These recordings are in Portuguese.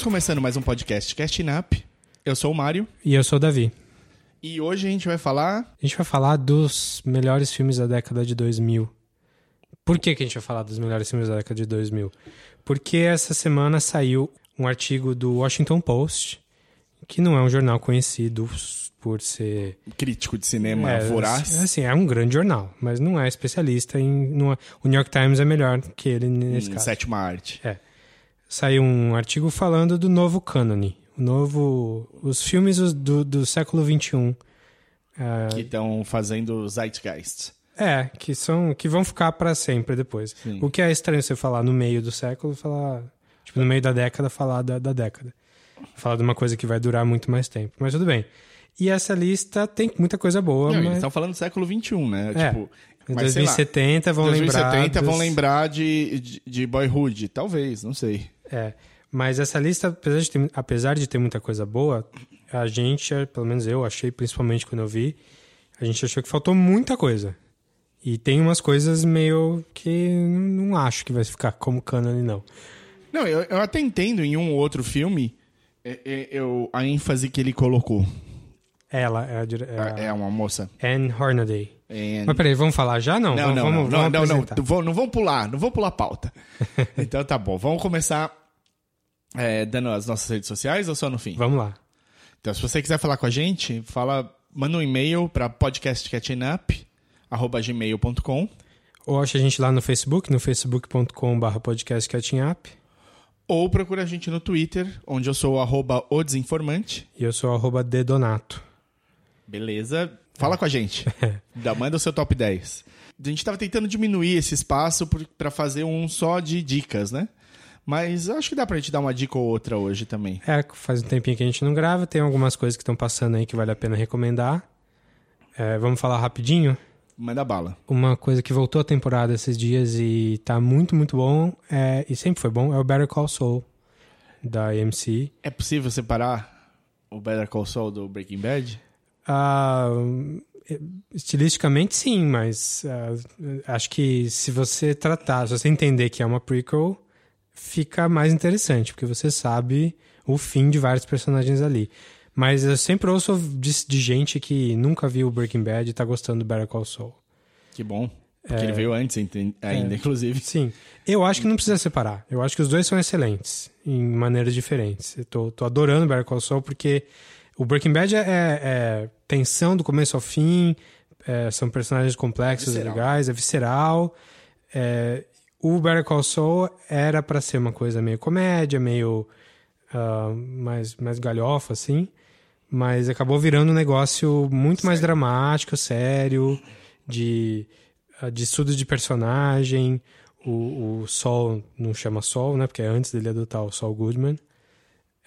Estamos começando mais um podcast Casting Up. Eu sou o Mário E eu sou o Davi. e hoje a gente vai falar. A gente vai falar dos melhores filmes da década de 2000. Por que, que a gente vai falar dos melhores filmes da década de 2000? Porque essa semana saiu um artigo do Washington Post, que não é um jornal conhecido por ser. Crítico de cinema é, voraz. Assim, é um grande jornal, mas não é especialista em. não é- o New York Times é melhor que ele nesse em caso. sétima arte. Saiu um artigo falando do novo cânone. O novo. Os filmes do, do século XXI. Ah, Que estão fazendo Zeitgeist. É, que são que vão ficar pra sempre depois. Sim. O que é estranho você falar no meio do século, falar, tipo, no meio da década, falar da, da década. Falar de uma coisa que vai durar muito mais tempo. Mas tudo bem. E essa lista tem muita coisa boa, Não, eles mas estão falando do século XXI, né? É. Tipo, em mas sei lá, 2070 vão 2070 lembrar vão dos- lembrar de, de, de Boyhood. Talvez, não sei. É, mas essa lista, apesar de, ter, apesar de ter muita coisa boa, a gente, pelo menos eu achei, principalmente quando eu vi, a gente achou que faltou muita coisa. E tem umas coisas meio que não acho que vai ficar como cânone, não. Não, eu, eu até entendo em um ou outro filme é, é, eu, a ênfase que ele colocou. Ela é a, é a É uma moça. Anne Hornaday. É- Mas peraí, vamos falar já? Não, Não, vamos, não, vamos, não, vamos não, não, não, não vamos pular, não vamos pular a pauta. então tá bom, vamos começar é, dando as nossas redes sociais ou só no fim? Vamos lá. Então, se você quiser falar com a gente, fala, manda um e-mail para podcastcatchingup@gmail.com Ou acha a gente lá no Facebook, no facebook.com.br podcastcatchingup. ou procura a gente no Twitter, onde eu sou o o desinformante. E eu sou arroba dedonato. Beleza? Fala com a gente. Dá, manda o seu top 10. A gente tava tentando diminuir esse espaço para fazer um só de dicas, né? Mas acho que dá pra gente dar uma dica ou outra hoje também. É, faz um tempinho que a gente não grava, tem algumas coisas que estão passando aí que vale a pena recomendar. É, vamos falar rapidinho? Manda bala. Uma coisa que voltou a temporada esses dias e tá muito, muito bom, é, e sempre foi bom, é o Better Call Saul, da AMC. É possível separar o Better Call Saul do Breaking Bad? Ah, estilisticamente sim, mas ah, acho que se você tratar, se você entender que é uma prequel, fica mais interessante, porque você sabe o fim de vários personagens ali. Mas eu sempre ouço de, de gente que nunca viu Breaking Bad e tá gostando do Better Call Saul. Que bom. Porque ele veio antes enten- ainda, inclusive. Sim, eu acho que não precisa separar. Eu acho que os dois são excelentes, em maneiras diferentes. Eu tô, tô adorando Better Call Saul porque o Breaking Bad é, é tensão do começo ao fim, é, são personagens complexos e legais, é visceral. É, o Better Call Saul era pra ser uma coisa meio comédia, meio ah, mais, mais galhofa, assim. Mas acabou virando um negócio muito mais dramático, sério, de, ah, de estudo de personagem. O, o Sol não chama Sol, né? Porque é antes dele adotar o Saul Goodman.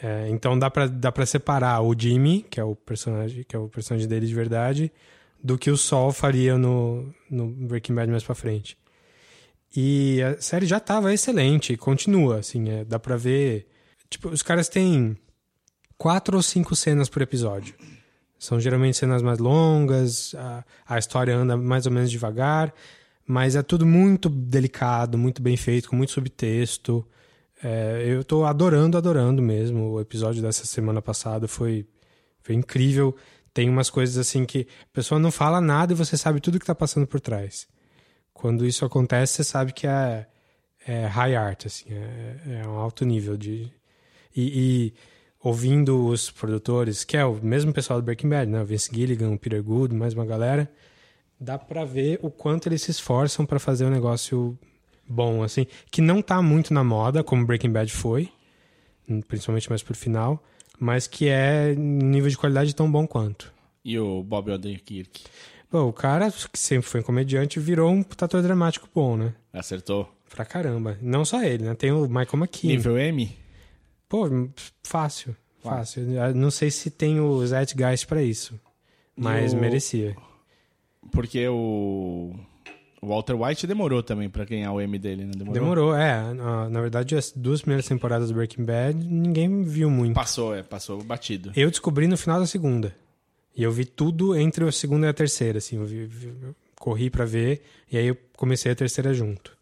É, então dá pra, dá pra separar o Jimmy, que é o personagem, que é o personagem dele de verdade, do que o Sol faria no, no Breaking Bad mais pra frente. E a série já tava excelente, continua, assim, é, dá pra ver. Tipo, os caras têm quatro ou cinco cenas por episódio. São geralmente cenas mais longas, a, a história anda mais ou menos devagar, mas é tudo muito delicado, muito bem feito, com muito subtexto. É, eu tô adorando, adorando mesmo. O episódio dessa semana passada foi, foi incrível. Tem umas coisas assim que a pessoa não fala nada e você sabe tudo que tá passando por trás. Quando isso acontece, você sabe que é, é high art, assim, é, é um alto nível de. E, e ouvindo os produtores, que é o mesmo pessoal do Breaking Bad, né? O Vince Gilligan, o Peter Good, mais uma galera, dá pra ver o quanto eles se esforçam pra fazer um negócio bom, assim, que não tá muito na moda, como Breaking Bad foi, principalmente mais pro final, mas que é nível de qualidade tão bom quanto. E o Bob Odenkirk? Pô, o cara, que sempre foi um comediante, virou um ator dramático bom, né? Acertou. Pra caramba. Não só ele, né? Tem o Michael McKean. Nível M? Pô, fácil. Fácil. Eu Não sei se tem o Zeitgeist pra isso. Mas o- merecia. Porque o... o Walter White demorou também pra ganhar o M dele, né? Demorou. Demorou, é. Na na verdade, as duas primeiras temporadas do Breaking Bad, ninguém viu muito. Passou, é. Passou batido. Eu descobri no final da segunda. E eu vi tudo entre a segunda e a terceira, assim. Eu vi- corri pra ver, e aí eu comecei a terceira junto.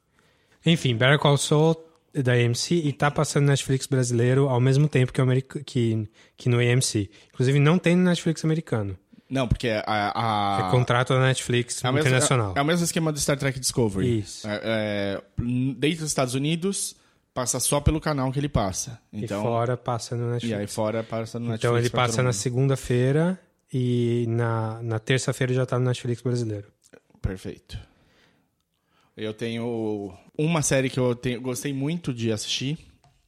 Enfim, Better Call Saul da AMC e tá passando no Netflix brasileiro ao mesmo tempo que, o America, que, que no AMC. Inclusive, não tem no Netflix americano. Não, porque a... a... É contrato da Netflix é internacional. É, é o mesmo esquema do Star Trek Discovery. Isso. É, é, dentro dos Estados Unidos, passa só pelo canal que ele passa. Então, e fora passa no Netflix. e aí fora passa no Netflix. então ele passa na segunda-feira e na, na terça-feira já tá no Netflix brasileiro. Perfeito. Eu tenho uma série que eu tenho, gostei muito de assistir.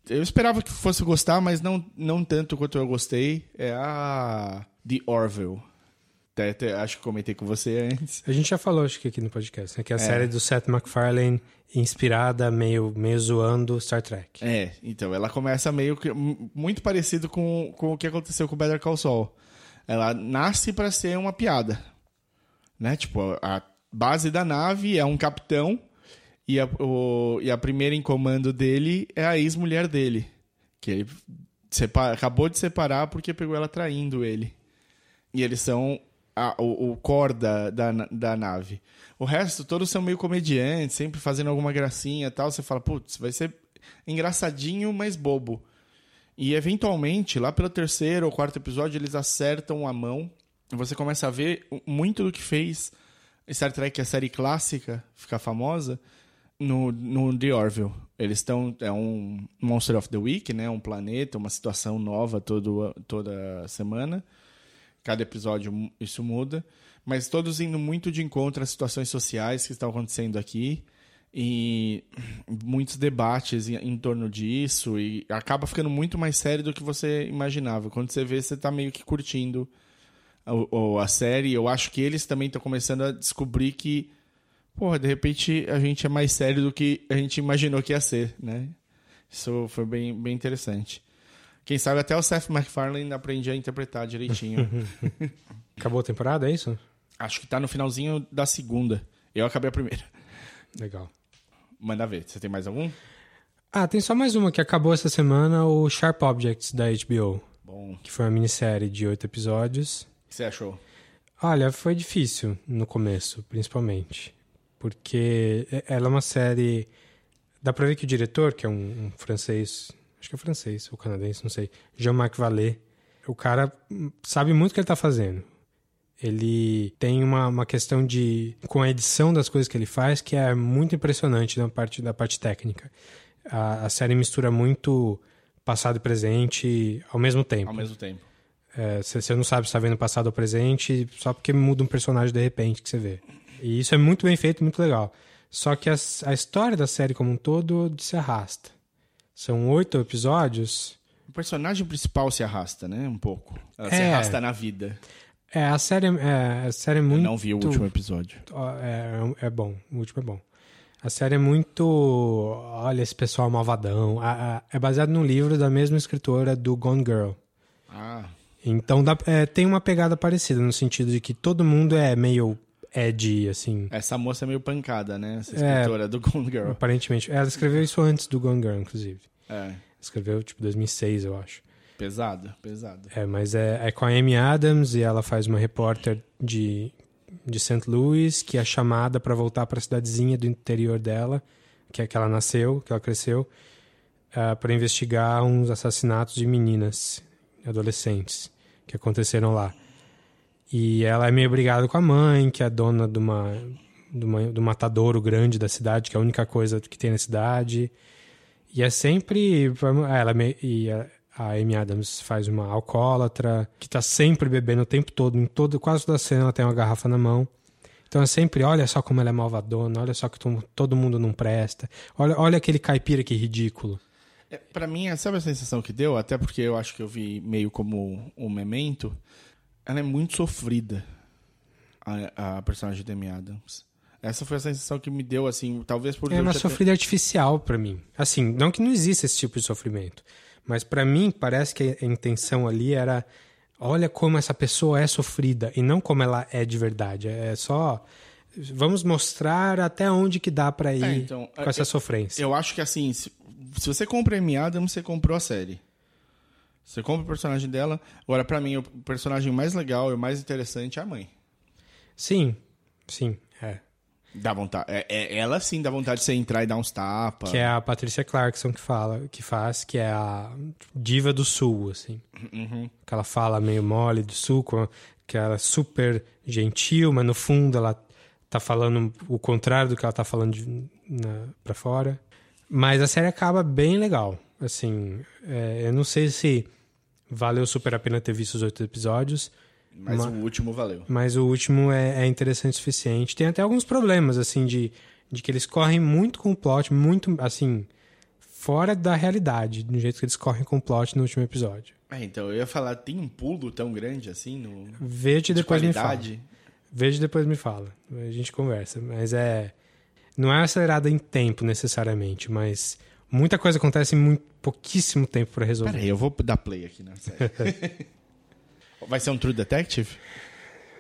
Eu esperava que fosse gostar, mas não, não tanto quanto eu gostei. É a The Orville. Até, até acho que comentei com você antes. A gente já falou, acho que aqui no podcast, né? Que é a série do Seth MacFarlane inspirada, meio, meio zoando Star Trek. É, então, ela começa meio que muito parecido com, com o que aconteceu com Better Call Saul. Ela nasce pra ser uma piada. Né? Tipo, a base da nave é um capitão e a, o- e a primeira em comando dele é a ex-mulher dele. Que ele sepa- acabou de separar porque pegou ela traindo ele. E eles são a- o, o core da, da, da nave. O resto, todos são meio comediantes, sempre fazendo alguma gracinha e tal. Você fala, putz, vai ser engraçadinho, mas bobo. E eventualmente, lá pelo terceiro ou quarto episódio, eles acertam a mão. E você começa a ver muito do que fez Star Trek, a série clássica, ficar famosa, no, no The Orville. Eles estão. É um Monster of the Week, né? Um planeta, uma situação nova todo, toda semana. Cada episódio isso muda. Mas todos indo muito de encontro às situações sociais que estão acontecendo aqui. E muitos debates em, em torno disso. E acaba ficando muito mais sério do que você imaginava. Quando você vê, você tá meio que curtindo a, a série. Eu acho que eles também estão começando a descobrir que, porra, de repente a gente é mais sério do que a gente imaginou que ia ser, né? Isso foi bem, bem interessante. Quem sabe até o Seth MacFarlane aprende a interpretar direitinho. Acabou a temporada, é isso? acho que tá no finalzinho da segunda. Eu acabei a primeira. Legal. Manda ver. Você tem mais algum? Ah, tem só mais uma que acabou essa semana, o Sharp Objects da HBO, Bom. O que foi uma minissérie de oito episódios. que você achou? Olha, foi difícil no começo, principalmente. Porque ela é uma série. Dá pra ver que o diretor, que é um, um francês, acho que é francês ou canadense, não sei, Jean-Marc Vallée, o cara sabe muito o que ele tá fazendo. Ele tem uma, uma questão de. com a edição das coisas que ele faz, que é muito impressionante na parte, da parte técnica. A, a série mistura muito passado e presente ao mesmo tempo. Ao mesmo tempo. É, Você você não sabe se está vendo passado ou presente, só porque muda um personagem de repente que você vê. E isso é muito bem feito, muito legal. Só que as- a, história da série como um todo se arrasta. São oito episódios. O personagem principal se arrasta, né? Um pouco. Ela se É. arrasta na vida. É, a série é, a série é Eu muito. não vi o último episódio. É, é bom, o último é bom. A série é muito. Olha, esse pessoal malvadão. A- a- é baseado num livro da mesma escritora do Gone Girl. Ah, Então dá- é, tem uma pegada parecida, no sentido de que todo mundo é meio edgy, assim. essa moça é meio pancada, né? Essa É. escritora do Gone Girl. Aparentemente. Ela escreveu isso antes do Gone Girl, inclusive. É. Escreveu, tipo, 2006, eu acho. Pesado, pesado. É, mas é, é com a Amy Adams e ela faz uma repórter de, de St. Louis que é chamada para voltar para a cidadezinha do interior dela, que é que ela nasceu, que ela cresceu, para investigar uns assassinatos de meninas, adolescentes, que aconteceram lá. E ela é meio brigada com a mãe, que é dona de uma, de uma do matadouro grande da cidade, que é a única coisa que tem na cidade. E é sempre. Ela é e a, Amy Adams faz uma alcoólatra, que tá sempre bebendo o tempo todo, em todo, quase toda cena ela tem uma garrafa na mão. Então é sempre, olha só como ela é malvadona, olha só que to- todo mundo não presta. Olha, olha aquele caipira que ridículo. É, Pra mim, sabe a sensação que deu? Até porque eu acho que eu vi meio como um memento. Ela é muito sofrida, a, a personagem de Amy Adams. Essa foi a sensação que me deu, assim, talvez por... É uma já ter- sofrida artificial pra mim. Assim, não que não exista esse tipo de sofrimento, mas pra mim parece que a intenção ali era olha como essa pessoa é sofrida e não como ela é de verdade. É só vamos mostrar até onde que dá pra ir É, então, com essa eu- sofrência. Eu acho que, assim, se, se você compra a Amy Adams, você comprou a série. Você compra o personagem dela. Agora, pra mim, o personagem mais legal e o mais interessante é a mãe. Sim, sim, é. Dá vontade. É, é- ela sim dá vontade de você entrar e dar uns tapas. Que é a Patrícia Clarkson que fala, que faz, que é a diva do sul, assim. Que ela fala meio mole do sul, que ela é super gentil, mas no fundo ela tá falando o contrário do que ela tá falando de, na, pra fora. Mas a série acaba bem legal. Assim, é, eu não sei se valeu super a pena ter visto os oito episódios, Mas Ma- o último valeu. mas o último é, é interessante o suficiente. Tem até alguns problemas, assim, de, de que eles correm muito com o plot, muito, assim, fora da realidade, do jeito que eles correm com o plot no último episódio. É, então, eu ia falar, tem um pulo tão grande assim no. Veja e de depois me fala. qualidade. Veja e depois me fala. A gente conversa. Mas é. Não é acelerada em tempo necessariamente, mas muita coisa acontece em muito, pouquíssimo tempo pra resolver. Pera aí, eu vou dar play aqui na série. Vai ser um True Detective?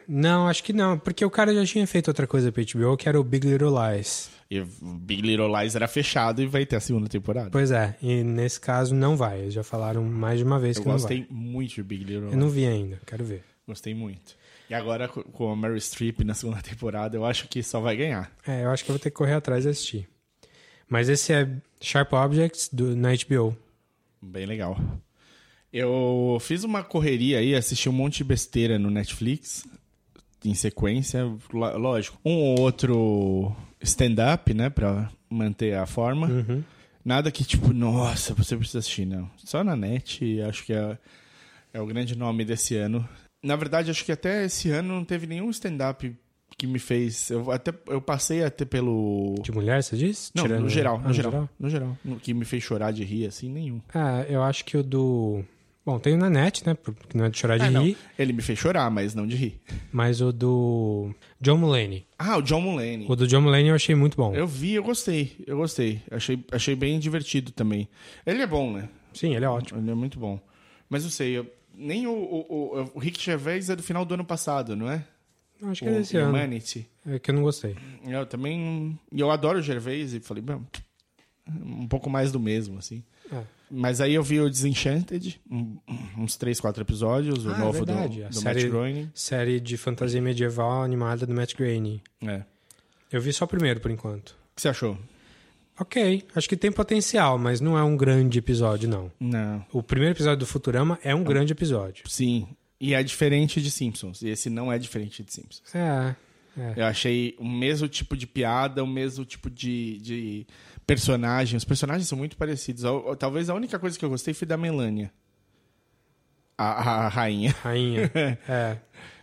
Não, acho que não, porque o cara já tinha feito outra coisa pra HBO, que era o Big Little Lies. E o Big Little Lies era fechado e vai ter a segunda temporada. Pois é, e nesse caso não vai. Eles já falaram mais de uma vez eu que não gostei vai. muito de Big Little Eu Lies. não vi ainda, quero ver. Gostei muito. E agora co- com a Mary Streep na segunda temporada, eu acho que só vai ganhar. É, eu acho que eu vou ter que correr atrás e assistir. Mas esse é Sharp Objects do, na HBO. Bem legal. Eu fiz uma correria aí, assisti um monte de besteira no Netflix, em sequência, lógico. Um ou outro stand-up, né, pra manter a forma. Uhum. Nada que, tipo, nossa, você precisa assistir, não. Só na net, acho que é, é o grande nome desse ano. Na verdade, acho que até esse ano não teve nenhum stand-up que me fez. Eu, até, eu passei até pelo. De mulher, você disse? Não, Tirando- no geral, Ah, no geral, no geral. No- Que me fez chorar de rir, assim, nenhum. Ah, eu acho que o do. Bom, tem o na net, né? Porque não é de chorar de Ah, não. rir. Ele me fez chorar, mas não de rir. Mas o do. John Mulaney. Ah, o John Mulaney. O do John Mulaney eu achei muito bom. Eu vi, eu gostei. Eu gostei. Achei, achei bem divertido também. Ele é bom, né? Sim, ele é ótimo. Ele é muito bom. Mas não sei, eu- nem o, o, o, o Rick Gervais é do final do ano passado, não é? Eu acho O que é desse ano. Humanity. É que eu não gostei. Eu também. E eu adoro o Gervais e falei, um pouco mais do mesmo, assim. É. Mas aí eu vi o Disenchanted, uns três, quatro episódios, o Ah, novo verdade. do, do série- Matt Groening. Série de fantasia medieval animada do Matt Groening. É. Eu vi só o primeiro, por enquanto. O que você achou? Ok, acho que tem potencial, mas não é um grande episódio, não. Não. O primeiro episódio do Futurama é um grande episódio. Sim. E é diferente de Simpsons. E esse não é diferente de Simpsons. É, é. Eu achei o mesmo tipo de piada, o mesmo tipo de, de personagem. Os personagens são muito parecidos. Al- Talvez a única coisa que eu gostei foi da Melania. A, a- rainha. Rainha. é.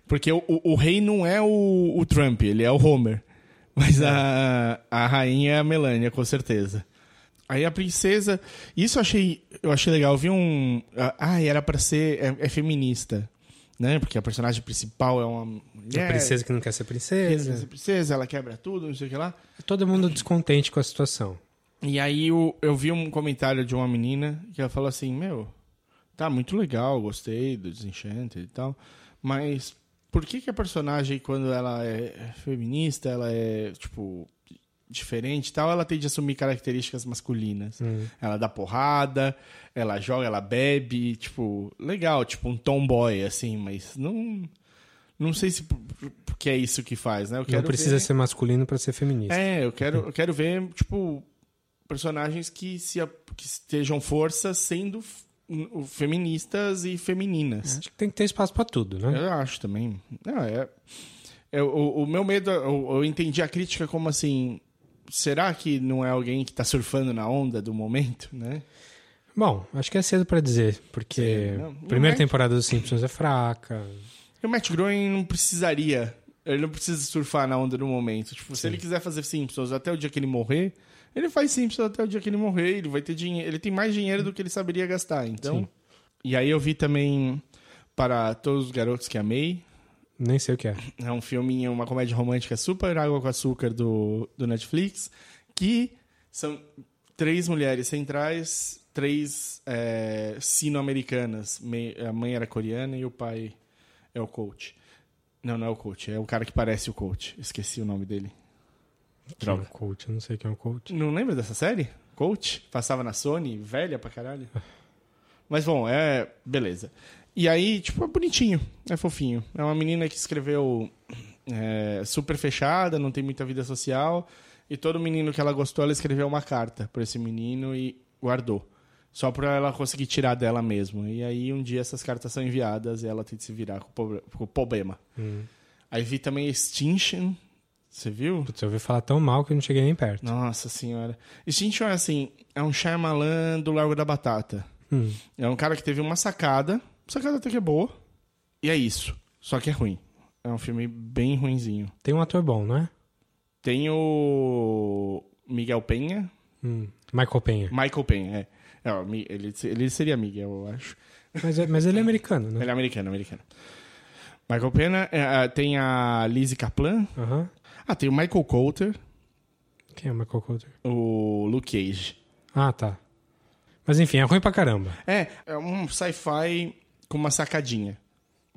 Porque o, o- o rei não é o, o Trump, ele é o Homer. Mas a, a rainha é a Melania, com certeza. Aí a princesa. Isso eu achei, eu achei legal. Eu vi um. Ah, era pra ser. É, é feminista. Né? Porque a personagem principal é uma mulher. A princesa que não quer ser quer ser princesa. princesa, ela quebra tudo, não sei o que lá. Todo mundo descontente com a situação. E aí eu, eu vi um comentário de uma menina que ela falou assim, meu, tá muito legal, gostei do Disenchanted e tal, mas por que que a personagem, quando ela é feminista, ela é, tipo, diferente e tal, ela tem de assumir características masculinas? Ela dá porrada, ela joga, ela bebe, tipo, legal, tipo um tomboy, assim, mas não... Não sei se por- por- porque é isso que faz, né? Eu Não precisa ver... ser masculino pra ser feminista. É, eu quero, eu quero ver, tipo, personagens que, se, que estejam força sendo feministas e femininas. Acho que tem que ter espaço pra tudo, né? Eu acho também. Não, é, é, o, o meu medo, eu, eu entendi a crítica como assim, será que não é alguém que tá surfando na onda do momento, né? Bom, acho que é cedo pra dizer, porque Sim, a não primeira é- temporada dos Simpsons é fraca. E o Matt Groening não precisaria, ele não precisa surfar na onda do momento. Tipo, se ele quiser fazer Simpsons até o dia que ele morrer, ele faz Simpsons até o dia que ele morrer, ele vai ter dinheiro, ele tem mais dinheiro do que ele saberia gastar, então. Sim. E aí eu vi também para todos os garotos que amei, Nem sei o que é. é um filme, uma comédia romântica super água com açúcar do, do Netflix, que são três mulheres centrais, três é, sino-americanas. Me- A mãe era coreana e o pai é o coach. Não, não é o coach, é o cara que parece o coach. Esqueci o nome dele. Que é um Droga. coach, eu não sei o que é um coach. Não lembra dessa série? Coach? Passava na Sony, velha pra caralho. Mas bom, é. Beleza. E aí, tipo, é bonitinho, é fofinho. É uma menina que escreveu é, super fechada, não tem muita vida social. E todo menino que ela gostou, ela escreveu uma carta para esse menino e guardou. Só para ela conseguir tirar dela mesmo. E aí um dia essas cartas são enviadas e ela tem que se virar com o problema. Hum. Aí vi também Extinction. Você viu? Putz, eu ouvi falar tão mal que eu não cheguei nem perto. Nossa senhora. Extinction é assim, é um Shyamalan do Largo da Batata. Hum. É um cara que teve uma sacada. Sacada até que é boa. E é isso. Só que é ruim. É um filme bem ruinzinho. Tem um ator bom, não é? Tem o Miguel Penha. Hum. Michael Penha. Michael Penha, é. é ele, ele seria Miguel, eu acho. Mas, é- mas ele é americano, né? Ele é americano, americano. Michael Penha. é, ah, tem a Lizzie Kaplan. Aham. Ah, tem o Michael Coulter. Quem é o Michael Coulter? O Luke Cage. Ah, tá. Mas enfim, é ruim pra caramba. É, é um sci-fi com uma sacadinha.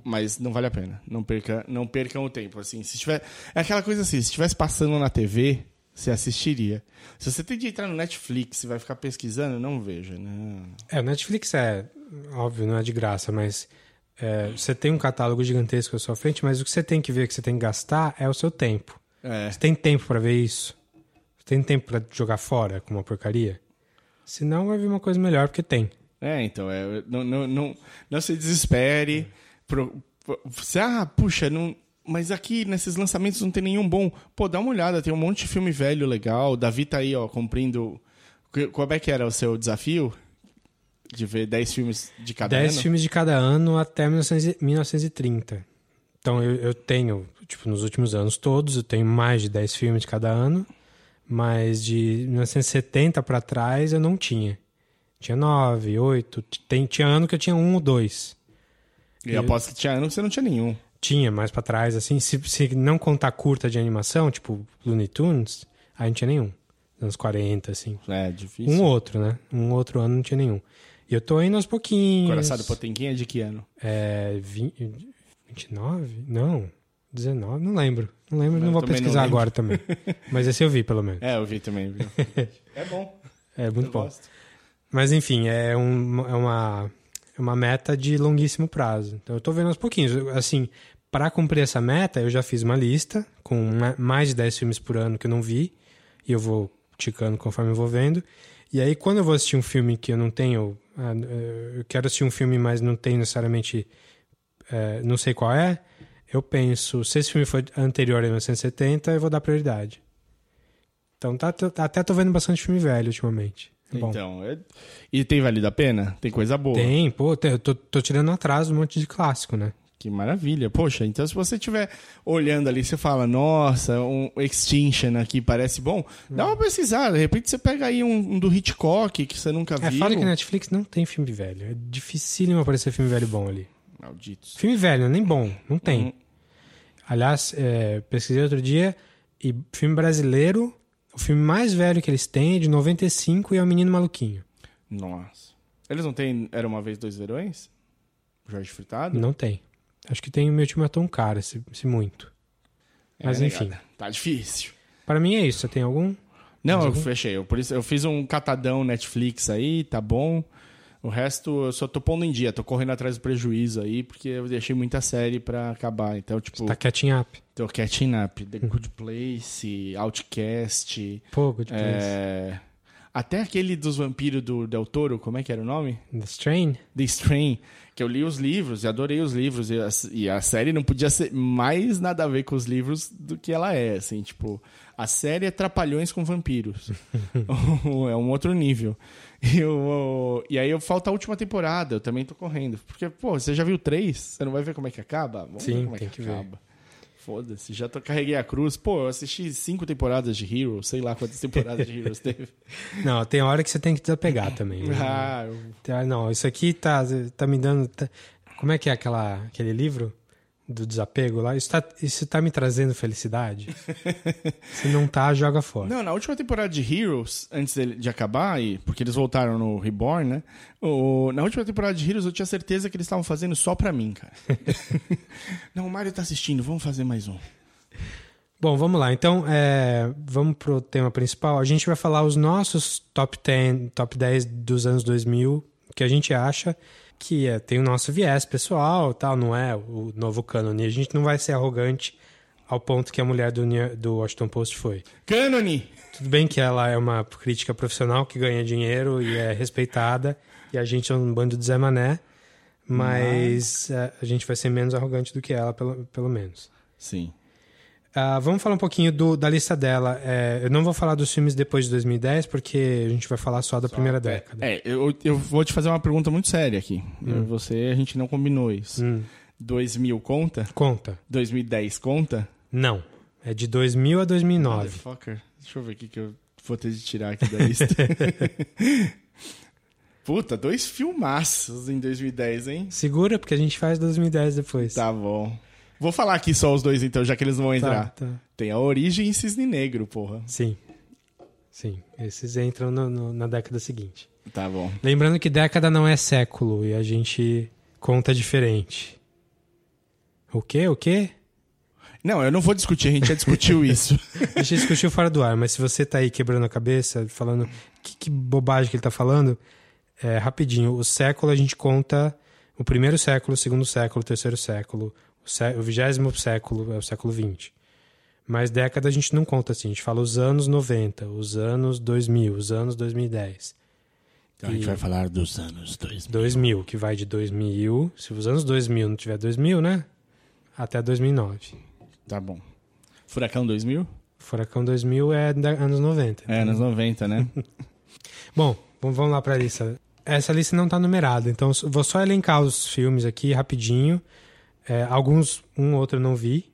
Mas não vale a pena. Não, perca, não percam o tempo. Assim, se tiver, é aquela coisa assim, se estivesse passando na TV, você assistiria. Se você tem de entrar no Netflix e vai ficar pesquisando, não veja. Não. É, o Netflix é, óbvio, não é de graça, mas é, você tem um catálogo gigantesco à sua frente, mas o que você tem que ver, que você tem que gastar, é o seu tempo. É, Você tem tempo pra ver isso? Você tem tempo pra jogar fora com uma porcaria? Senão vai vir uma coisa melhor, porque tem. é então, é, não, não, não, não se desespere. Pro, pro- você, ah, puxa, não, mas aqui nesses lançamentos não tem nenhum bom. Pô, dá uma olhada, tem um monte de filme velho legal. Davi tá aí, ó, cumprindo. Qual é que era o seu desafio? De ver 10 filmes de cada 10 ano? filmes de cada ano até 1900 e- 1930. Então eu, eu tenho, tipo, nos últimos anos todos, eu tenho mais de 10 filmes de cada ano, mas de 1970 pra trás eu não tinha. Tinha 9, 8, tem, tinha ano que eu tinha um ou dois. E eu aposto que tinha ano que você não tinha nenhum. Tinha mais pra trás, assim, se, se não contar curta de animação, tipo Looney Tunes, aí não tinha nenhum. Nos anos 40, assim. É, difícil. Um outro, né? Um outro ano não tinha nenhum. E eu tô indo aos pouquinhos. Coraçado Potemkin é de que ano? É. 20, 29? Não. 19? Não lembro. Não lembro, Eu não vou não pesquisar lembro. agora também. Mas esse eu vi, pelo menos. É, eu vi também. Viu? é bom. É muito eu bom. gosto. Mas enfim, é, um, é uma, é uma meta de longuíssimo prazo. Então eu tô vendo aos pouquinhos. Assim, para cumprir essa meta, eu já fiz uma lista com ma- mais de 10 filmes por ano que eu não vi. E eu vou ticando conforme eu vou vendo. E aí, quando eu vou assistir um filme que eu não tenho. ah, Eu quero assistir um filme, mas não tenho necessariamente. eh, não sei qual é. Eu penso, se esse filme for anterior a 1970, eu vou dar prioridade. Então tá, tá- até tô vendo bastante filme velho ultimamente. É bom. Então, é- e tem valido a pena? Tem coisa boa. Tem, pô, eu tô, tô tirando atrás um monte de clássico, né? Que maravilha. Poxa, então se você estiver olhando ali, você fala, nossa, um Extinction aqui parece bom, dá uma pesquisada. De repente você pega aí um, um do Hitchcock que você nunca É viu. foda que a Netflix não tem filme velho. É dificílimo aparecer filme velho bom ali. Malditos. Filme velho, nem bom, não tem. Aliás, é, pesquisei outro dia e filme brasileiro, o filme mais velho que eles têm é de 95 e é o Menino Maluquinho. Nossa. Eles não têm Era Uma Vez Dois Verões? Jorge Furtado? Não tem. Acho que tem o meu time é tão caro, esse, esse muito. É, Mas enfim. negada. Tá difícil. Para mim é isso. Você tem algum? Não, Mais eu algum? fechei. Eu, por isso, eu fiz um catadão Netflix aí, tá bom. O resto eu só tô pondo em dia, tô correndo atrás do prejuízo aí, porque eu deixei muita série pra acabar. Então, tipo, Tá catching up. tô catching up. The Good Place, Outcast, Pô, Good Place. é... até aquele dos vampiros do Del Toro, como é que era o nome? The Strain? The Strain, que eu li os livros e adorei os livros. E a, e a série não podia ser mais nada a ver com os livros do que ela é, assim, tipo... A série é Trapalhões com Vampiros. é um outro nível. E, eu, e aí eu falta a última temporada, eu também tô correndo. Porque, pô, você já viu três? Você não vai ver como é que acaba? Vamos Sim, ver como é tem que, que ver. acaba. Foda-se, já tô, carreguei a cruz. Pô, eu assisti cinco temporadas de Heroes, sei lá quantas temporadas de Heroes teve. Não, tem hora que você tem que desapegar também. né? Ah, eu- Não, isso aqui tá, tá me dando. tá- Como é que é aquela, aquele livro do desapego lá? Isso tá, isso tá me trazendo felicidade? Se não tá, joga fora. Não, na última temporada de Heroes, antes dele- de acabar, e, porque eles voltaram no Reborn, né? O- na última temporada de Heroes eu tinha certeza que eles estavam fazendo só pra mim, cara. Não, o Mario tá assistindo, vamos fazer mais um. Bom, vamos lá. Então, é, vamos pro tema principal. A gente vai falar os nossos top 10, top 10 dos anos 2000, que a gente acha que é, tem o nosso viés pessoal, tal, não é o novo cânone. A gente não vai ser arrogante ao ponto que a mulher do, do Washington Post foi. Cânone! Tudo bem que ela é uma crítica profissional que ganha dinheiro e é respeitada, e a gente é um bando de Zé Mané, mas é, a gente vai ser menos arrogante do que ela, pelo, pelo menos. Sim. Ah, vamos falar um pouquinho do- da lista dela. É, eu não vou falar dos filmes depois de 2010, porque a gente vai falar só da primeira década. É, eu, eu vou te fazer uma pergunta muito séria aqui. Eu e Você, a gente não combinou isso. Hum, 2000 conta? conta. 2010 conta? Não. É de 2000 a 2009. Motherfucker. Deixa eu ver o que que eu vou ter de tirar aqui da lista. Puta, dois filmaços em 2010, hein? Segura, porque a gente faz 2010 depois. Tá bom. Vou falar aqui só os dois então, já que eles não vão Tá, entrar. tá. Tem a Origem e Cisne Negro, porra. Sim. Sim. Esses entram no- no- na década seguinte. Tá bom. Lembrando que década não é século e a gente conta diferente. O quê? O quê? Não, eu não vou discutir, a gente já discutiu isso. A gente discutiu fora do ar, mas se você tá aí quebrando a cabeça, falando que, que bobagem que ele tá falando, é rapidinho. O século a gente conta o primeiro século, o segundo século, o terceiro século, o, vigésimo século é o século XX. Mas década a gente não conta assim, a gente fala os anos 90, os anos 2000, os anos 2010. Então a gente E- vai falar dos anos 2000. 2000, que vai de 2000, se os anos 2000 não tiver 2000, né? Até 2009. Tá bom. Furacão 2000? Furacão 2000 é da- anos 90. É, anos 90, né? Bom, vamos vamos lá pra lista. Essa lista não tá numerada, então vou só elencar os filmes aqui rapidinho. É, alguns, um ou outro eu não vi.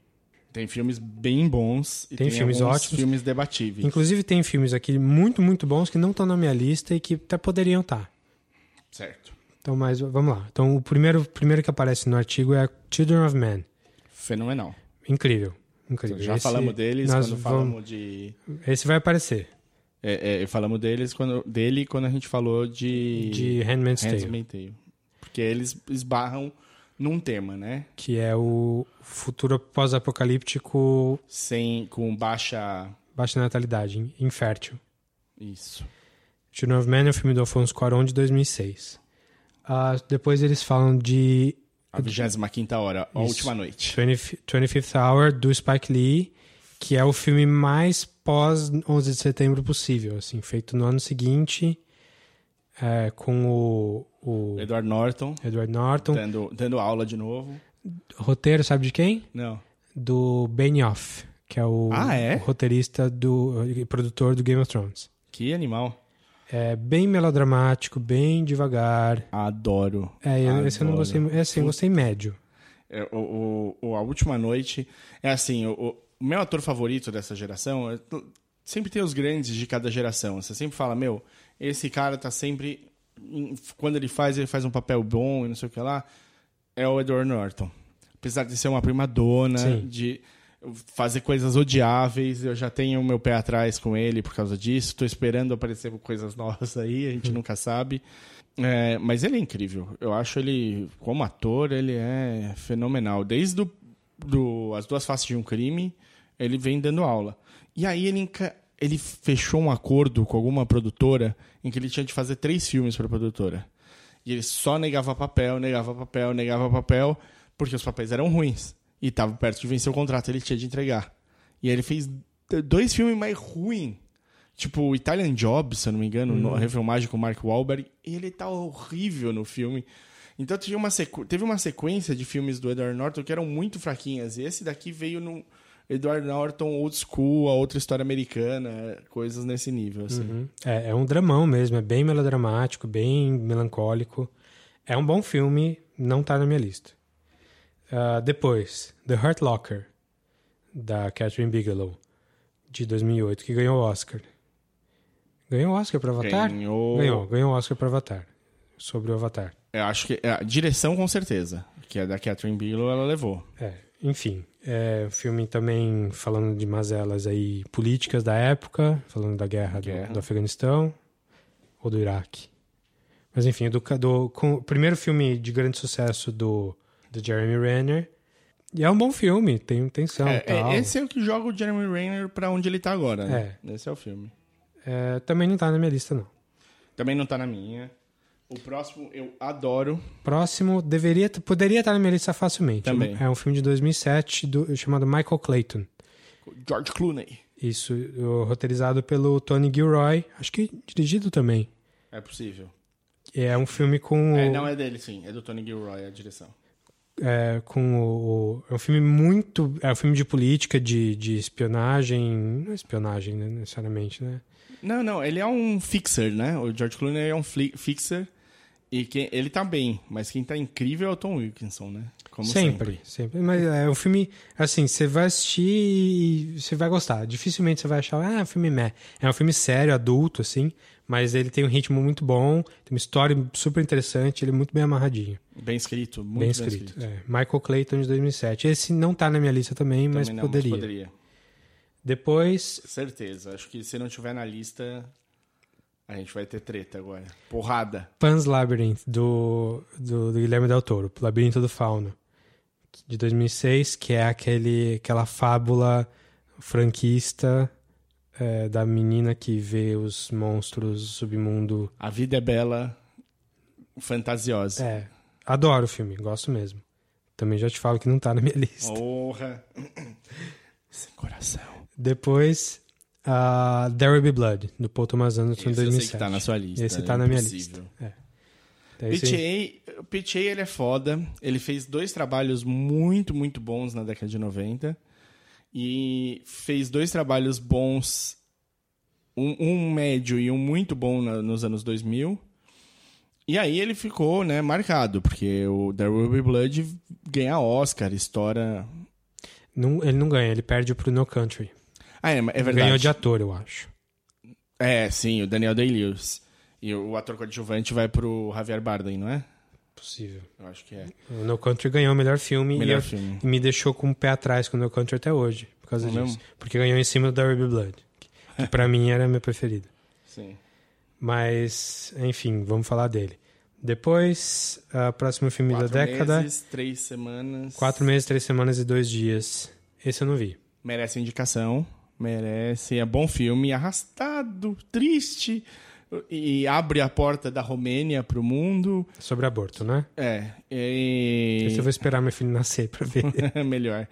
Tem filmes bem bons e Tem tem, filmes ótimos. filmes debatíveis. Inclusive tem filmes aqui muito, muito bons que não estão na minha lista e que até poderiam estar. Certo. Então, mas vamos lá. Então, o primeiro, primeiro que aparece no artigo é Children of Men. Fenomenal. Incrível. Incrível. Já Esse falamos deles nós quando vamos- falamos de. Esse vai aparecer. É, é, falamos deles quando, dele quando a gente falou de. De Handmaid's Tale. Handmaid's Tale. Porque eles esbarram num tema, né? que é o futuro pós-apocalíptico, Sem, com baixa. baixa natalidade, infértil. Isso. Children of Men é o filme do Alfonso Cuarón de 2006. Ah, depois eles falam de A 25 hora, a Isso. última noite. 20, 25th Hour, do Spike Lee, que é o filme mais pós-11 de setembro possível, assim, feito no ano seguinte, é, com o, o Edward Norton Edward Norton. dando, dando aula de novo. Roteiro, sabe de quem? Não. Do Benioff, que é o, Ah, é? o roteirista do e produtor do Game of Thrones. Que animal. É bem melodramático, bem devagar. Adoro. É, eu- esse eu não Adoro. gostei. É assim, eu gostei médio. É, o, o- a última noite é assim, o, o- o meu ator favorito dessa geração é- sempre tem os grandes de cada geração. Você sempre fala, meu, esse cara tá sempre em- quando ele faz, ele faz um papel bom e não sei o que lá. É o Edward Norton. Apesar de ser uma prima dona, Sim. de fazer coisas odiáveis, eu já tenho o meu pé atrás com ele por causa disso. Tô esperando aparecer coisas novas aí, a gente nunca sabe. É, mas ele é incrível. Eu acho ele, como ator, ele é fenomenal. Desde do, do As Duas Faces de um Crime, ele vem dando aula. E aí ele, enca- ele fechou um acordo com alguma produtora em que ele tinha de fazer três filmes para a produtora. E ele só negava papel, negava papel, negava papel, porque os papéis eram ruins. E estava perto de vencer o contrato, ele tinha de entregar. E aí ele fez dois filmes mais ruins. Tipo, o Italian Job, se eu não me engano, no refilmagem com o Mark Wahlberg. E ele tá horrível no filme. Então teve uma, sequ... teve uma sequência de filmes do Edward Norton que eram muito fraquinhas. E esse daqui veio no Edward Norton old school, a outra história americana, coisas nesse nível, assim. Uhum. É, é um dramão mesmo, é bem melodramático, bem melancólico. É um bom filme, não tá na minha lista. Ah, depois, The Hurt Locker, da Catherine Bigelow, de 2008, que ganhou o Oscar. Ganhou o Oscar para Avatar? Ganhou- Ganhou, ganhou o Oscar para Avatar. Sobre o Avatar. Eu acho que a direção, com certeza, que é da Catherine Bigelow, ela levou. É, enfim, é um filme também falando de mazelas aí políticas da época, falando da guerra, do- Guerra. Do, Afeganistão ou do Iraque. Mas enfim, do, do com, o primeiro filme de grande sucesso do, do Jeremy Renner. E é um bom filme, tem tensão É, e tal. é, esse é o que joga o Jeremy Renner pra onde ele tá agora, né? É. Esse é o filme. É, também não tá na minha lista, não. Também não tá na minha. O próximo eu adoro. Próximo, deveria, poderia estar na minha lista facilmente. Também. É um filme de 2007 do, chamado Michael Clayton. George Clooney. Isso, roteirizado pelo Tony Gilroy, acho que dirigido também. É possível. É um filme com, É, não é dele, sim. É do Tony Gilroy a direção. é, com o, É um filme muito. É um filme de política, de, de espionagem. Não é espionagem, né, necessariamente, né? Não, não, ele é um fixer, né? O George Clooney é um fixer. E quem, ele tá bem, mas quem tá incrível é o Tom Wilkinson, né? Como sempre, sempre, Mas é um filme, assim, você vai assistir e você vai gostar. Dificilmente você vai achar, ah, é um filme meh. É um filme sério, adulto, assim, mas ele tem um ritmo muito bom, tem uma história super interessante, ele é muito bem amarradinho. Bem escrito, muito bem bem, escrito. escrito. É. Michael Clayton de 2007. Esse não tá na minha lista também, mas Também não, poderia. poderia. Depois, Certeza. Acho que se não tiver na lista, a gente vai ter treta agora. Porrada. Pan's Labyrinth, do, do, do Guilherme Del Toro, Labirinto do Fauno, de 2006, que é aquele, aquela fábula franquista é, da menina que vê os monstros do submundo. A vida é bela, fantasiosa. É, adoro o filme, gosto mesmo. Também já te falo que não tá na minha lista. Honra. Sem coração. Depois, uh, There Will Be Blood, do Paul Thomas Anderson, Esse eu 2007. sei que tá na sua lista. Esse é tá na minha lista. É. Então, esse- PTA ele é foda. Ele fez dois trabalhos muito, muito bons na década de 90. E fez dois trabalhos bons, um, um médio e um muito bom na- nos anos 2000. E aí ele ficou, né, marcado, porque o There Will Be Blood ganha Oscar, estoura... não- ele não ganha, ele perde pro No Country. Ah, é, é verdade. Ganhou de ator, eu acho. É, sim, o Daniel Day-Lewis. E o ator coadjuvante vai pro Javier Bardem, não é? Possível. Eu acho que é. O No Country ganhou o melhor filme e Melhor eu- filme. e me deixou com o pé atrás com o No Country até hoje, por causa É disso. mesmo? Porque ganhou em cima do Be Blood, que, que pra mim era meu preferido. Sim. Mas, enfim, vamos falar dele. Depois, o próximo filme Quatro da década, meses, três semanas. Quatro meses, Três Semanas e Dois Dias. Esse eu não vi. Merece indicação. Merece. É bom filme. Arrastado, triste. E abre a porta da Romênia pro mundo. Sobre aborto, né? É. E... Esse eu vou esperar meu filho nascer pra ver. Melhor.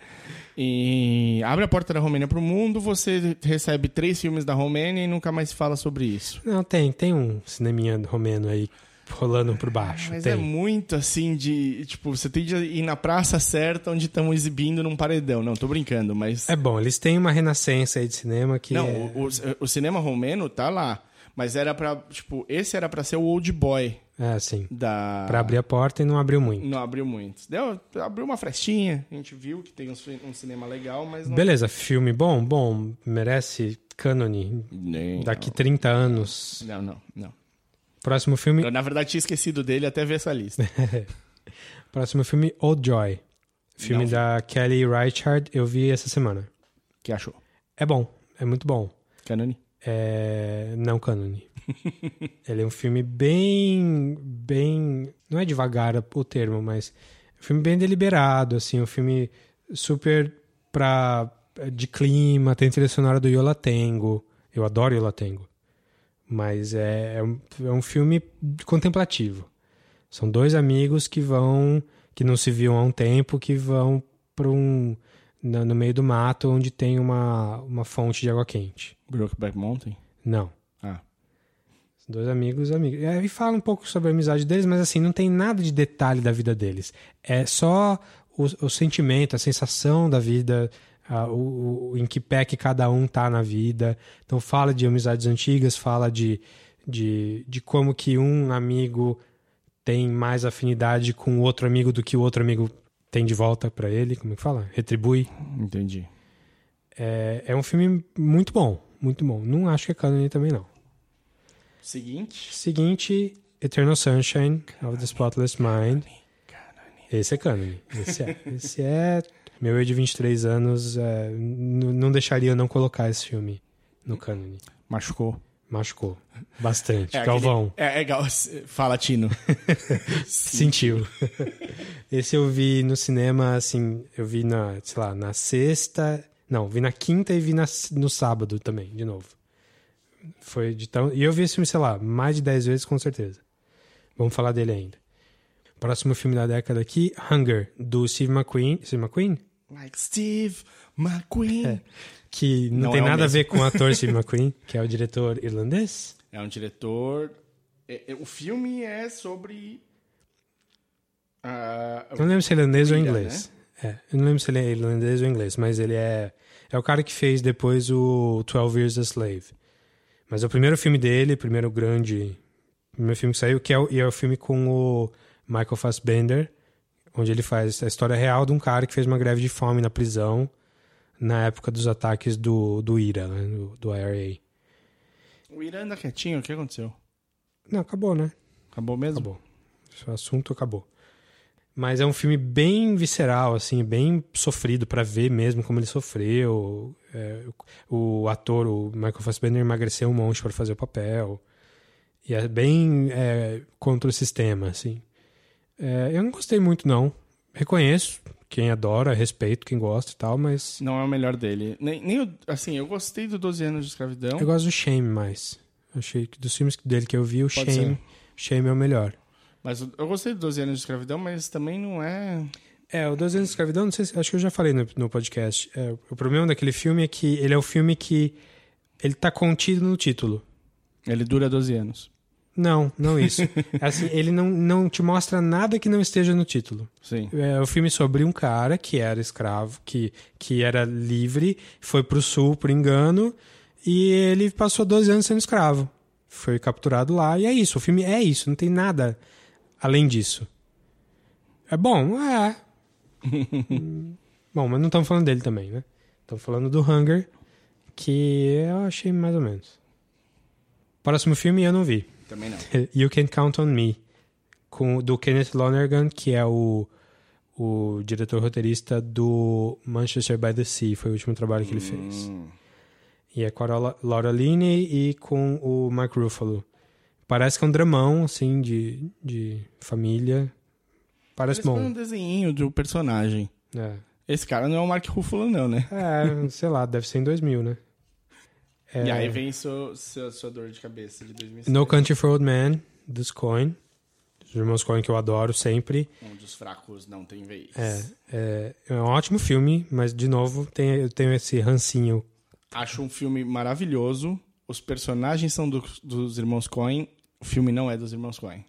E abre a porta da Romênia pro mundo, você recebe três filmes da Romênia e nunca mais se fala sobre isso. não, tem, tem um cineminha romeno aí rolando por baixo. Mas tem. é muito assim de. Tipo, você tem de ir na praça certa onde estão exibindo num paredão. Não, tô brincando, mas. É bom, eles têm uma renascença aí de cinema que Não, é... o, o- o cinema romeno tá lá. Mas era pra. Tipo, esse era pra ser o old boy É, assim, da. pra abrir a porta e não abriu muito. Não abriu muito. Deu, abriu uma frestinha. A gente viu que tem um, um cinema legal, mas não. Beleza, filme bom, bom, merece cânone daqui 30 anos. Não, não, não. Próximo filme, Eu, na verdade, tinha esquecido dele até ver essa lista. próximo filme Old Joy. Filme Não da Kelly Reichardt, eu vi essa semana. que achou? É bom, é muito bom. Canoni? É... Não cânone. Ele é um filme bem, bem, não é devagar o termo, mas é um filme bem deliberado, assim, um filme super pra, de clima, tem trilha sonora do Yola Tengo. Eu adoro Yola Tengo. Mas é, é, um, é um filme contemplativo. São dois amigos que vão, que não se viam há um tempo, que vão para um no, no meio do mato onde tem uma, uma fonte de água quente. Brokeback Mountain? Não. Ah. São Dois amigos, amigos. É, E fala um pouco sobre a amizade deles, mas assim, não tem nada de detalhe da vida deles. É só o, o sentimento, a sensação da vida, a- o, o- em que pé que cada um tá na vida. Então fala de amizades antigas, fala de, de, de como que um amigo tem mais afinidade com o outro amigo do que o outro amigo tem de volta pra ele. Como é que fala? Retribui. Entendi. É, é um filme muito bom, muito bom. Não acho que é canon também, não. Seguinte. Seguinte, Eternal Sunshine of the Spotless Mind. Esse é canon. Esse é. Esse é. Meu eu de 23 anos é, não deixaria eu não colocar esse filme no canon. Machucou. Machucou. Bastante. É Galvão. aquele- É, é gal... Fala, Tino. Sentiu. Esse eu vi no cinema, assim, eu vi na, sei lá, na sexta. Não, vi na quinta e vi na- no sábado também, de novo. Foi de tão. E eu vi esse filme, sei lá, mais de 10 vezes com certeza. Vamos falar dele ainda. Próximo filme da década aqui, Hunger, do Steve McQueen. Steve McQueen? Like Steve McQueen. É. Que não, Não tem é o nada a ver com o ator Steve McQueen, que é o diretor irlandês. É um diretor. é- é- o filme é sobre. Eu não lembro se é irlandês ou inglês. É, eu não lembro se ele é irlandês ou inglês, mas ele é. É o cara que fez depois o 12 Years a Slave. Mas é o primeiro filme dele, o primeiro grande. Primeiro filme que saiu, que é o, e é o filme com o Michael Fassbender, onde ele faz a história real de um cara que fez uma greve de fome na prisão na época dos ataques do, do IRA, né, do, do IRA. O Irã anda quietinho, o que aconteceu? Não, acabou, né? Acabou mesmo? Acabou. Esse assunto acabou. Mas é um filme bem visceral, assim, bem sofrido pra ver mesmo como ele sofreu. É, o, o ator, o Michael Fassbender, emagreceu um monte pra fazer o papel. E é bem é, contra o sistema, assim. É, eu não gostei muito, não. Reconheço quem adora, respeito quem gosta e tal, mas Não é o melhor dele. Nem, nem o- assim, eu gostei do 12 anos de escravidão. eu gosto do Shame mais. Achei que dos filmes dele que eu vi, o Pode Shame, Shame é o melhor. Mas eu gostei do 12 anos de escravidão, mas também não é. É, o 12 anos de escravidão, não sei se, acho que eu já falei no, no podcast. É, o problema daquele filme é que ele é o filme que ele tá contido no título. Ele dura 12 anos. Não, não isso. assim, ele não, não te mostra nada que não esteja no título. Sim. É o filme sobre um cara que era escravo, que, que era livre, foi pro sul por engano, e ele passou 12 anos sendo escravo. Foi capturado lá, e é isso. O filme é isso, não tem nada além disso. É bom, é. Bom, mas não estamos falando dele também, né? Estamos falando do Hunger, que eu achei mais ou menos. Próximo filme eu não vi. Também não. You Can Count on Me, com, do Kenneth Lonergan, que é o, o diretor roteirista do Manchester by the Sea, foi o último trabalho que ele fez. Hum. E é com a Laura- Linney e com o Mark Ruffalo. Parece que é um dramão, assim, de, de família. Parece Parece um bom. desenho do personagem. É. Esse cara não é o Mark Ruffalo, não, né? É, sei lá, deve ser em 2000, né? É, E aí vem seu, seu- sua dor de cabeça de 2007. No Country for Old Men, dos Coen. Os irmãos Coen que eu adoro sempre. Onde os fracos não têm vez. É, é, é um ótimo filme, mas de novo tem, eu tenho esse rancinho. Acho um filme maravilhoso. Os personagens são do- dos irmãos Coen. O filme não é dos irmãos Coen.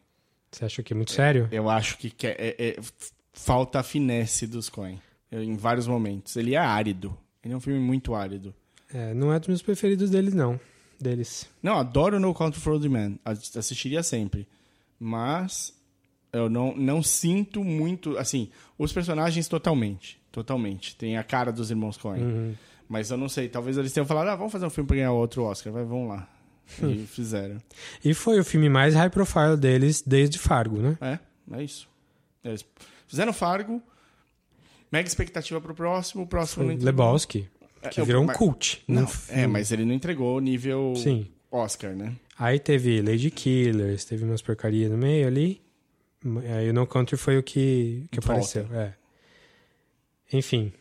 Você acha que é muito sério? Eu acho que que- é- é- f- falta a finesse dos Coen. Eu- Em vários momentos. Ele é árido. Ele é um filme muito árido. É, não é dos meus preferidos deles, não. Deles. Não, adoro No Country for Old Men. Ass- Assistiria sempre. Mas eu não, não sinto muito... Assim, os personagens totalmente. Totalmente. Tem a cara dos irmãos Coen. Uhum. Mas eu não sei. Talvez eles tenham falado, ah, vamos fazer um filme pra ganhar outro Oscar. Vai, vamos lá. E fizeram. E foi o filme mais high profile deles desde Fargo, né? É, é isso. Eles fizeram Fargo. Mega expectativa pro próximo. O próximo. Lebowski, que É, virou um cult. Não, é, mas ele não entregou o nível Sim. Oscar, né? Aí teve Lady Killers, teve umas porcarias no meio ali. Aí o No Country foi o que, que Volta. apareceu. É. Enfim.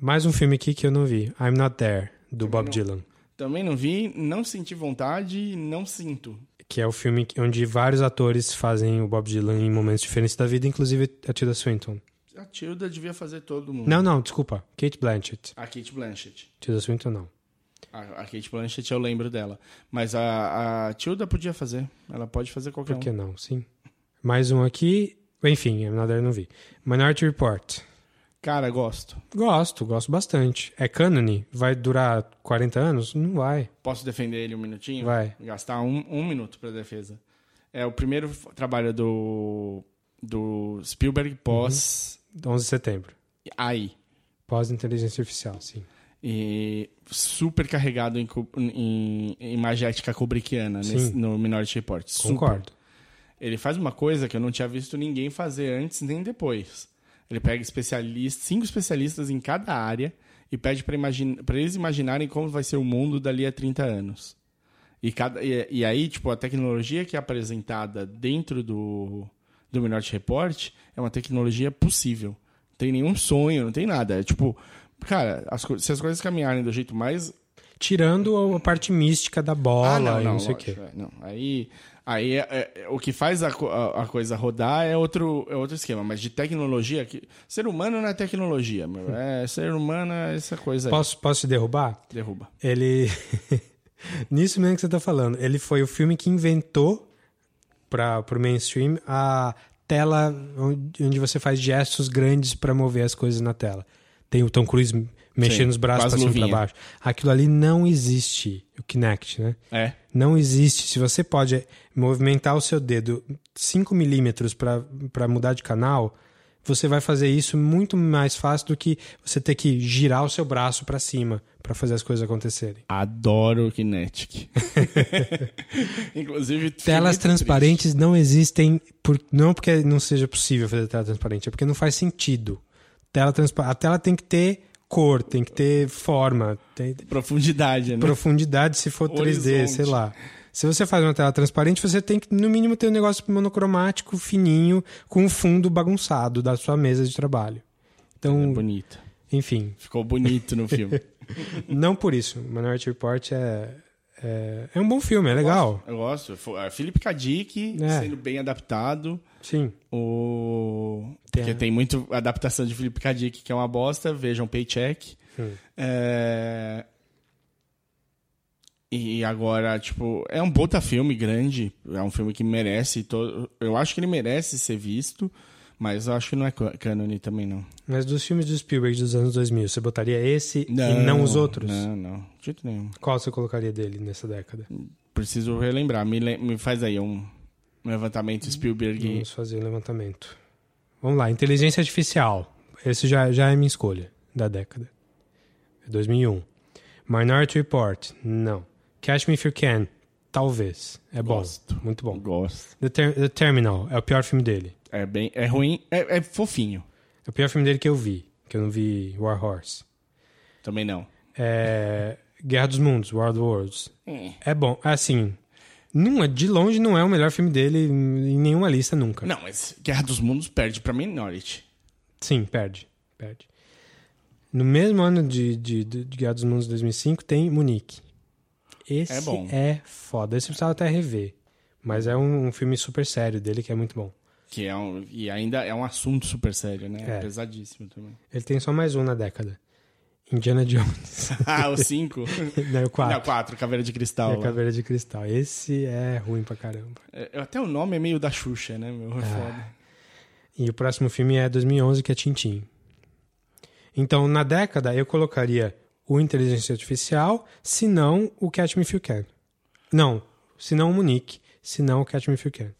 Mais um filme aqui que eu não vi. I'm Not There, do Também Bob não. Dylan. Também não vi, não senti vontade, não sinto. Que é o filme que- onde vários atores fazem o Bob Dylan em momentos diferentes da vida, inclusive a Tilda Swinton. A Tilda devia fazer todo mundo. Não, não, desculpa. Kate Blanchett. A Kate Blanchett. Tilda Swinton não. A, a Kate Blanchett eu lembro dela. Mas a, a Tilda podia fazer. Ela pode fazer qualquer Por que um. não? Sim. Mais um aqui. Enfim, I'm Not There não vi. Minority Report. Cara, gosto. Gosto, gosto bastante. É cânone? Vai durar 40 anos? Não vai. Posso defender ele um minutinho? Vai. Gastar um, um minuto pra defesa. É o primeiro trabalho do, do Spielberg pós 11 de setembro. AI. Pós-inteligência artificial, sim. E super carregado em, em, em imagética kubrickiana nesse- no Minority Report. Super. Concordo. Ele faz uma coisa que eu não tinha visto ninguém fazer antes nem depois. Ele pega especialistas, cinco especialistas em cada área e pede para eles imaginarem como vai ser o mundo dali a 30 anos. E, cada, e, e aí, tipo, a tecnologia que é apresentada dentro do, do Minority Report é uma tecnologia possível. Não tem nenhum sonho, não tem nada. É tipo, cara, as se as coisas caminharem do jeito mais Tirando a parte mística da bola ah, não, e não, não sei o quê. é, não. Aí Aí é- é- o que faz a, a- a coisa rodar é outro, é outro esquema, mas de tecnologia, que, ser humano não é tecnologia, meu. É ser humano é essa coisa aí. Posso, posso te derrubar? Derruba. Ele. Nisso mesmo que você tá falando. Ele foi o filme que inventou para o mainstream a tela onde você faz gestos grandes para mover as coisas na tela. Tem o Tom Cruise mexendo Sim, os braços para cima e para baixo. Aquilo ali não existe, o Kinect, né? É. Não existe. Se você pode movimentar o seu dedo 5 milímetros para mudar de canal, você vai fazer isso muito mais fácil do que você ter que girar o seu braço para cima para fazer as coisas acontecerem. Adoro o Kinetic. Inclusive, Telas transparentes não existem, por, não porque não seja possível fazer tela transparente, é porque não faz sentido. Tela transpa a tela tem que ter cor, tem que ter forma, tem triste. Profundidade, né? profundidade se for 3D, Horizonte. sei lá. Se você faz uma tela transparente, você tem que, no mínimo, ter um negócio monocromático, fininho, com um fundo bagunçado da sua mesa de trabalho. É Então, bonito. enfim, Ficou bonito no filme. não por isso. Minority Report é, é, é um bom filme, é legal. Eu gosto. É, Philip K. Dick É. sendo bem adaptado. Sim. O... Tem Porque tem muito adaptação de Philip K. Dick que é uma bosta. Vejam Paycheck. Hum. É... E agora, tipo, é um puta filme grande. É um filme que merece. To... Eu acho que ele merece ser visto. Mas eu acho que não é cânone também, não. Mas dos filmes do Spielberg dos anos 2000, você botaria esse e não os outros? Não, não. De jeito nenhum. Qual você colocaria dele nessa década? Preciso relembrar. Me, le- me faz aí um, um levantamento Spielberg. Vamos fazer o levantamento. Vamos lá, inteligência artificial. Esse já, já é minha escolha da década. É 2001. Minority Report, não. Catch Me If You Can, talvez. É bom, Gosto. muito bom. Gosto. The, Ter- The Terminal é o pior filme dele. É bem. É ruim. É, é fofinho. É o pior filme dele que eu vi, que eu não vi War Horse. Também não. É Guerra dos Mundos, World Wars. É. É bom, assim, não é, de longe não é o melhor filme dele em nenhuma lista nunca. Não, mas Guerra dos Mundos perde pra Minority. Sim, perde. Perde. No mesmo ano de, de, de de Guerra dos Mundos 2005 tem Munique. Esse É bom. é foda. Esse precisava até rever. Mas é um, um filme super sério dele que é muito bom. Que é um, e ainda é um assunto super sério, né? É. Pesadíssimo também. Ele tem só mais um na década. Indiana Jones. ah, o 5? Não, o Não, 4. 4, Caveira de É Cristal. a lá. Caveira de Cristal. Esse é ruim pra caramba. É, até o nome é meio da Xuxa, né, meu? É foda. E o próximo filme é 2011, que é Tintin. Então, na década, eu colocaria o Inteligência Artificial, se não o Catch Me If You Can. Não, se não o Munique, se não o Catch Me If You Can.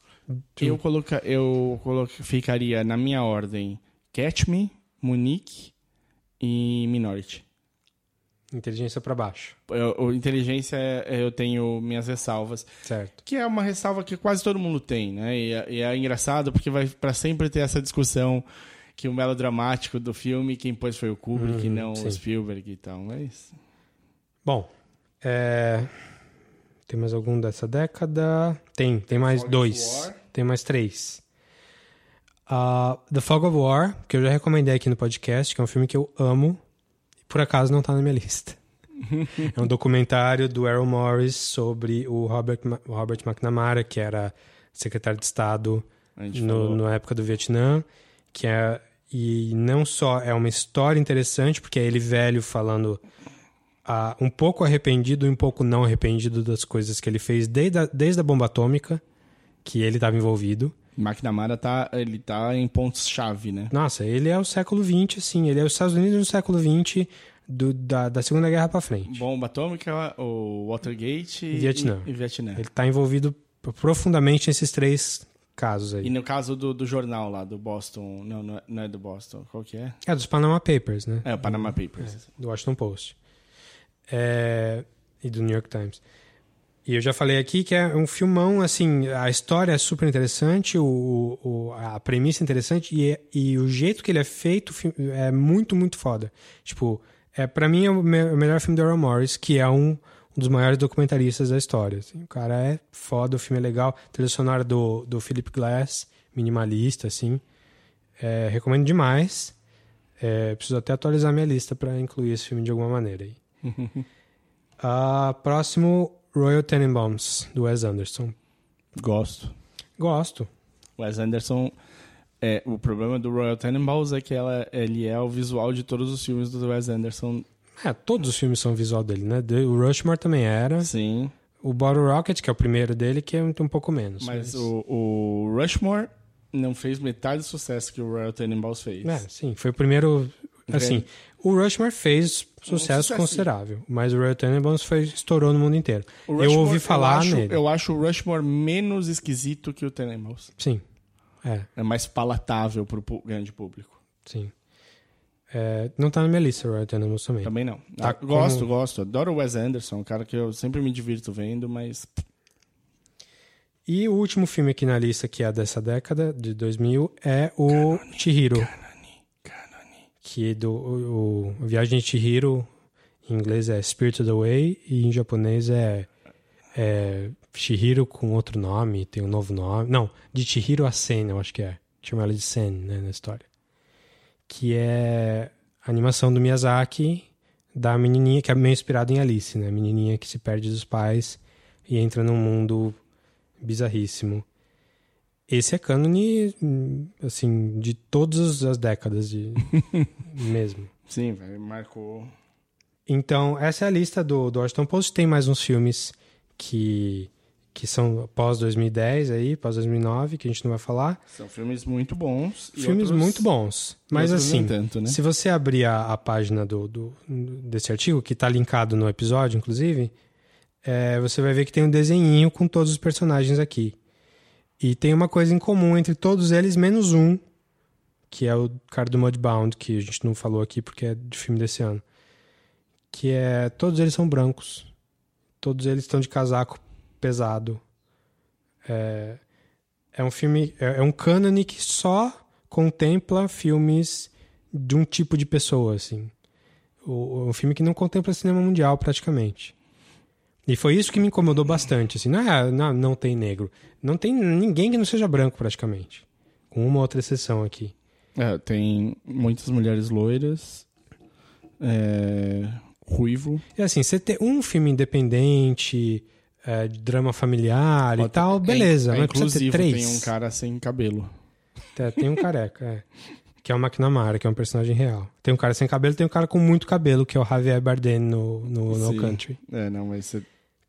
Eu, coloca, eu coloca, ficaria na minha ordem Catch Me, Munique e Minority. Inteligência pra baixo, Eu, o inteligência, é- eu tenho minhas ressalvas. certo? Que é uma ressalva que quase todo mundo tem, né? E, é- e é engraçado porque vai para sempre ter essa discussão que o melodramático do filme, quem pôs foi o Kubrick, Uhum, não sim. o Spielberg e tal. Mas Bom, é... tem mais algum dessa década? Tem, tem mais Fog dois. Tem mais três. Ah, The Fog of War, que eu já recomendei aqui no podcast, que é um filme que eu amo, e por acaso não tá na minha lista. é um documentário do Errol Morris sobre o Robert, Robert McNamara, que era secretário de Estado no, na época do Vietnã, que é e não só é uma história interessante, porque é ele velho falando ah, um pouco arrependido e um pouco não arrependido das coisas que ele fez desde a, desde a bomba atômica, que ele estava envolvido. McNamara tá, ele tá em pontos-chave, né? Nossa, ele é o século XX, assim, ele é os Estados Unidos no século XX, do, da, da Segunda Guerra para frente. Bomba atômica, o Watergate e Vietnã. E, e Vietnã. Ele está envolvido profundamente nesses três casos aí. E no caso do, do jornal lá, do Boston. Não, não é, não é do Boston. Qual que é? É dos Panama Papers, né? É, o Panama Papers. do Washington Post É, e do New York Times. E eu já falei aqui que é um filmão, assim, a história é super interessante, o, o- a premissa é interessante e, é- e o jeito que ele é feito é muito, muito foda. Tipo, é, para mim é o, me- o melhor filme do Errol Morris, que é um dos maiores documentaristas da história. assim. o cara é foda, o filme é legal. Trilha sonora do, do Philip Glass, minimalista, assim. É, recomendo demais. É, preciso até atualizar minha lista para incluir esse filme de alguma maneira aí. Ah, próximo, Royal Tenenbaums, do Wes Anderson. Gosto. Gosto. Wes Anderson. É, o problema do Royal Tenenbaums é que ela, ele é o visual de todos os filmes do Wes Anderson. É, todos os filmes são visual dele, né? O Rushmore também era. Sim. O Bottle Rocket, que é o primeiro dele, que é um, um pouco menos. Mas o, o Rushmore não fez metade do sucesso que o Royal Tenenbaums fez. É, sim, foi o primeiro. Assim, o Rushmore fez sucesso sucesso, considerável, mas o Royal Tenenbaums foi estourou no mundo inteiro. O eu Rushmore, ouvi falar acho, nele. Eu acho o Rushmore menos esquisito que o Tenenbaums. Sim. É, É mais palatável pro pu- grande público. sim. É, não tá na minha lista Royal Tenenbaums também. Também não. Tá Ah, Gosto, como- gosto. Adoro o Wes Anderson, um cara que eu sempre me divirto vendo, mas E o último filme aqui na lista, que é dessa década, de 2000, é o Chihiro. Que do, o, o Viagem de Chihiro, em inglês é Spirited Away, e em japonês é, é Chihiro com outro nome, tem um novo nome. Não, de Chihiro a Sen, eu acho que é. Chama ela de Sen, né, na história. Que é a animação do Miyazaki, da menininha, que é meio inspirada em Alice, né? A menininha que se perde dos pais e entra num mundo bizarríssimo. Esse é cânone, assim, de todas as décadas de... mesmo. sim, velho, marcou. Então, essa é a lista do, do Washington Post. Tem mais uns filmes que, que são pós-2010 aí, pós-2009, que a gente não vai falar. São filmes muito bons. filmes outros- muito bons. Mas assim, tanto, né? se você abrir a, a página do, do- desse artigo, que está linkado no episódio, inclusive, é, você vai ver que tem um desenhinho com todos os personagens aqui. E tem uma coisa em comum entre todos eles, menos um, que é o cara do Mudbound, que a gente não falou aqui porque é de filme desse ano. Que é. Todos eles são brancos. Todos eles estão de casaco pesado. É, é um filme. É, é um cânone que só contempla filmes de um tipo de pessoa, assim. O, um filme que não contempla cinema mundial, praticamente. E foi isso que me incomodou bastante, assim. Não, é, não, não tem negro. Não tem ninguém que não seja branco, praticamente. Com uma outra exceção aqui. É, tem muitas mulheres loiras. É, ruivo. E assim, você ter um filme independente, é, de drama familiar e Pode- tal, beleza. É, mas precisa ter inclusive, três. tem um cara sem cabelo. É, tem um careca, é. Que é o McNamara, que é um personagem real. Tem um cara sem cabelo, tem um cara com muito cabelo, que é o Javier Bardem no, no No Sim. Country. É, não, mas você...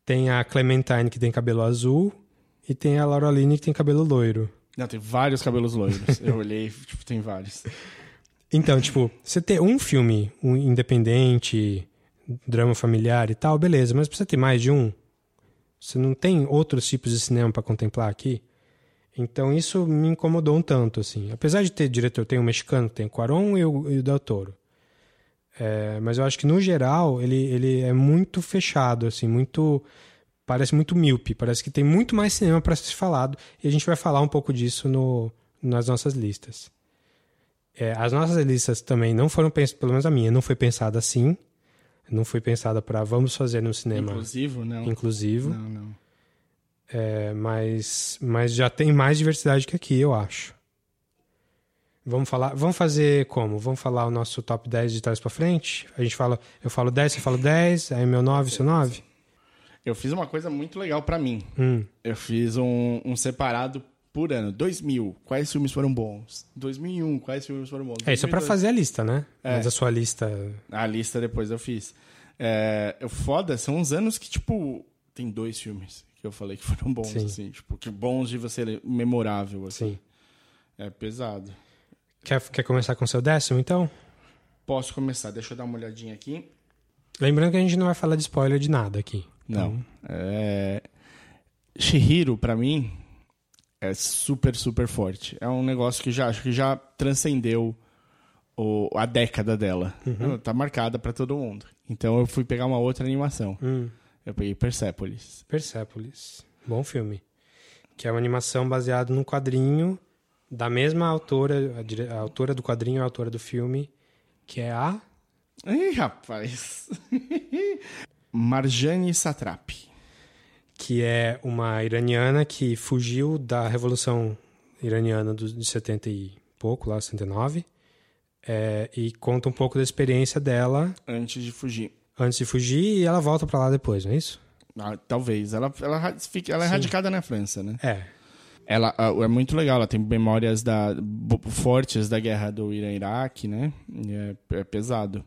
Tem a Clementine, que tem cabelo azul, e tem a Laureline, que tem cabelo loiro. Não, tem vários cabelos loiros. Eu olhei, tipo, tem vários. Então, tipo, você ter um filme um independente, drama familiar e tal, beleza, mas precisa ter mais de um. Você não tem outros tipos de cinema pra contemplar aqui? Então isso me incomodou um tanto, assim. Apesar de ter diretor, tem o mexicano, tem o Cuarón e o, o Del Toro. É, mas eu acho que, no geral, ele, ele é muito fechado, assim, muito... Parece muito míope, parece que tem muito mais cinema para ser falado, e a gente vai falar um pouco disso no, nas nossas listas. É, as nossas listas também não foram pensadas, pelo menos a minha, não foi pensada assim. Não foi pensada para vamos fazer no cinema Inclusivo, não. inclusivo. Não, não. É, mas, mas já tem mais diversidade que aqui, eu acho. Vamos falar, vamos fazer como? Vamos falar o nosso top 10 de trás para frente? A gente fala, eu falo 10, você fala 10, aí meu 9, seu 9? Eu fiz uma coisa muito legal pra mim. Hum, Eu fiz um, um separado por ano. 2000, quais filmes foram bons? 2001, quais filmes foram bons? é isso é para 2002. fazer a lista, né? É. Mas a sua lista A lista depois eu fiz. É, foda são uns anos que, tipo, tem dois filmes que eu falei que foram bons, Sim. assim. Tipo, que bons de você memorável, assim. Sim. É pesado. Quer, quer começar com o seu décimo, então? Posso começar, deixa eu dar uma olhadinha aqui. Lembrando que a gente não vai falar de spoiler de nada aqui. Não. É... Shihiro, pra mim, é super, super forte. É um negócio que já acho que já transcendeu o- a década dela. Tá marcada pra todo mundo. Então eu fui pegar uma outra animação. Hum. Eu peguei Persepolis. Persepolis. Bom filme. Que é uma animação baseada num quadrinho da mesma autora, a, dire- a autora do quadrinho é a autora do filme, que é a. Ih, rapaz. Marjane Satrapi. Que é uma iraniana que fugiu da Revolução Iraniana de 70 e pouco, lá, 69, é, e conta um pouco da experiência dela Antes de fugir. antes de fugir e ela volta pra lá depois, não é isso? Ah, talvez. Ela, ela, ra- fica- ela é Sim. radicada na França, né? É. Ela é muito legal, ela tem memórias da, fortes da guerra do Irã e Iraque, né? É, é pesado.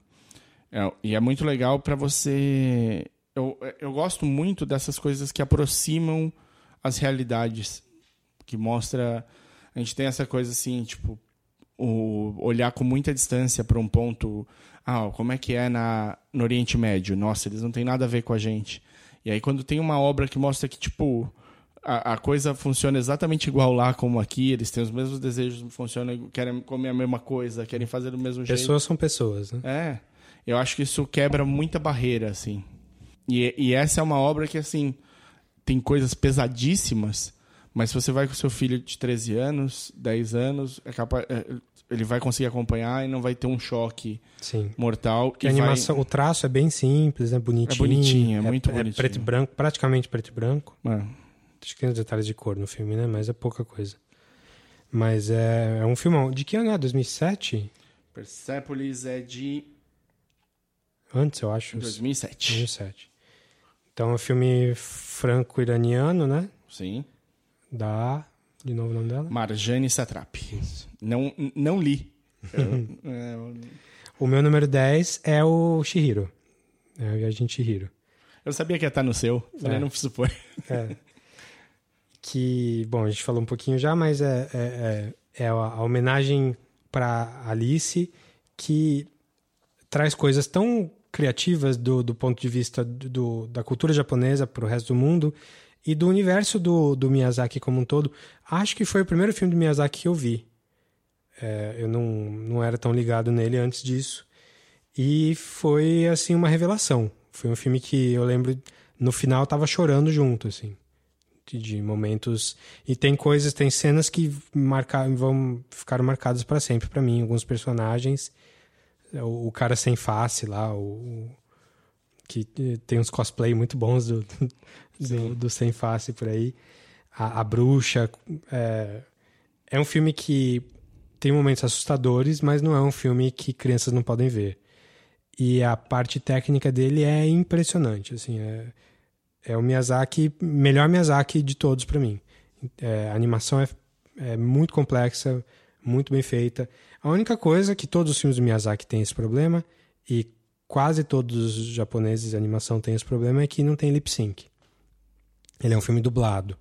É, e é muito legal pra você. Eu, eu gosto muito dessas coisas que aproximam as realidades. Que mostra. A gente tem essa coisa assim, tipo, o olhar com muita distância para um ponto. Ah, como é que é na, no Oriente Médio? Nossa, eles não têm nada a ver com a gente. E aí, quando tem uma obra que mostra que, tipo, a, a coisa funciona exatamente igual lá como aqui, eles têm os mesmos desejos, funcionam, querem comer a mesma coisa, querem fazer do mesmo jeito. Pessoas são pessoas, né? É. Eu acho que isso quebra muita barreira, assim. E, e essa é uma obra que, assim, tem coisas pesadíssimas, mas se você vai com seu filho de 13 anos, 10 anos, é capaz, é, ele vai conseguir acompanhar e não vai ter um choque Sim. mortal. Que a vai- animação, o traço é bem simples, né? Bonitinho. É bonitinho, é muito bonitinho. preto e branco, praticamente preto e branco. É. Acho que tem detalhes de cor no filme, né? Mas é pouca coisa. Mas é, é um filmão. De que ano é? 2007? Persepolis é de Antes, eu acho. 2007. 2007. Então é um filme franco-iraniano, né? Sim. Da. De novo o nome dela? Marjane Satrapi. Não, não li. Eu- eu- O meu número 10 é o Shihiro. É o Viagem de Shihiro. eu sabia que ia estar no seu. Falei, É. não pôr. É. que, bom, a gente falou um pouquinho já, mas é, é, é, é a, a homenagem para Alice que traz coisas tão criativas do, do ponto de vista do, da cultura japonesa para o resto do mundo e do universo do, do Miyazaki como um todo. Acho que foi o primeiro filme do Miyazaki que eu vi. É, eu não, não era tão ligado nele antes disso. E foi, assim, uma revelação. Foi um filme que eu lembro, no final, eu tava chorando junto, assim. De, de momentos. E tem coisas, tem cenas que marcar, vão ficar marcadas para sempre para mim. Alguns personagens. O, o cara sem face lá, o. o- que eh, tem uns cosplay muito bons do, do, do sem face por aí. A, a bruxa. É, é um filme que tem momentos assustadores, mas não é um filme que crianças não podem ver. E a parte técnica dele é impressionante, assim, é, é o Miyazaki, melhor Miyazaki de todos para mim. É, a animação é, é muito complexa, muito bem feita. A única coisa que todos os filmes do Miyazaki têm esse problema e quase todos os japoneses de animação têm esse problema é que não tem lip sync. Ele é um filme dublado.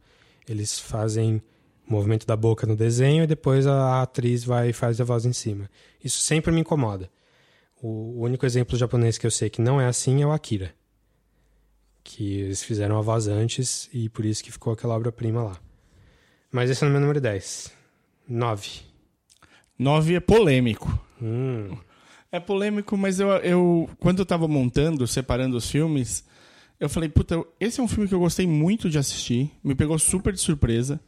Eles fazem o movimento da boca no desenho e depois a atriz vai e faz a voz em cima. Isso sempre me incomoda. O o único exemplo japonês que eu sei que não é assim é o Akira. Que eles fizeram a voz antes e por isso que ficou aquela obra-prima lá. Mas esse é o meu número 10. 9. 9 é polêmico. Hum, É polêmico, mas eu, eu quando eu tava montando, separando os filmes, eu falei, puta, esse é um filme que eu gostei muito de assistir, me pegou super de surpresa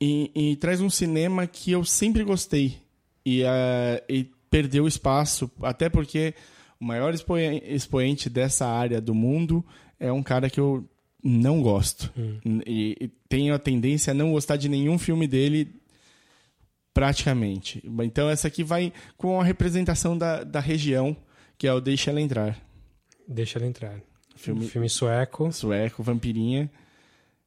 e, e traz um cinema que eu sempre gostei e, eh, e perdeu espaço, até porque o maior expoen- expoente dessa área do mundo é um cara que eu não gosto. E, e tenho a tendência a não gostar de nenhum filme dele praticamente. Então essa aqui vai com a representação da, da região, que é o Deixa Ela Entrar. deixa ela entrar. Filme Filme sueco. sueco, vampirinha.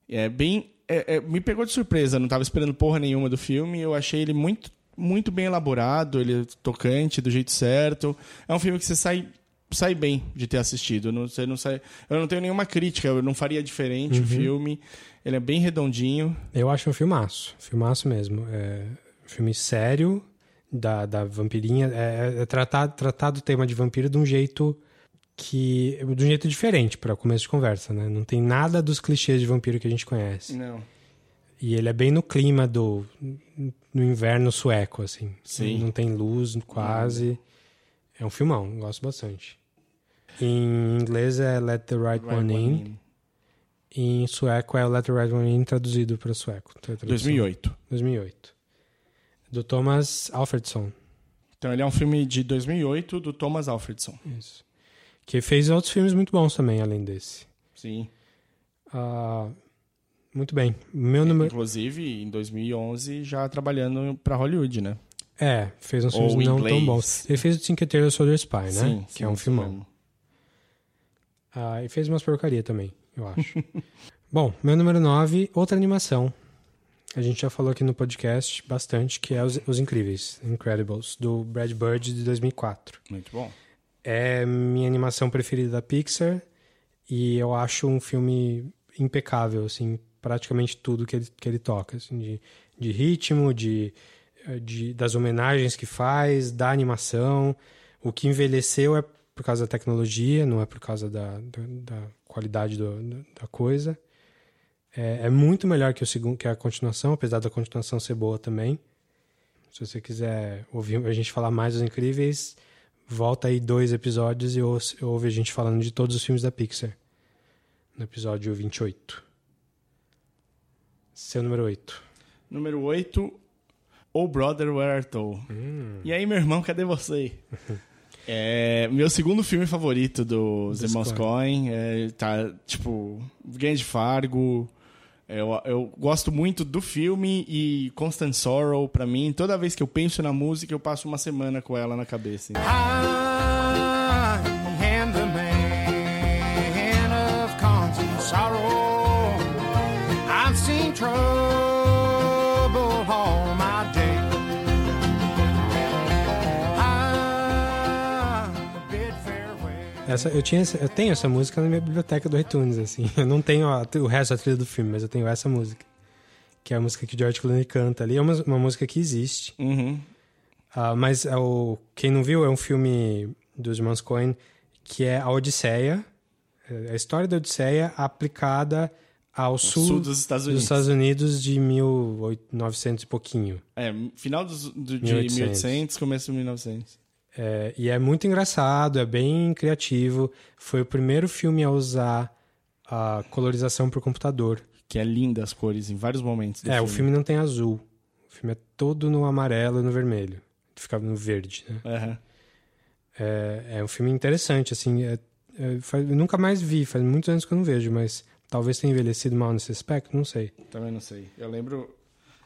É bem... é- é- me pegou de surpresa, não tava esperando porra nenhuma do filme. Eu achei ele muito, muito bem elaborado, ele é tocante, do jeito certo. É um filme que você sai, sai bem de ter assistido. Não, você não sai, eu não tenho nenhuma crítica, eu não faria diferente o filme. Ele é bem redondinho. Eu acho um filmaço. Filmaço mesmo. É filme sério da, da vampirinha. É, é tratar, tratar do tema de vampiro de um jeito que. de um jeito diferente para começo de conversa, né? Não tem nada dos clichês de vampiro que a gente conhece. Não. E ele é bem no clima do. no inverno sueco, assim. Sim. Não tem luz quase. É um filmão, gosto bastante. Em inglês é Let the Right, One In. E em sueco é Let the Right One In traduzido para sueco. Tem a tradução. 2008. 2008. Do Thomas Alfredson. Então ele é um filme de 2008 do Thomas Alfredson. Isso. Que fez outros filmes muito bons também, além desse. Sim. Ah, muito bem. Meu número. Inclusive, em 2011, já trabalhando pra Hollywood, né? É, fez uns Ou filmes não inglês. tão bons. Ele fez o Tinketeer Soldier Spy, né? Sim, que é um sim, filmão. sim. Ah, e fez umas porcaria também. eu acho. Bom, meu número 9, outra animação. A gente já falou aqui no podcast bastante, que é Os, Os Incríveis, Incredibles, do Brad Bird de 2004. Muito bom. É minha animação preferida da Pixar e eu acho um filme impecável, assim, praticamente tudo que ele, que ele toca, assim, de, de ritmo, de, de, das homenagens que faz, da animação. O que envelheceu é por causa da tecnologia, não é por causa da, da, da qualidade do, da coisa. É, é, muito melhor que, o segundo, que a continuação, apesar da continuação ser boa também. Se você quiser ouvir a gente falar mais dos incríveis, volta aí dois episódios e ouve a gente falando de todos os filmes da Pixar. No episódio 28. Seu número 8. Número 8, Oh Brother Where Art? Hum. E aí, meu irmão, cadê você? É meu segundo filme favorito dos, dos irmãos Coen. É, tá, tipo, Grande Fargo. Eu, eu gosto muito do filme e Constant Sorrow, pra mim, toda vez que eu penso na música, eu passo uma semana com ela na cabeça. Então. Essa, eu, tinha, eu tenho essa música na minha biblioteca do iTunes, assim. Eu não tenho a, o resto da trilha do filme, mas eu tenho essa música. Que é a música que o George Clooney canta ali. É uma, uma música que existe. Uhum. Uh, mas é o, quem não viu, é um filme dos irmãos Coen que é a Odisseia. É a história da Odisseia aplicada ao sul, sul, dos, Estados Unidos. dos Estados Unidos de 1900 e pouquinho. É, final dos, do, de 1800. 1800, começo de 1900. É, e é muito engraçado, é bem criativo. Foi o primeiro filme a usar a colorização por computador. Que é linda as cores em vários momentos. é, filme. o filme não tem azul. O filme é todo no amarelo e no vermelho. Ficava no verde, né? Uhum. É, é um filme interessante, assim. É, é, faz, eu nunca mais vi, faz muitos anos que eu não vejo, mas talvez tenha envelhecido mal nesse aspecto, não sei. Também não sei. Eu lembro.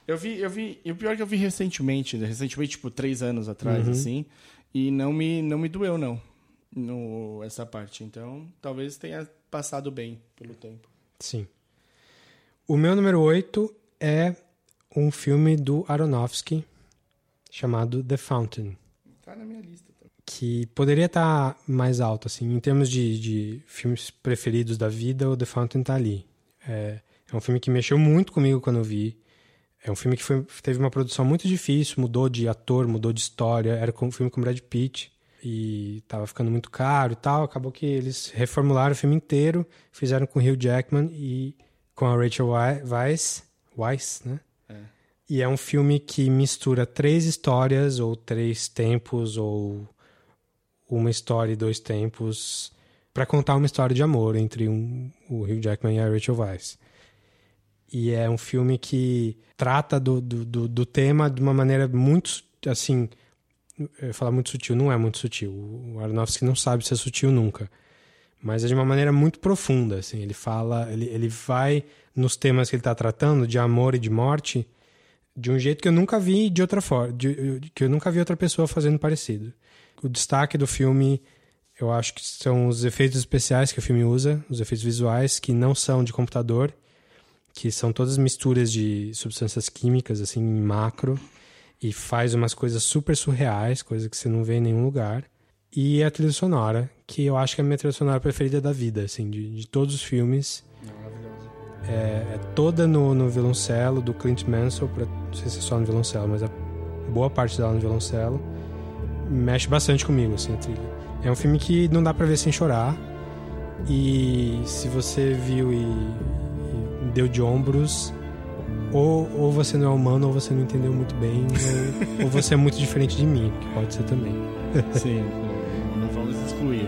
Eu vi, eu vi. E o pior é que eu vi recentemente, recentemente, tipo, três anos atrás, uhum. assim. E não me, não me doeu, não, no, essa parte. Então, talvez tenha passado bem pelo tempo. Sim. O meu número 8 é um filme do Aronofsky chamado The Fountain. Tá na minha lista. Também. Que poderia estar tá mais alto, assim. Em termos de, de filmes preferidos da vida, o The Fountain tá ali. É, é um filme que mexeu muito comigo quando eu vi. É um filme que foi, teve uma produção muito difícil, mudou de ator, mudou de história. Era um filme com Brad Pitt e tava ficando muito caro e tal. Acabou que eles reformularam o filme inteiro, fizeram com Hugh Jackman e com a Rachel Weisz, Weisz né? É. E é um filme que mistura três histórias, ou três tempos, ou uma história e dois tempos, para contar uma história de amor entre um, o Hugh Jackman e a Rachel Weisz. E é um filme que trata do, do, do, tema de uma maneira muito, assim, eu falar muito sutil, não é muito sutil. O Aronofsky não sabe ser sutil nunca. Mas é de uma maneira muito profunda, assim. Ele fala, ele, ele vai nos temas que ele está tratando, de amor e de morte, de um jeito que eu nunca vi de outra forma, de, que eu nunca vi outra pessoa fazendo parecido. O destaque do filme, eu acho que são os efeitos especiais que o filme usa, os efeitos visuais que não são de computador que são todas misturas de substâncias químicas, assim, em macro, e faz umas coisas super surreais, coisas que você não vê em nenhum lugar. E a trilha sonora, que eu acho que é a minha trilha sonora preferida da vida, assim, de, de todos os filmes. É, é toda no, no violoncelo do Clint Mansell, pra, não sei se é só no violoncelo, mas a boa parte dela no violoncelo. Mexe bastante comigo, assim, a trilha. É um filme que não dá pra ver sem chorar. E se você viu e, deu de ombros, ou, ou você não é humano, ou você não entendeu muito bem, ou, ou você é muito diferente de mim, que pode ser também. Sim, não vamos excluir.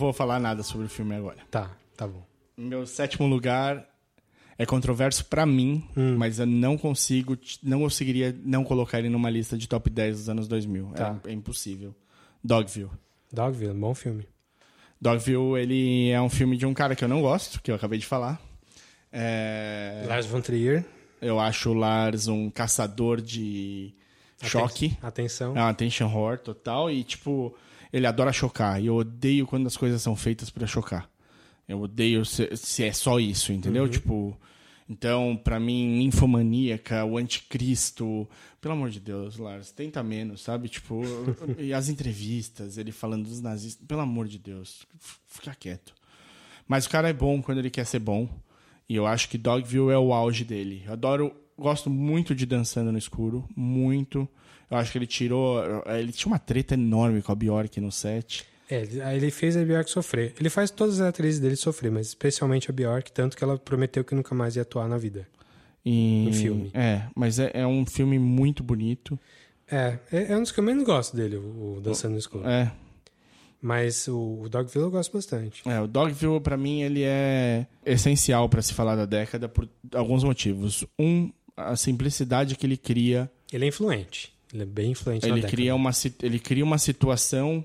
Vou falar nada sobre o filme agora. Tá, tá bom. Meu sétimo lugar é controverso pra mim, Hum. mas eu não consigo, não conseguiria não colocar ele numa lista de top 10 dos anos 2000. Tá. É, é impossível. Dogville. Dogville, bom filme. Dogville, ele é um filme de um cara que eu não gosto, que eu acabei de falar. É, Lars von Trier. eu acho o Lars um caçador de choque. Atenção. É uma attention horror total e, tipo, ele adora chocar. E eu odeio quando as coisas são feitas pra chocar. Eu odeio se, se é só isso, entendeu? Tipo, então, pra mim, Ninfomaníaca, o Anticristo... Pelo amor de Deus, Lars, tenta menos, sabe? Tipo, e as entrevistas, ele falando dos nazistas... Pelo amor de Deus, fica quieto. Mas o cara é bom quando ele quer ser bom. E eu acho que Dogville é o auge dele. Eu adoro, gosto muito de Dançando no Escuro, muito. Eu acho que ele tirou, ele tinha uma treta enorme com a Bjork no set. É, ele- fez a Bjork sofrer. Ele faz todas as atrizes dele sofrer, mas especialmente a Bjork, tanto que ela prometeu que nunca mais ia atuar na vida. E, Em filme. É, mas é, é um filme muito bonito. É, é, é um dos que eu menos gosto dele, o, Dançando no Escuro. É, Mas o, o Dogville eu gosto bastante. é o Dogville pra mim ele é essencial pra se falar da década por alguns motivos. Um, a simplicidade que ele cria Ele é influente. Ele é bem influente na ele década. cria uma ele cria uma situação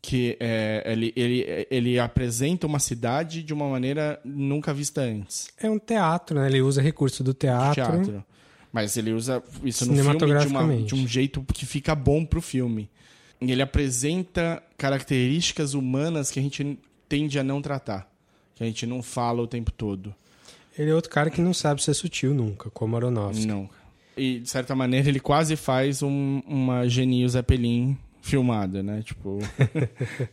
que é, ele, ele, ele apresenta uma cidade de uma maneira nunca vista antes É um teatro, né? Ele usa recurso do teatro. teatro mas ele usa isso no filme de, uma, Cinematograficamente. de um jeito que fica bom pro filme e ele apresenta características humanas que a gente tende a não tratar que a gente não fala o tempo todo Ele é outro cara que não sabe ser sutil nunca, como Aronofsky. não e de certa maneira ele quase faz um, uma Genio Zeppelin filmada, né? Tipo.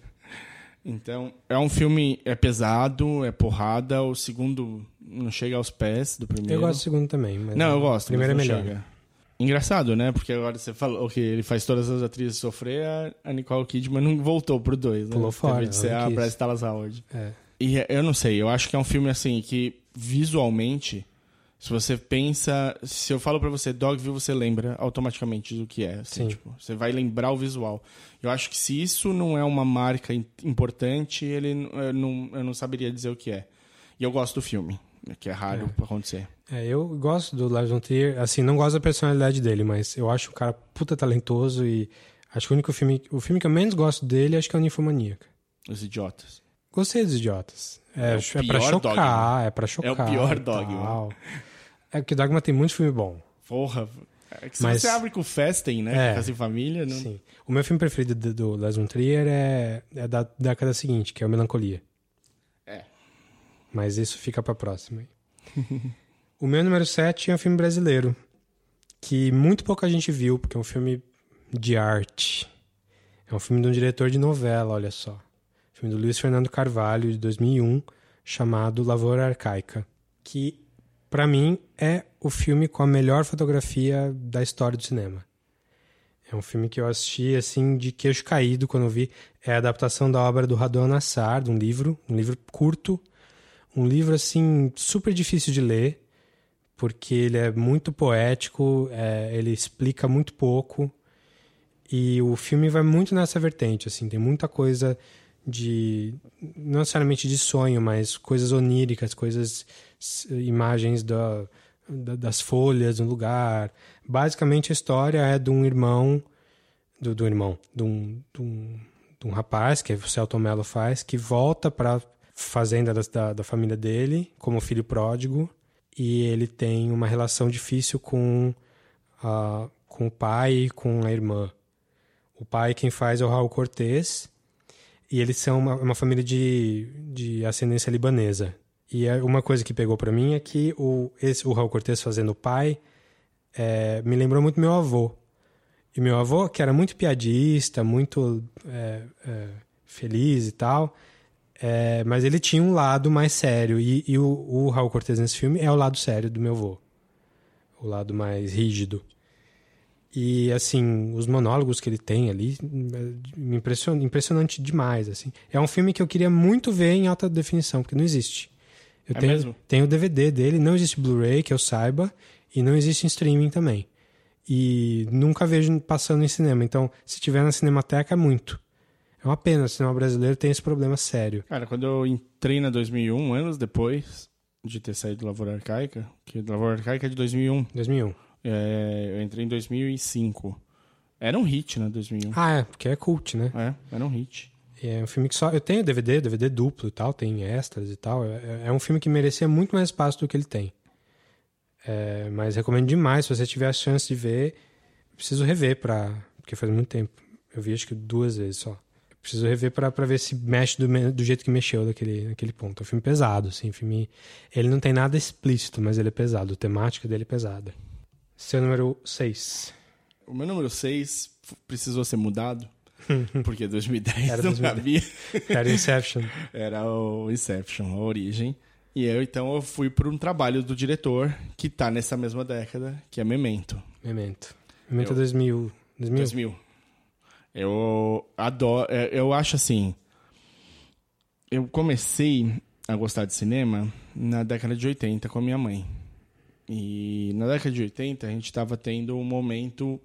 então, é um filme. É pesado, é porrada. O segundo não chega aos pés do primeiro. Eu gosto do segundo também. Mas Não, eu gosto. O primeiro é melhor. chega. Engraçado, né? Porque agora você falou que ele faz todas as atrizes sofrer, a- Nicole Kidman não voltou pro dois, né? Pulou fora, Teve de ser a. Bryce Dallas Howard. É. E é- eu não sei, eu acho que é um filme assim que visualmente, se você pensa, se eu falo pra você Dogville, você lembra automaticamente do que é, assim, Sim. tipo, você vai lembrar o visual. Eu acho que se isso não é uma marca im- importante, ele eu não, eu não saberia dizer o que é. E eu gosto do filme, que é raro pra acontecer. É, eu gosto do Lars von Trier, assim, não gosto da personalidade dele, mas eu acho o cara puta talentoso e acho que o único filme, o filme que eu menos gosto dele acho que é o Ninfomaníaca. Os idiotas. Gostei dos idiotas. É, É o é pra pior chocar, Dogma. é pra chocar. pior e Dogma. É que o Dogma tem muito filme bom. Porra, é que se Mas- você abre com Festen, né? É. Casa em Família, não... Sim. O meu filme preferido do, do Lars von Trier é, é da década seguinte, que é o Melancolia. É. Mas isso fica pra próxima. o meu número 7 é um filme brasileiro, que muito pouca gente viu, porque é um filme de arte. É um filme de um diretor de novela, olha só. Filme do Luiz Fernando Carvalho, de 2001, chamado Lavoura Arcaica, que, pra mim, é o filme com a melhor fotografia da história do cinema. É um filme que eu assisti, assim, de queixo caído quando vi. É a adaptação da obra do Radon Nassar, de um livro, um livro curto, um livro, assim, super difícil de ler, porque ele é muito poético, é, ele explica muito pouco, e o filme vai muito nessa vertente, assim, tem muita coisa de, não necessariamente de sonho, mas coisas oníricas, coisas, imagens da, da- das folhas do lugar. Basicamente a história é de um irmão, do, do irmão, de um, de, um, de um rapaz, que o Celton Mello faz, que volta para fazenda da, da família dele, como filho pródigo, e ele tem uma relação difícil com, com o pai e com a irmã. O pai quem faz é o Raul Cortez, e eles são uma, uma família de, de ascendência libanesa. E é uma coisa que pegou pra mim é que o, esse, o Raul Cortez fazendo o pai é, me lembrou muito meu avô. E meu avô, que era muito piadista, muito é, é, feliz e tal, é, mas ele tinha um lado mais sério. E, e o, o Raul Cortez nesse filme é o lado sério do meu avô. O lado mais rígido. E, assim, os monólogos que ele tem ali, é, me impressiona, impressionante demais, assim. É um filme que eu queria muito ver em alta definição, porque não existe. Eu É tenho, mesmo? tenho o DVD dele, não existe Blu-ray, que eu saiba, e não existe em streaming também. E nunca vejo passando em cinema. Então, se tiver na Cinemateca, é muito. É uma pena, o cinema brasileiro tem esse problema sério. Cara, quando eu entrei na 2001, anos depois de ter saído do Lavoura Arcaica, que Lavoura Arcaica é de 2001, 2001. é, eu entrei em 2005. Era um hit, né, 2001. Ah, é, porque é cult, né? É, era um hit. É um filme que só. Eu tenho DVD, DVD duplo e tal, tem extras e tal. É, é um filme que merecia muito mais espaço do que ele tem. É, mas recomendo demais, se você tiver a chance de ver. Preciso rever pra. Porque faz muito tempo. Eu vi acho que duas vezes só. Preciso rever pra ver se mexe do, do jeito que mexeu daquele, naquele ponto. É um filme pesado, assim. Filme, ele não tem nada explícito, mas ele é pesado. A temática dele é pesada. Seu número 6. O meu número 6 precisou ser mudado, porque 2010 Era não 2010. cabia. Era Inception. Era o Inception, a origem. E eu, então, eu fui para um trabalho do diretor que tá nessa mesma década, que é Memento. Memento. Memento Eu- 2000. 2000? 2000. Eu adoro. é, Eu acho assim. Eu comecei a gostar de cinema na década de 80 com a minha mãe. E na década de 80 a gente estava tendo um momento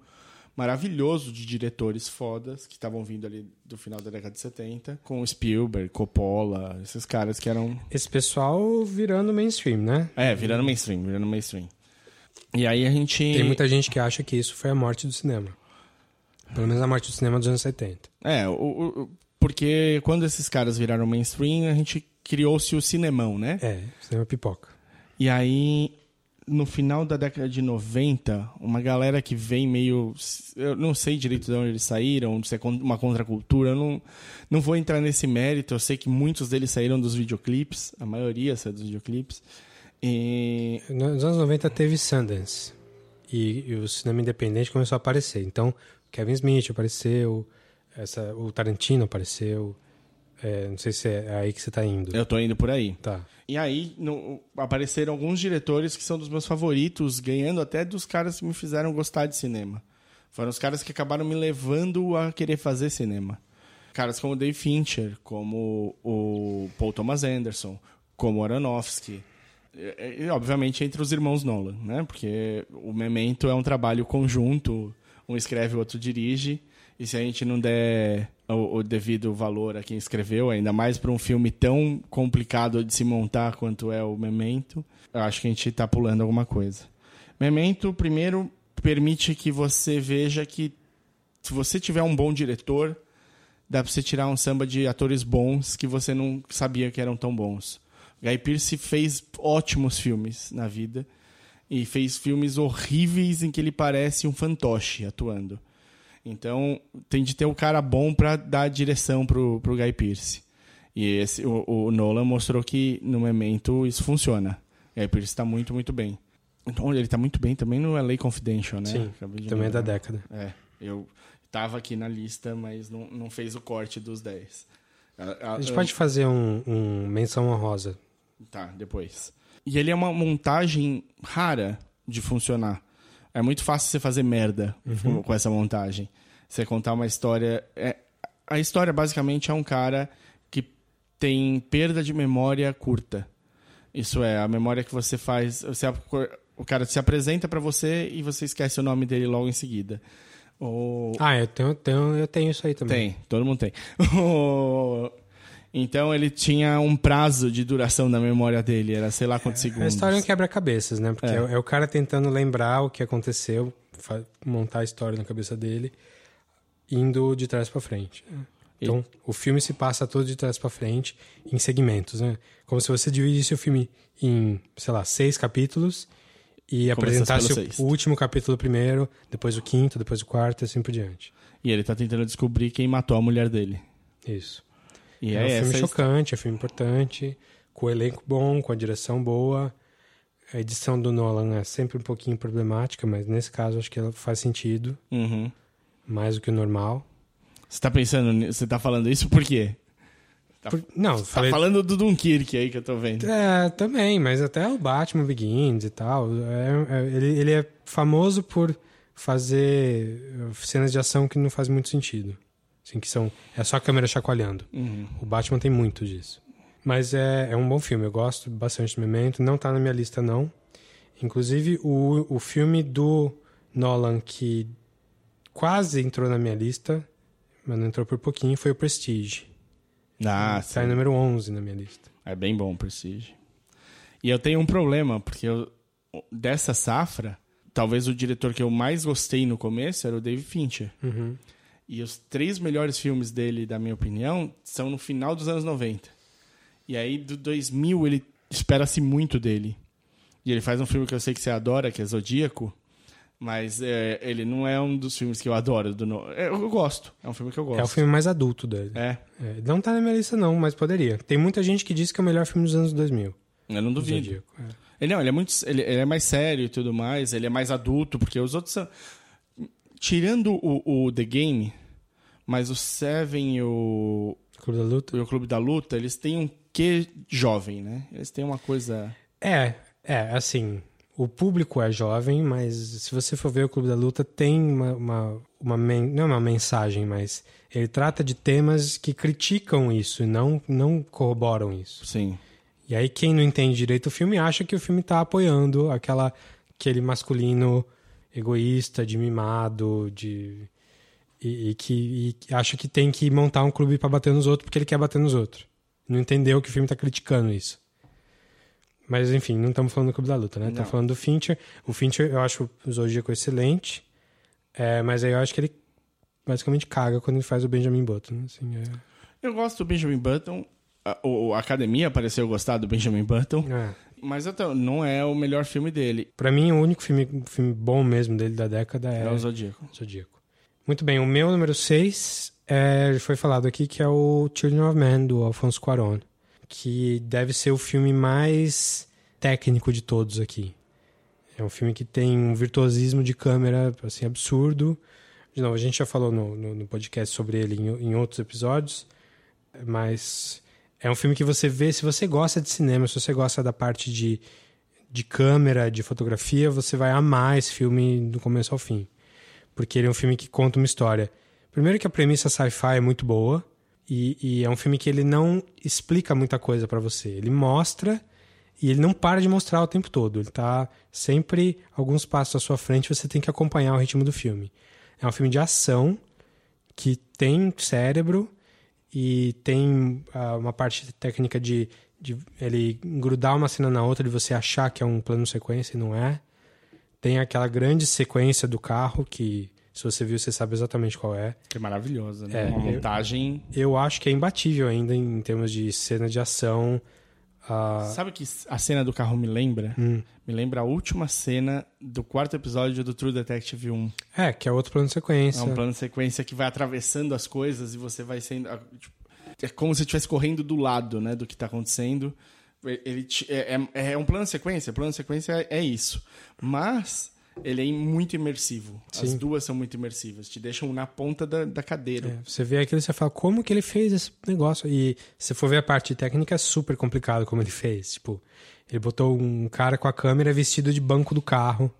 maravilhoso de diretores fodas que estavam vindo ali do final da década de 70, com Spielberg, Coppola, esses caras que eram Esse pessoal virando mainstream, né? é, virando mainstream, virando mainstream. E aí a gente Tem muita gente que acha que isso foi a morte do cinema. Pelo menos a morte do cinema dos anos 70. É, o, o- o- porque quando esses caras viraram mainstream, a gente criou-se o cinemão, né? É, cinema pipoca. E aí, no final da década de 90, uma galera que vem meio. Eu não sei direito de onde eles saíram, se é uma contracultura, eu não, não vou entrar nesse mérito. Eu sei que muitos deles saíram dos videoclipes, a maioria saiu dos videoclipes. E. Nos anos 90 teve Sundance. E, e o cinema independente começou a aparecer. Então, Kevin Smith apareceu, essa, o Tarantino apareceu. É, não sei se é aí que você tá indo. Eu tô indo por aí. Tá. E aí no- apareceram alguns diretores que são dos meus favoritos, ganhando até dos caras que me fizeram gostar de cinema. Foram os caras que acabaram me levando a querer fazer cinema. Caras como Dave Fincher, como o Paul Thomas Anderson, como o Aronofsky. E, e, obviamente entre os irmãos Nolan, né? Porque o Memento é um trabalho conjunto, um escreve, o outro dirige. E se a gente não der o, o devido valor a quem escreveu, ainda mais para um filme tão complicado de se montar quanto é o Memento, eu acho que a gente está pulando alguma coisa. Memento, primeiro, permite que você veja que se você tiver um bom diretor, dá para você tirar um samba de atores bons que você não sabia que eram tão bons. Guy Pearce fez ótimos filmes na vida e fez filmes horríveis em que ele parece um fantoche atuando. Então, tem de ter um cara bom para dar direção pro, pro Guy Pearce. E esse, o, o Nolan mostrou que no Memento isso funciona. Guy Pearce está muito, muito bem. Então, ele está muito bem também no LA Confidential, né? Sim, Também é da lembrar. década. É, eu tava aqui na lista, mas não, não fez o corte dos 10. A, A gente pode fazer um, um menção honrosa. Tá, depois. E ele é uma montagem rara de funcionar. É muito fácil você fazer merda com- com essa montagem. Você contar uma história. é- a história basicamente é um cara que tem perda de memória curta. Isso é, a memória que você faz. Você, o cara se apresenta pra você e você esquece o nome dele logo em seguida. Ou, Ah, eu tenho, tenho, eu tenho isso aí também. tem, todo mundo tem. então ele tinha um prazo de duração da memória dele, era sei lá quantos A segundos. história é um quebra-cabeças, né? Porque É. é. é o cara tentando lembrar o que aconteceu, montar a história na cabeça dele, indo de trás pra frente. né? Então, o filme se passa todo de trás pra frente, em segmentos, né? Como se você dividisse o filme em, sei lá, seis capítulos e Começasse apresentasse o, o último capítulo primeiro, depois o quinto, depois o quarto e assim por diante. E ele tá tentando descobrir quem matou a mulher dele. Isso. E é, é, um filme chocante, é um filme importante, com o elenco bom, com a direção boa. A edição do Nolan é sempre um pouquinho problemática, mas nesse caso acho que ela faz sentido, Uhum. mais do que o normal. Você tá pensando, nisso? você tá falando isso por quê? Tá, Por- não, tá falei. falando do Dunkirk aí que eu tô vendo. É, também, mas até o Batman Begins e tal. é- é- ele, ele é famoso por fazer uh, cenas de ação que não faz muito sentido. Assim, que são. É só a câmera chacoalhando. Uhum. O Batman tem muito disso. Mas é, é um bom filme, eu gosto bastante do Memento. Não tá na minha lista, não. Inclusive, o, o filme do Nolan que quase entrou na minha lista, mas não entrou por pouquinho, foi o Prestige. Ah, Tá em número 11 na minha lista. É bem bom o Prestige. E eu tenho um problema, porque eu, dessa safra, talvez o diretor que eu mais gostei no começo era o David Fincher. Uhum. E os três melhores filmes dele, da minha opinião, são no final dos anos 90. E aí, do 2000, ele espera-se muito dele. E ele faz um filme que eu sei que você adora, que é Zodíaco. Mas é, ele não é um dos filmes que eu adoro. Do no... é, eu gosto. É um filme que eu gosto. É o filme mais adulto dele. É, É, não tá na minha lista não, mas poderia. Tem muita gente que diz que é o melhor filme dos anos 2000. eu não duvido. Zodíaco. É. Ele não, ele é muito. Ele, ele é mais sério e tudo mais, ele é mais adulto, porque os outros são. Tirando o, o The Game, mas o Seven e o, Clube da Luta? e o Clube da Luta, eles têm um quê jovem, né? Eles têm uma coisa. É, é, assim, o público é jovem, mas se você for ver o Clube da Luta, tem uma, uma, uma men- não é uma mensagem, mas ele trata de temas que criticam isso e não, não corroboram isso. Sim. E aí quem não entende direito o filme acha que o filme tá apoiando aquela, aquele masculino egoísta, de mimado, de... E, e que e acha que tem que montar um clube pra bater nos outros porque ele quer bater nos outros. Não entendeu que o filme tá criticando isso. Mas enfim, não estamos falando do Clube da Luta, né? Estamos falando do Fincher. O Fincher, eu acho o Zodíaco excelente. É, mas aí eu acho que ele basicamente caga quando ele faz o Benjamin Button. Assim, é... Eu gosto do Benjamin Button. A, o, a academia pareceu gostar do Benjamin Button, É. mas até não é o melhor filme dele. Pra mim, o único filme, filme bom mesmo dele da década é, É o Zodíaco. Zodíaco. Muito bem, o meu número 6 é, foi falado aqui que é o Children of Men, do Alfonso Cuarón, que deve ser o filme mais técnico de todos aqui. É um filme que tem um virtuosismo de câmera assim absurdo. De novo, a gente já falou no, no, no podcast sobre ele em, em outros episódios, mas é um filme que você vê, se você gosta de cinema, se você gosta da parte de, de câmera, de fotografia, você vai amar esse filme do começo ao fim. Porque ele é um filme que conta uma história. Primeiro que a premissa sci-fi é muito boa, e, e é um filme que ele não explica muita coisa pra você. Ele mostra e ele não para de mostrar o tempo todo. Ele tá sempre alguns passos à sua frente, você tem que acompanhar o ritmo do filme. É um filme de ação que tem cérebro e tem ah, uma parte técnica de, de ele grudar uma cena na outra, de você achar que é um plano sequência e não é. Tem aquela grande sequência do carro que, se você viu, você sabe exatamente qual é. Que é maravilhosa, né? É, Uma eu- montagem. Eu acho que é imbatível ainda em termos de cena de ação. ah, Sabe que a cena do carro me lembra? hum. Me lembra a última cena do quarto episódio do True Detective 1. É, que é outro plano de sequência. É um plano de sequência que vai atravessando as coisas e você vai sendo. tipo, É como se estivesse correndo do lado, né, do que tá acontecendo. Ele te- é, é- é um plano de sequência. Plano de sequência é, é isso. Mas ele é muito imersivo. As Sim. duas são muito imersivas. Te deixam na ponta da, da cadeira. É, você vê aquilo e você fala, como que ele fez esse negócio? E se for ver a parte técnica, é super complicado como ele fez. Tipo, ele botou um cara com a câmera vestido de banco do carro.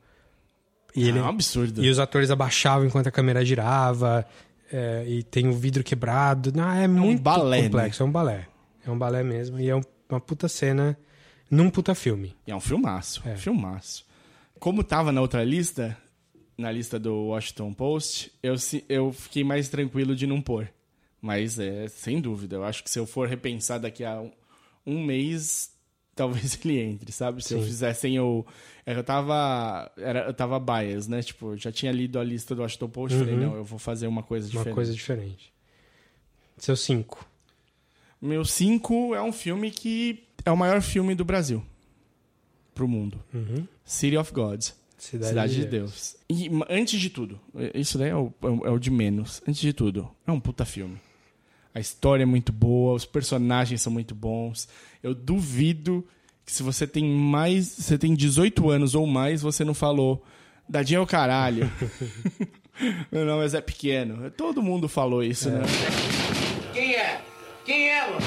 E, ele, É um absurdo. e os atores abaixavam enquanto a câmera girava. é, e tem o vidro quebrado. Não, é, muito balé, né? complexo. É um balé. É um balé mesmo. E é um- uma puta cena num puta filme. E é um filmaço. É. Filmaço. Como tava na outra lista, na lista do Washington Post, eu, eu fiquei mais tranquilo de não pôr. Mas é, sem dúvida, eu acho que se eu for repensar daqui a um, um mês, talvez ele entre, sabe? Se eu Sim. fizer sem eu. é, Eu tava. Era, eu tava bias, né? Tipo, eu já tinha lido a lista do Washington Post, falei, Uhum. não, eu vou fazer uma coisa Uma diferente. coisa diferente. Seu cinco. Meu 5 é um filme que é o maior filme do Brasil. Pro mundo. Uhum. City of Gods. Cidade, Cidade de Deus. E ma- antes de tudo, isso daí é o, é o- é o de menos. Antes de tudo, é um puta filme. A história é muito boa, os personagens são muito bons. Eu duvido que se você tem mais. Você tem 18 anos ou mais, você não falou. Dadinho é o caralho. Meu nome é Zé Pequeno. Todo mundo falou isso, né? Quem é? Quem é, mano?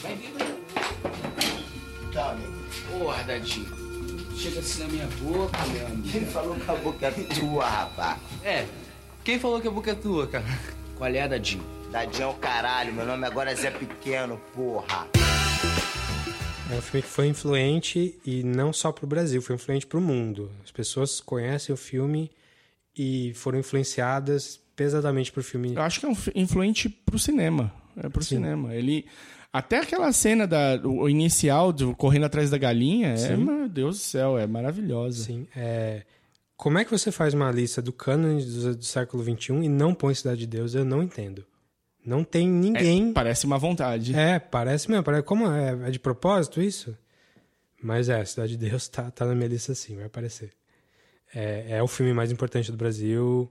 Vai vir, vai. Tá, amigo. Porra, Dadinho. Chega assim na minha boca, meu amigo. Ele falou que a boca é tua, rapaz. É. Quem falou que a boca é tua, cara? Qual é, Dadinho? Dadinho é o caralho, meu nome agora é Zé Pequeno, porra. É um filme que foi influente e não só pro Brasil, foi influente pro mundo. As pessoas conhecem o filme e foram influenciadas pesadamente pro filme. Eu acho que é um influente pro cinema. É pro cinema. Ele. Até aquela cena da, o inicial do correndo atrás da galinha, é, Sim. meu Deus do céu, é maravilhosa. Assim, é... Como é que você faz uma lista do cânone do, do século XXI e não põe Cidade de Deus? Eu não entendo. Não tem ninguém. Parece uma vontade. É, parece mesmo. Parece, como é, é de propósito isso? Mas é, Cidade de Deus tá, tá na minha lista sim, vai aparecer. É, é o filme mais importante do Brasil.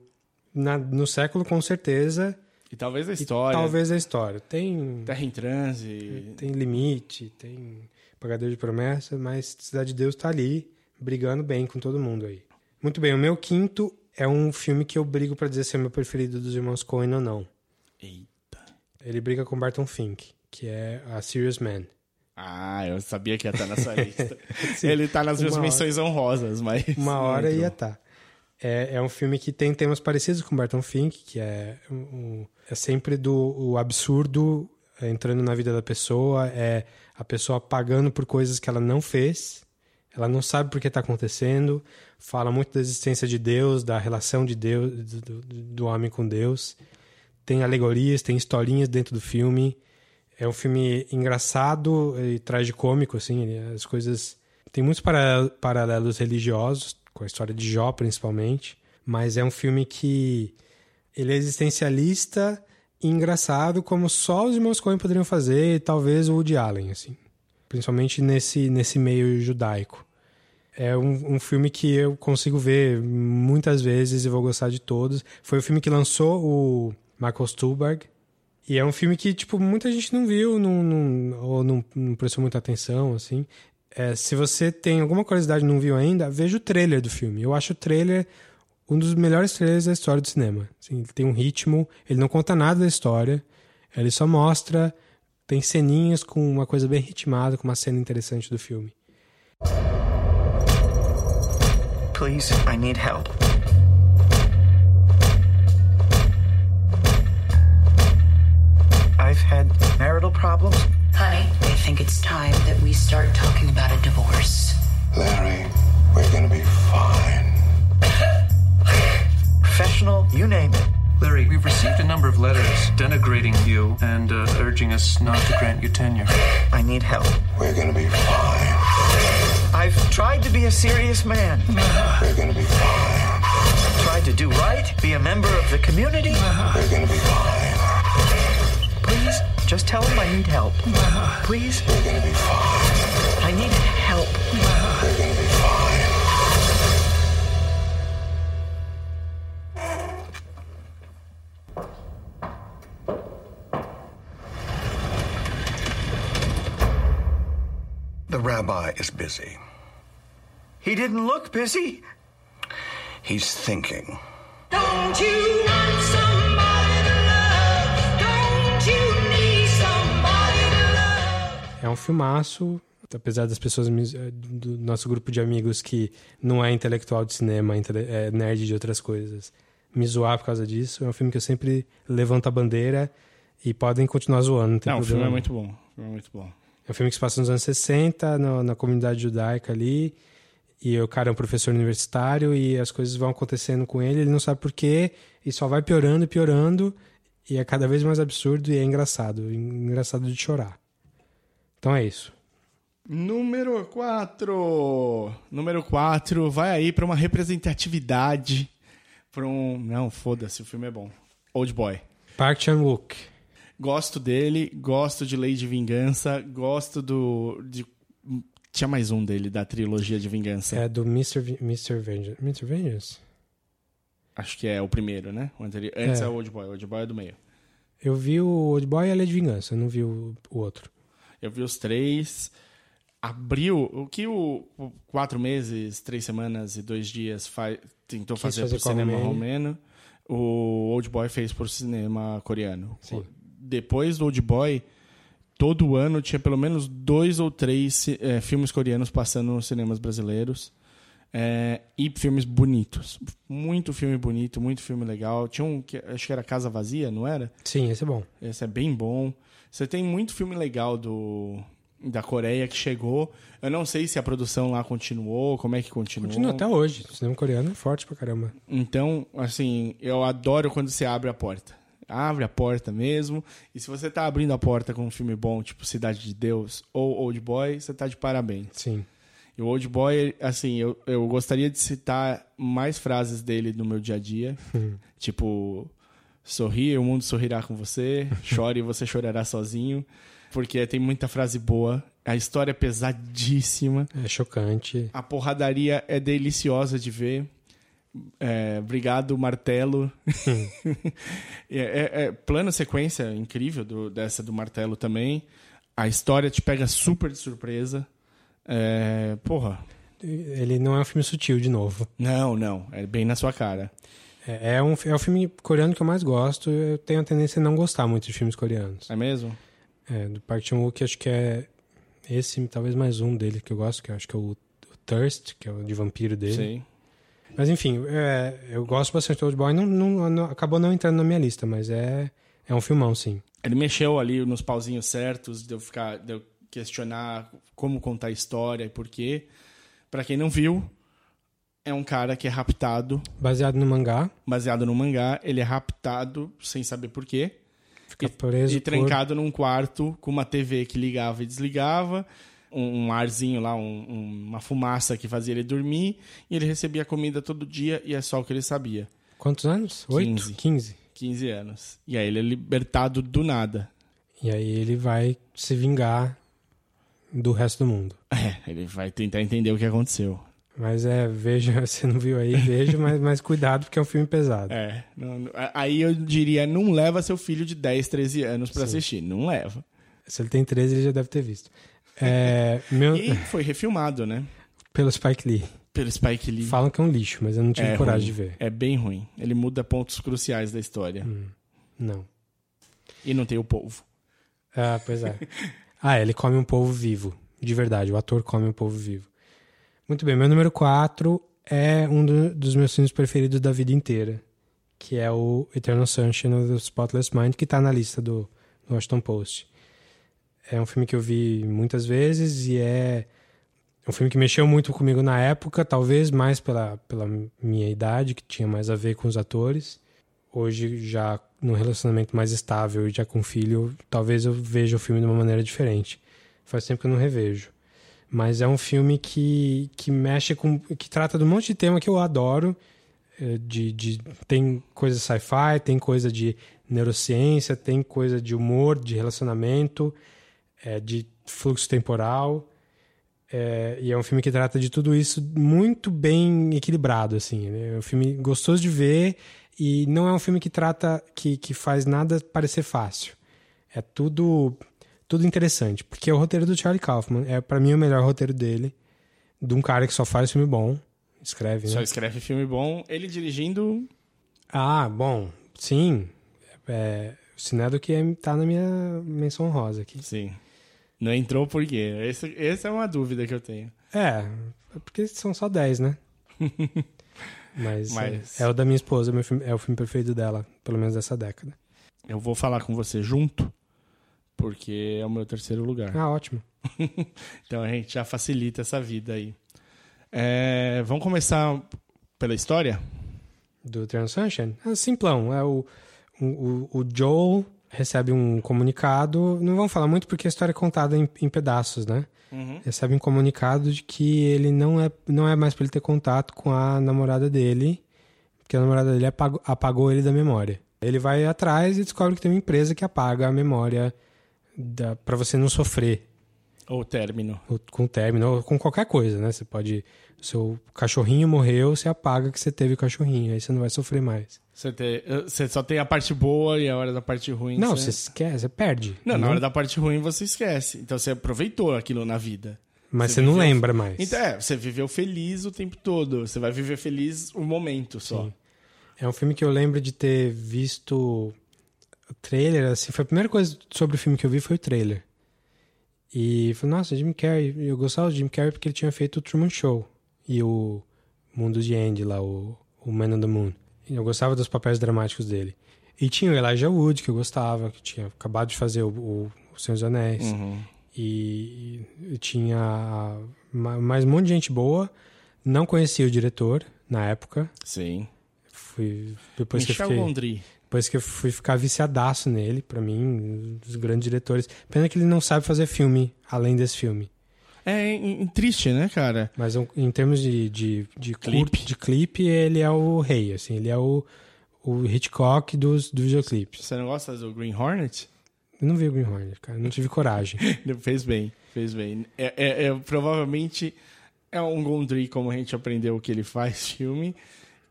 Na- no século, com certeza. E talvez a E história. talvez a história. Tem, Terra em transe. tem limite, tem pagador de promessa, mas Cidade de Deus tá ali, brigando bem com todo mundo aí. Muito bem, o meu quinto é um filme que eu brigo pra dizer se é meu preferido dos irmãos Coen ou não. Eita. Ele briga com Barton Fink, que é a Serious Man. Ah, eu sabia que ia estar nessa lista. Ele tá nas minhas menções honrosas, mas. Uma hora ia estar. É, é um filme que tem temas parecidos com Barton Fink, que é, um- é sempre do absurdo é, entrando na vida da pessoa, é a pessoa pagando por coisas que ela não fez, ela não sabe por que está acontecendo, fala muito da existência de Deus, da relação de Deus, do, do- homem com Deus. Tem alegorias, tem historinhas dentro do filme. É um filme engraçado e tragicômico, assim, as coisas... Tem muitos para- paralelos religiosos, com a história de Jó, principalmente, mas é um filme que ele é existencialista e engraçado, como só os irmãos Coen poderiam fazer, e talvez o Woody Allen, assim. Principalmente nesse, nesse meio judaico. É um, um filme que eu consigo ver muitas vezes e vou gostar de todos. Foi o filme que lançou o Michael Stuhlbarg. E é um filme que, tipo, muita gente não viu não, não- ou não, não prestou muita atenção, assim. É, se você tem alguma curiosidade e não viu ainda, veja o trailer do filme. Eu acho o trailer um dos melhores trailers da história do cinema. Assim, ele tem um ritmo, ele não conta nada da história, ele só mostra, tem ceninhas com uma coisa bem ritmada, com uma cena interessante do filme. Please, I need help. I've had marital problems. Honey, I think it's time that we start talking about a divorce. Larry, we're gonna be fine. Professional, you name it. Larry, we've received a number of letters denigrating you and uh, urging us not to grant you tenure. I need help. We're gonna be fine. I've tried to be a serious man. We're gonna be fine. Tried to do right, be a member of the community. We're gonna be fine. Please, just tell him I need help. Please, We're gonna be fine. I need help. We're gonna be rabbi is busy. He didn't look busy. He's thinking. Don't you want somebody to love? Don't you need somebody to love? É um filmaço, apesar das pessoas eh, do nosso grupo de amigos que não é intelectual de cinema, intele- é nerd de outras coisas, me zoar por causa disso. É um filme que eu sempre levanto a bandeira e podem continuar zoando, não Não, o filme é muito bom. O filme é muito bom. É um filme que se passa nos anos 60, no- na comunidade judaica ali. E o cara é um professor universitário e as coisas vão acontecendo com ele, ele não sabe por quê, e só vai piorando e piorando, e é cada vez mais absurdo e é engraçado. Engraçado de chorar. Então é isso. Número 4. Número 4 vai aí pra uma representatividade. Pra um. Não, foda-se, o filme é bom. Old Boy. Park Chan-wook. Gosto dele, gosto de Lei de Vingança, gosto do. De... Tinha mais um dele, da trilogia de Vingança. É do Mr. Vi- Mr. Vengeance. Mr. Vengeance? Acho que é o primeiro, né? O anterior. Antes é. É. o Old Boy, o Old Boy é do meio. Eu vi o Old Boy e a Lei de Vingança, eu não vi o, o outro. Eu vi os três. Abriu. O que o, o quatro meses, três semanas e dois dias faz, tentou Quis fazer, fazer pro cinema romeno, o Old Boy fez pro cinema coreano. Sim. Depois do Old Boy, todo ano tinha pelo menos dois ou três eh, filmes coreanos passando nos cinemas brasileiros. Eh, e filmes bonitos. Muito filme bonito, muito filme legal. Tinha um que acho que era Casa Vazia, não era? Sim, esse é bom. Esse é bem bom. Você tem muito filme legal do, da Coreia que chegou. Eu não sei se a produção lá continuou, como é que continuou. Continua até hoje. O cinema coreano é forte pra caramba. Então, assim, eu adoro quando você abre a porta. Abre a porta mesmo. E se você tá abrindo a porta com um filme bom, tipo Cidade de Deus ou Old Boy, você tá de parabéns. Sim. E o Old Boy, assim, eu, eu gostaria de citar mais frases dele no meu dia a dia. tipo, sorri, o mundo sorrirá com você. Chore, você chorará sozinho. Porque tem muita frase boa. A história é pesadíssima. É chocante. A porradaria é deliciosa de ver. É, obrigado, martelo. é, é- é plano sequência incrível do- dessa do martelo também. A história te pega super de surpresa. É, porra, Ele não é um filme sutil, de novo. não, não. É bem na sua cara. É, é um, é o filme coreano que eu mais gosto. Eu tenho a tendência a não gostar muito de filmes coreanos. É mesmo? É, do Park Chan-wook, acho que é esse, talvez mais um dele que eu gosto, que eu acho que é o, o Thirst, que é o de vampiro dele. Sim. Mas enfim, é, eu gosto bastante do Old Boy. Não, não- não- acabou não entrando na minha lista, mas é, é um filmão, sim. Ele mexeu ali nos pauzinhos certos, de eu ficar, de eu questionar como contar a história e por quê. Pra quem não viu, é um cara que é raptado, Baseado no mangá, baseado no mangá, ele é raptado sem saber por quê. fica e, preso e por- trancado num quarto com uma TV que ligava e desligava, um, um arzinho lá, um- um- uma fumaça que fazia ele dormir, e ele recebia comida todo dia e é só o que ele sabia. Quantos anos? Oito? 15. 15. 15 anos. E aí ele é libertado do nada. E aí ele vai se vingar do resto do mundo. É, ele vai tentar entender o que aconteceu. Mas é, veja, você não viu aí, veja, mas, mas cuidado porque é um filme pesado. É, não- aí eu diria, não leva seu filho de 10, 13 anos pra assistir. Não leva. Se ele tem 13, ele já deve ter visto. É, meu, E foi refilmado, né? Pelo Spike Lee. Pelo Spike Lee. Falam que é um lixo, mas eu não tive É coragem ruim. de ver. É bem ruim. Ele muda pontos cruciais da história. Não. E não tem o povo. Ah, pois é. ah, ele come um povo vivo. De verdade, o ator come um povo vivo. Muito bem, meu número 4 é um do- dos meus filmes preferidos da vida inteira, que é o Eternal Sunshine of the Spotless Mind, que tá na lista do, do Washington Post. É um filme que eu vi muitas vezes e é um filme que mexeu muito comigo na época, talvez mais pela, pela minha idade, que tinha mais a ver com os atores. Hoje, já num relacionamento mais estável e já com filho, talvez eu veja o filme de uma maneira diferente. Faz tempo que eu não revejo. Mas é um filme que, que mexe com. que trata de um monte de tema que eu adoro. eh, De, de, tem coisa sci-fi, tem coisa de neurociência, tem coisa de humor, de relacionamento, eh, de fluxo temporal. É, e é um filme que trata de tudo isso muito bem equilibrado, assim. né? É um filme gostoso de ver e não é um filme que trata, que, que faz nada parecer fácil. É tudo tudo interessante, porque é o roteiro do Charlie Kaufman. É para mim o melhor roteiro dele, de um cara que só faz filme bom, escreve, Só né? escreve filme bom. Ele dirigindo. Ah, bom, sim. É, o Cinedo que é, tá na minha menção rosa aqui. Sim. Não entrou por quê? Esse, essa é uma dúvida que eu tenho. É, é porque são só 10, né? Mas, Mas- É, é o da minha esposa, filme- é o filme preferido dela, pelo menos dessa década. Eu vou falar com você junto, porque é o meu terceiro lugar. Ah, ótimo. Então a gente já facilita essa vida aí. É, vamos começar pela história? Do Eternal Sunshine? É simplão. É o, o- o Joel recebe um comunicado. Não vamos falar muito porque a história é contada em, em pedaços, né? Recebe um comunicado de que ele não é, não é mais para ele ter contato com a namorada dele, porque a namorada dele apagou, apagou ele da memória. Ele vai atrás e descobre que tem uma empresa que apaga a memória para você não sofrer Ou término? ou com término, ou com qualquer coisa, né? Você pode. Seu cachorrinho morreu, você apaga que você teve cachorrinho, aí você não vai sofrer mais. Você, te- você só tem a parte boa e a hora da parte ruim. Não, você... você esquece, você perde. Não, na hora da parte ruim você esquece. Então você aproveitou aquilo na vida. Mas você você não viveu- lembra mais. Então é, você viveu feliz o tempo todo. Você vai viver feliz o momento só. Sim. É um filme que eu lembro de ter visto o trailer, assim, foi a primeira coisa sobre o filme que eu vi foi o trailer. E falei, nossa, Jim Carrey, eu gostava do Jim Carrey porque ele tinha feito o Truman Show e o Mundo de Andy lá, o, o Man on the Moon. E eu gostava dos papéis dramáticos dele. E tinha o Elijah Wood, que eu gostava, que tinha acabado de fazer o, o, o Senhor dos Anéis. Uhum. E, e tinha ma- mais um monte de gente boa. Não conhecia o diretor na época. Sim. Fui, depois, que eu Michel fiquei, Gondry. depois que eu fui ficar viciadaço nele, pra mim, um dos grandes diretores. Pena que ele não sabe fazer filme além desse filme. É em- triste, né, cara? Mas um- em termos de, de, de Clipe. curto- de clipe, ele é o rei, assim. Ele é o, o Hitchcock dos, dos videoclipes. Você não gosta do Green Hornet? Eu não vi o Green Hornet, cara. Não tive coragem. fez bem, fez bem. É, é- é- provavelmente é um Gondry, como a gente aprendeu que ele faz filme,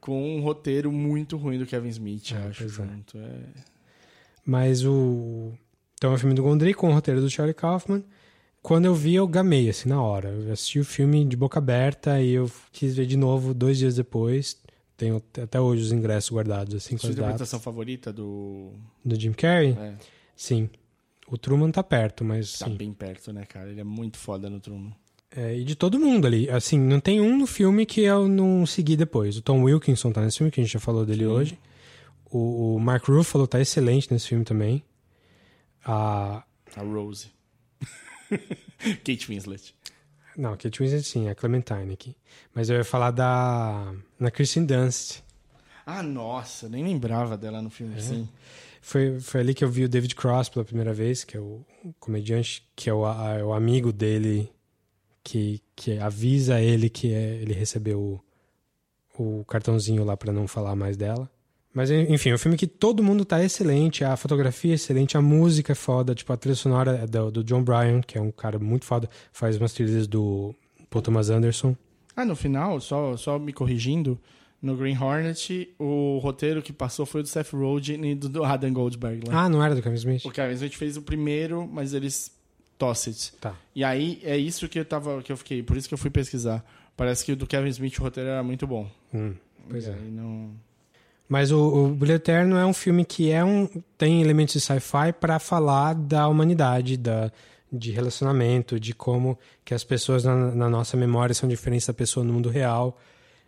com um roteiro muito ruim do Kevin Smith, É, acho, é. junto. É. Mas o. Então é um filme do Gondry com o roteiro do Charlie Kaufman. Quando eu vi, eu gamei, assim, na hora. Eu assisti o filme de boca aberta e eu quis ver de novo dois dias depois. Tenho até hoje os ingressos guardados, assim, Sua datas. interpretação favorita do. Do Jim Carrey? É, Sim. O Truman tá perto, mas tá sim. bem perto, né, cara? Ele é muito foda no Truman. É, e de todo mundo ali. Assim, não tem um no filme que eu não segui depois. O Tom Wilkinson tá nesse filme, que a gente já falou dele hoje. O, o Mark Ruffalo tá excelente nesse filme também. A, A Rose. Kate Winslet. Não, Kate Winslet sim, é a Clementine aqui. Mas eu ia falar da. Na Kristen Dunst. Ah, nossa, nem lembrava dela no É. filme, sim. Foi, foi ali que eu vi o David Cross pela primeira vez, que é o comediante, que é o, a- é o amigo dele, que, que avisa ele que é- ele recebeu o, o cartãozinho lá pra não falar mais dela. Mas enfim, é um filme que todo mundo tá excelente, a fotografia é excelente, a música é foda, tipo, a trilha sonora é do, do John Bryan, que é um cara muito foda, faz umas trilhas do Paul Thomas Anderson. Ah, no final, só, só me corrigindo, no Green Hornet, o roteiro que passou foi do Seth Rogen e do, do Adam Goldberg. Lá. Ah, não era do Kevin Smith? O Kevin Smith fez o primeiro, mas eles tossed. Tá. E aí, é isso que eu tava, que eu fiquei, por isso que eu fui pesquisar. Parece que o do Kevin Smith, o roteiro era muito bom. Hum, pois E é. aí não... Mas o, o Brilho Eterno é um filme que é um, tem elementos de sci-fi para falar da humanidade, da, de relacionamento, de como que as pessoas na, na nossa memória são diferentes da pessoa no mundo real,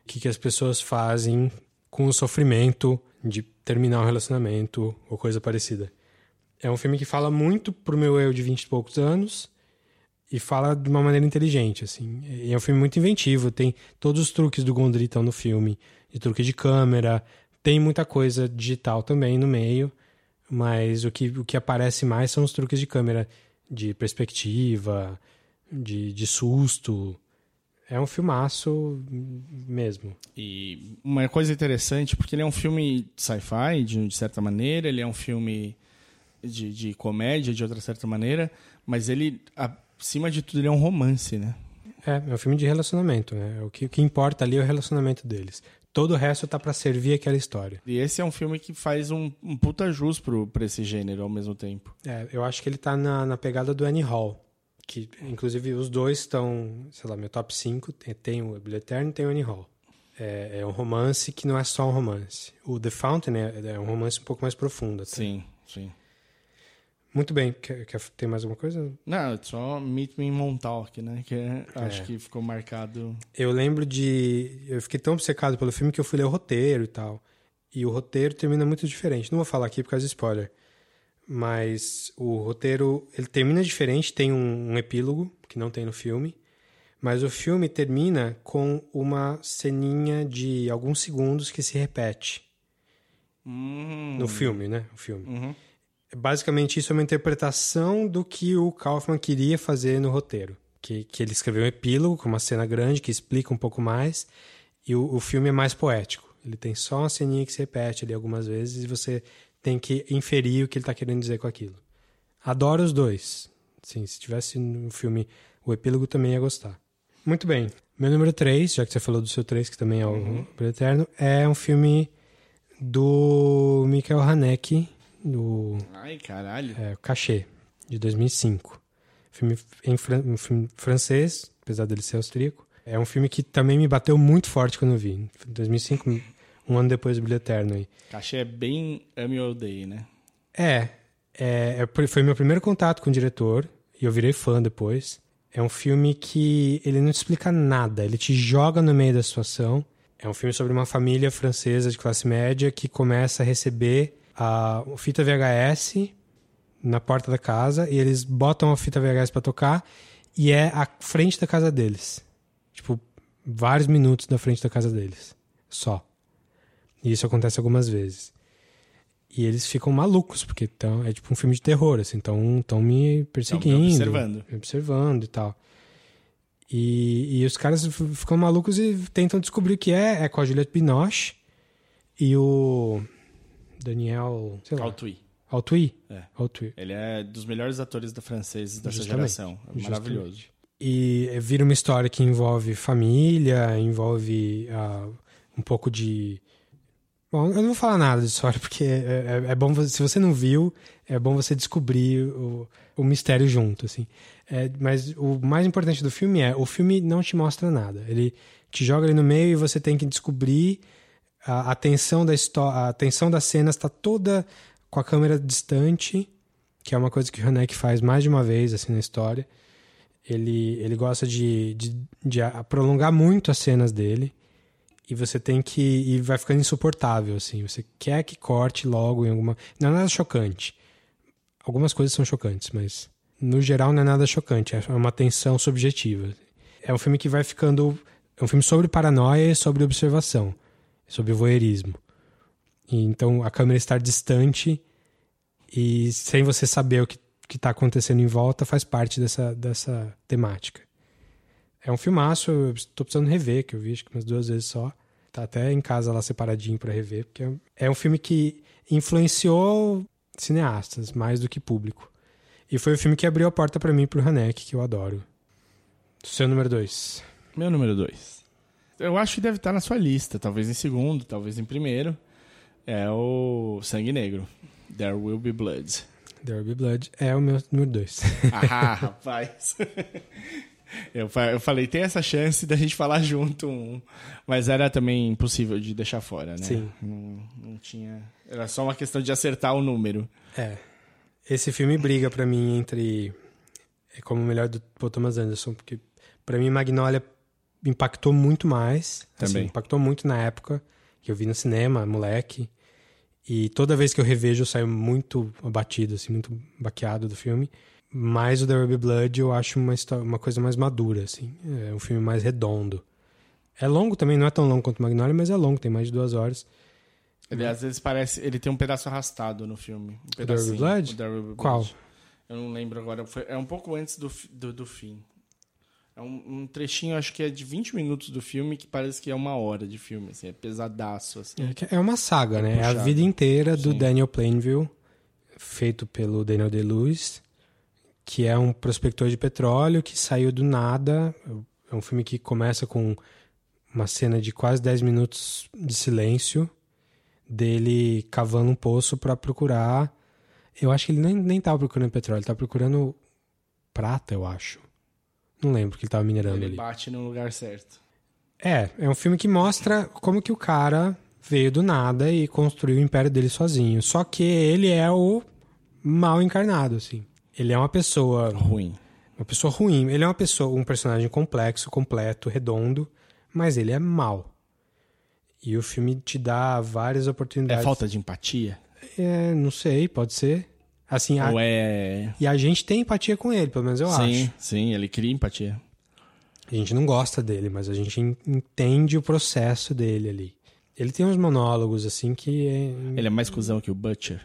o que, que as pessoas fazem com o sofrimento de terminar um relacionamento ou coisa parecida. É um filme que fala muito pro meu eu de 20 e poucos anos e fala de uma maneira inteligente, assim. É um filme muito inventivo, tem todos os truques do Gondry estão no filme, de truque de câmera, tem muita coisa digital também no meio, mas o que, o que aparece mais são os truques de câmera de perspectiva, de, de susto. É um filmaço mesmo. E uma coisa interessante, porque ele é um filme sci-fi, de, de certa maneira, ele é um filme de, de comédia, de outra certa maneira, mas ele, acima de tudo, ele é um romance, né? É, é um filme de relacionamento, né? O que, o que importa ali é o relacionamento deles. Todo o resto tá pra servir aquela história. E esse é um filme que faz um, um puta jus pro, pra esse gênero ao mesmo tempo. É, eu acho que ele tá na, na pegada do Annie Hall. Que, inclusive, os dois estão, sei lá, meu top 5. Tem, tem o Eterno e tem o Annie Hall. É, é um romance que não é só um romance. O The Fountain é, é um romance um pouco mais profundo. até. Sim, sim. Muito bem. Quer, quer- tem mais alguma coisa? Não, só Meet Me in Montauk, né? Que é- acho que ficou marcado. Eu lembro de. Eu fiquei tão obcecado pelo filme que eu fui ler o roteiro e tal. E o roteiro termina muito diferente. Não vou falar aqui por causa de spoiler. Mas o roteiro. Ele termina diferente, tem um, um epílogo, que não tem no filme. Mas o filme termina com uma ceninha de alguns segundos que se repete. No filme, né? O filme. Basicamente, isso é uma interpretação do que o Kaufman queria fazer no roteiro. Que, que ele escreveu um epílogo com uma cena grande que explica um pouco mais. E o, o filme é mais poético. Ele tem só uma ceninha que se repete ali algumas vezes e você tem que inferir o que ele está querendo dizer com aquilo. Adoro os dois. Sim, se tivesse no filme o epílogo também ia gostar. Muito bem. Meu número 3, já que você falou do seu 3, que também é o Brilho Eterno, é um filme do Michael Haneke, do Ai, caralho. é, Cachê, de 2005. Filme em fran- um filme francês, apesar dele ser austríaco. É um filme que também me bateu muito forte quando eu vi. Em 2005, um ano depois do Brilho Eterno. Aí. Cachê é bem ame ou né? É, é, é, foi meu primeiro contato com o diretor, e eu virei fã depois. É um filme que ele não te explica nada, ele te joga no meio da situação. É um filme sobre uma família francesa de classe média que começa a receber a fita VHS na porta da casa e eles botam a fita VHS pra tocar e é a frente da casa deles. Tipo, vários minutos da frente da casa deles. Só. E isso acontece algumas vezes. E eles ficam malucos, porque tão, é tipo um filme de terror, assim, então estão me perseguindo. observando. me observando e tal. E, e os caras ficam malucos e tentam descobrir o que é. É com a Juliette Binoche e o Daniel. Sei lá. Altui. Altui? É. Altui. Ele é dos melhores atores da franceses dessa Justamente. geração. É Justamente. maravilhoso. E vira uma história que envolve família, envolve ah, um pouco de. Bom, eu não vou falar nada de história, porque é, é- é bom, se você não viu, é bom você descobrir o, o mistério junto, assim. É, mas o mais importante do filme é, o filme não te mostra nada. Ele te joga ali no meio e você tem que descobrir a, a tensão da história, a tensão das cenas está toda com a câmera distante, que é uma coisa que o Haneck faz mais de uma vez, assim, na história. Ele, ele gosta de, de, de prolongar muito as cenas dele e você tem que e vai ficando insuportável assim. Você quer que corte logo em alguma não é nada chocante. Algumas coisas são chocantes mas no geral não é nada chocante. É uma tensão subjetiva é um filme que vai ficando é um filme sobre paranoia e sobre observação sobre voyeurismo e, então a câmera estar distante e sem você saber o que está acontecendo em volta faz parte dessa, dessa temática. É um filmaço, eu estou precisando rever, que eu vi acho que umas duas vezes só. Tá até em casa lá separadinho para rever, porque é um- é um filme que influenciou cineastas mais do que público. E foi o filme que abriu a porta para mim pro Haneck, que eu adoro. Seu número dois. Meu número dois. Eu acho que deve estar na sua lista. Talvez em segundo, talvez em primeiro. É o Sangue Negro. There Will Be Blood. There Will Be Blood é o meu número dois. Ah, rapaz. Eu, eu falei, tem essa chance da gente falar junto um. Mas era também impossível de deixar fora, né? Sim. Não, não tinha. Era só uma questão de acertar o número. É. Esse filme briga pra mim entre é como o melhor do Paul Thomas Anderson, porque pra mim Magnolia impactou muito mais, assim, Também. impactou muito na época que eu vi no cinema, moleque. E toda vez que eu revejo eu saio muito abatido, assim, muito baqueado do filme. Mas o The Ruby Blood eu acho uma, histó- uma coisa mais madura, assim. É um filme mais redondo. É longo também, não é tão longo quanto Magnolia, mas é longo, tem mais de duas horas. Ele às vezes parece. Ele tem um pedaço arrastado no filme. Um The Ruby pedacinho, Blood? o The Ruby Blood. Qual? Eu não lembro agora. Foi- é um pouco antes do, do, do fim. É um, um trechinho, acho que é de 20 minutos do filme, que parece que é uma hora de filme. Assim, é pesadaço. Assim. É É uma saga, né? É a puxado. vida inteira do Sim. Daniel Plainville, feito pelo Daniel Day-Lewis, que é um prospector de petróleo que saiu do nada. É um filme que começa com uma cena de quase 10 minutos de silêncio dele cavando um poço para procurar. Eu acho que ele nem, nem tava procurando petróleo, ele tava procurando prata, eu acho. Não lembro que ele tava minerando Ele ali. bate no lugar certo. É, é um filme que mostra como que o cara veio do nada e construiu o império dele sozinho. Só que ele é o mal encarnado, assim. Ele é uma pessoa Ruim. uma pessoa ruim. Ele é uma pessoa, um personagem complexo, completo, redondo, mas ele é mal. E o filme te dá várias É oportunidades. falta de empatia? É, não sei, pode ser. Assim, a- Ou é. e a gente tem empatia com ele, pelo menos eu sim, acho. sim, ele cria empatia. A gente não gosta dele, mas a gente en- entende o processo dele ali. Ele tem uns monólogos, assim, que é... Ele é mais cuzão que o Butcher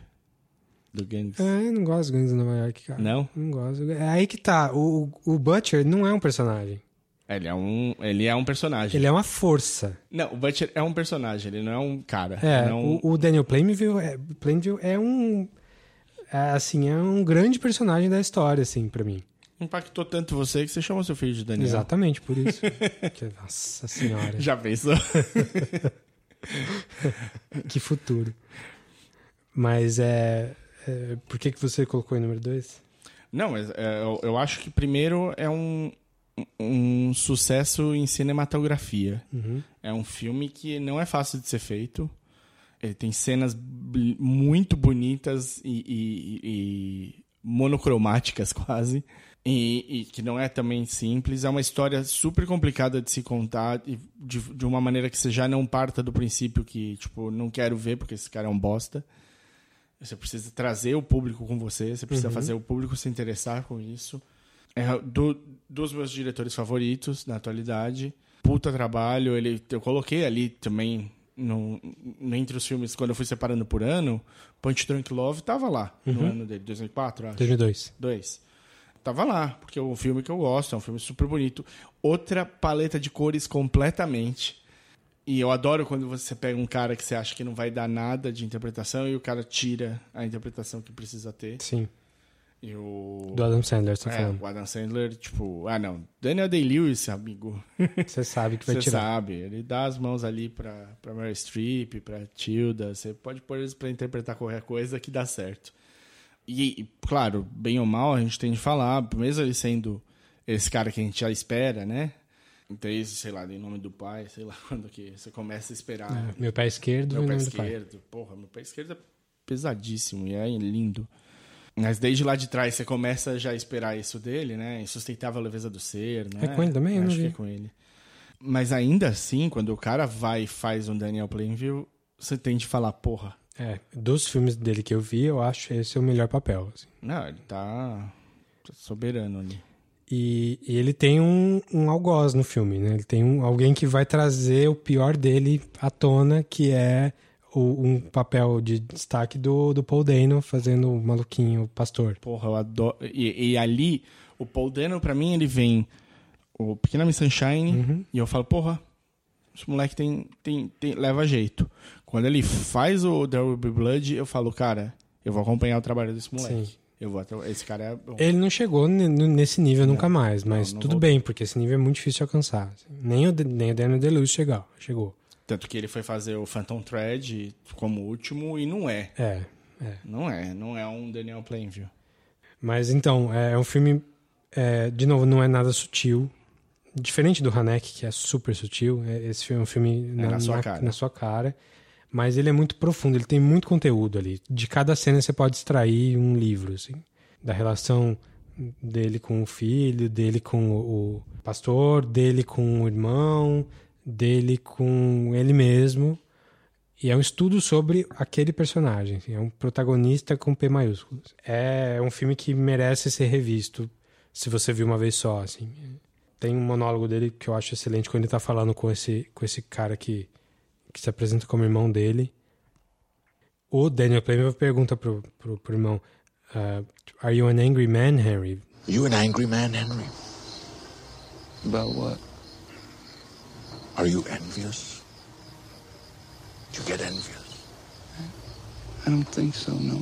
do Gangs. É, eu não gosto de Gangs Nova York, cara. Não? Não gosto. É aí que tá. O, o Butcher não é um personagem. Ele é um, ele é um personagem. Ele é uma força. Não, o Butcher é um personagem, ele não é um cara. É, não... o, o Daniel Plainville é, Plainville é um... é, assim, é um grande personagem da história, assim, pra mim. Impactou tanto você que você chamou seu filho de Daniel. Exatamente, por isso. Que- Nossa senhora. Já pensou? Que futuro. Mas é... é, por que, que você colocou em número 2? Não, mas é, eu, eu acho que primeiro é um, um sucesso em cinematografia. É um filme que não é fácil de ser feito. Ele tem cenas muito bonitas e, e- e monocromáticas quase. E, e que não é também simples. É uma história super complicada de se contar e de, de uma maneira que você já não parta do princípio que, tipo, não quero ver porque esse cara é um bosta. Você precisa trazer o público com você, você precisa Uhum. fazer o público se interessar com isso. É do, dos meus diretores favoritos na atualidade. Puta trabalho, ele, eu coloquei ali também no, no- entre os filmes, quando eu fui separando por ano, Punch Drunk Love tava lá, no Uhum. ano dele, 2004, acho. 2002. Dois. Tava lá, porque é um filme que eu gosto, é um filme super bonito. Outra paleta de cores completamente. E eu adoro quando você pega um cara que você acha que não vai dar nada de interpretação e o cara tira a interpretação que precisa ter. Sim. E o... Do Adam Sandler, você tá É, falando. o Adam Sandler, tipo... Ah, não. Daniel Day-Lewis, amigo. Você sabe que vai Você tirar. sabe. Ele dá as mãos ali pra, pra Meryl Streep, pra Tilda. Você pode pôr eles pra interpretar qualquer coisa que dá certo. E, claro, bem ou mal, a gente tem de falar, mesmo ele sendo esse cara que a gente já espera, né? Desde, sei lá, em nome do pai, sei lá quando que você começa a esperar. É, meu pé esquerdo Meu pé esquerdo. Porra, meu pé esquerdo é pesadíssimo e é lindo. Mas desde lá de trás você começa já a esperar isso dele, né? Insustentável leveza do ser, né? É com ele também? Eu Acho que é com ele. Mas ainda assim, quando o cara vai e faz um Daniel Plainview, você tem de falar, porra. É, dos filmes dele que eu vi, eu acho esse o melhor papel. assim. Não, ele tá soberano ali. E, e ele tem um, um algoz no filme, né? Ele tem um, alguém que vai trazer o pior dele à tona, que é o- um papel de destaque do, do Paul Dano fazendo o maluquinho, pastor. Porra, eu adoro. E, e ali, o Paul Dano, pra mim, ele vem o Pequena Miss Sunshine Uhum. e eu falo, porra, esse moleque tem, tem, tem, leva jeito. Quando ele faz o There Will Be Blood, eu falo, cara, eu vou acompanhar o trabalho desse moleque. Sim. Eu vou, atra- esse cara é bom. Ele não chegou nesse nível nunca mais, mas não tudo voltou. bem, porque esse nível é muito difícil de alcançar. Nem o, nem o Daniel DeLuise chegou. chegou. Tanto que ele foi fazer o Phantom Thread como último e não é. É, é. Não é, não é um Daniel Plainview. Mas então, é um filme, é, de novo, não é nada sutil. Diferente do Hanek, que é super sutil, é- esse filme é um filme na sua cara. na sua cara. Mas ele é muito profundo, ele tem muito conteúdo ali. De cada cena você pode extrair um livro, assim. Da relação dele com o filho, dele com o pastor, dele com o irmão, dele com ele mesmo. E é um estudo sobre aquele personagem. assim, É um protagonista com P maiúsculo. É um filme que merece ser revisto se você viu uma vez só. Assim. Tem um monólogo dele que eu acho excelente quando ele tá falando com esse, com esse cara que, que se apresenta como irmão dele. O Daniel Plainview pergunta pro, pro, pro irmão: uh, Are you an angry man, Henry? You an angry man, Henry? About what? Are you envious? Do you get envious? I don't think so, no.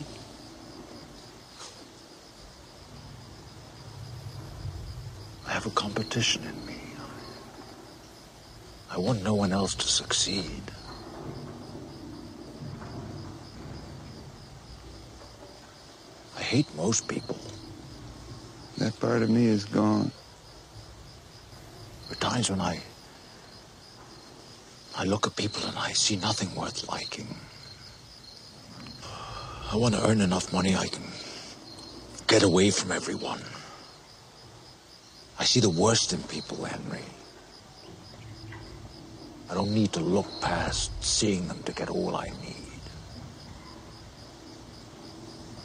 I have a competition in me. I want no one else to succeed. I hate most people. That part of me is gone. There are times when I I look at people and I see nothing worth liking. I want to earn enough money I can get away from everyone. I see the worst in people, Henry. I don't need to look past seeing them to get all I need.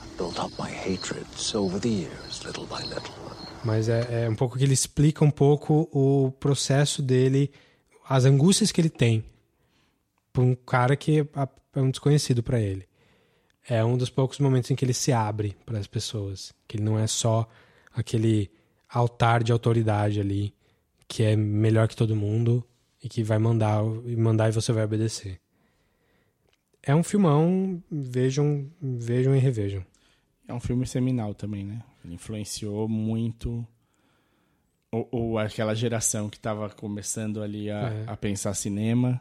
I've built up my hatreds over the years, little by little. Mas é, é um pouco que ele explica um pouco o processo dele, as angústias que ele tem por um cara que é é um desconhecido para ele. É um dos poucos momentos em que ele se abre para as pessoas, que ele não é só aquele altar de autoridade ali que é melhor que todo mundo e que vai mandar e mandar e você vai obedecer. É um filmão, vejam, vejam e revejam. É um filme seminal também, né? Ele influenciou muito ou, ou aquela geração que estava começando ali a, É. a pensar cinema.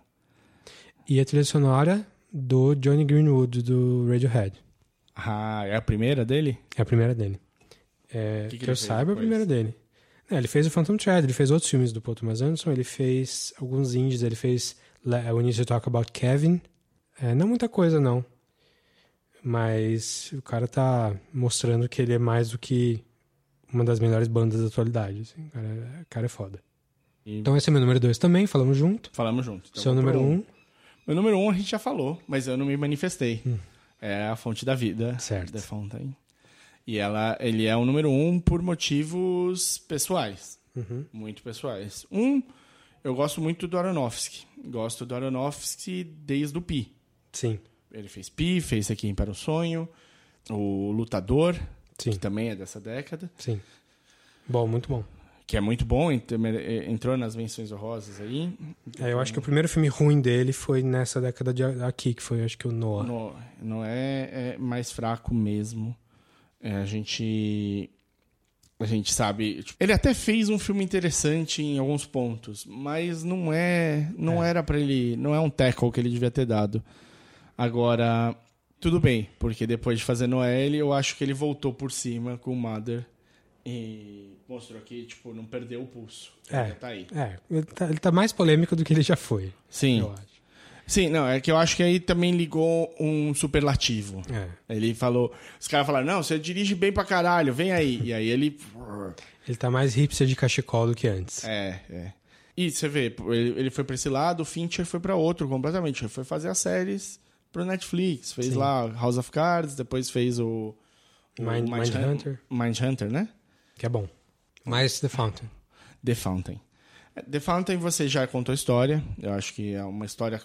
E a trilha sonora do Johnny Greenwood do Radiohead. Ah, é a primeira dele? É a primeira dele. É, Que que que eu saiba, é a primeira dele. É, ele fez o Phantom Thread, ele fez outros filmes do Paul Thomas Anderson, ele fez alguns indies, ele fez We Need to Talk About Kevin. É, não muita coisa, não. Mas o cara tá mostrando que ele é mais do que uma das melhores bandas da atualidade. assim. O cara, é- cara é foda. E Então esse é meu número dois também, falamos junto. falamos junto. Então Seu número pro um. Meu número um a gente já falou, mas eu não me manifestei. Hum. É a fonte da vida. Certo. The Fountain. E ela, ele é o número um por motivos pessoais. Uhum. Muito pessoais. Um, eu gosto muito do Aronofsky. Gosto do Aronofsky desde o Pi. Sim. Ele fez Pi, fez aqui para o Sonho, o Lutador, Sim. que também é dessa década, Sim. Bom, muito bom. que é muito bom, ent- entrou nas menções honrosas aí. É, eu acho que o primeiro filme ruim dele foi nessa década de aqui, que foi acho que o Noah. No- não é, é mais fraco mesmo. É, a gente a gente sabe, tipo, ele até fez um filme interessante em alguns pontos, mas não é, não era pra ele, não é um tackle que ele devia ter dado. Agora, tudo bem, porque depois de fazer Noelle, eu acho que ele voltou por cima com o Mother e mostrou que, tipo, não perdeu o pulso. É, tá aí. é ele, tá, ele tá mais polêmico do que ele já foi. Sim. Eu acho. Sim, não, é que eu acho que aí também ligou um superlativo. É. Ele falou, os caras falaram, não, você dirige bem pra caralho, vem aí. E aí ele. Ele tá mais hipster de cachecol do que antes. É, é. E você vê, ele, ele foi pra esse lado, o Fincher foi pra outro completamente. Ele foi fazer as séries pro Netflix. Fez Sim. lá House of Cards, depois fez o. o Mind- Mindhunter. Mindhunter, né? Que é bom. Mais The Fountain. The Fountain. The Fountain você já contou a história. Eu acho que é uma história.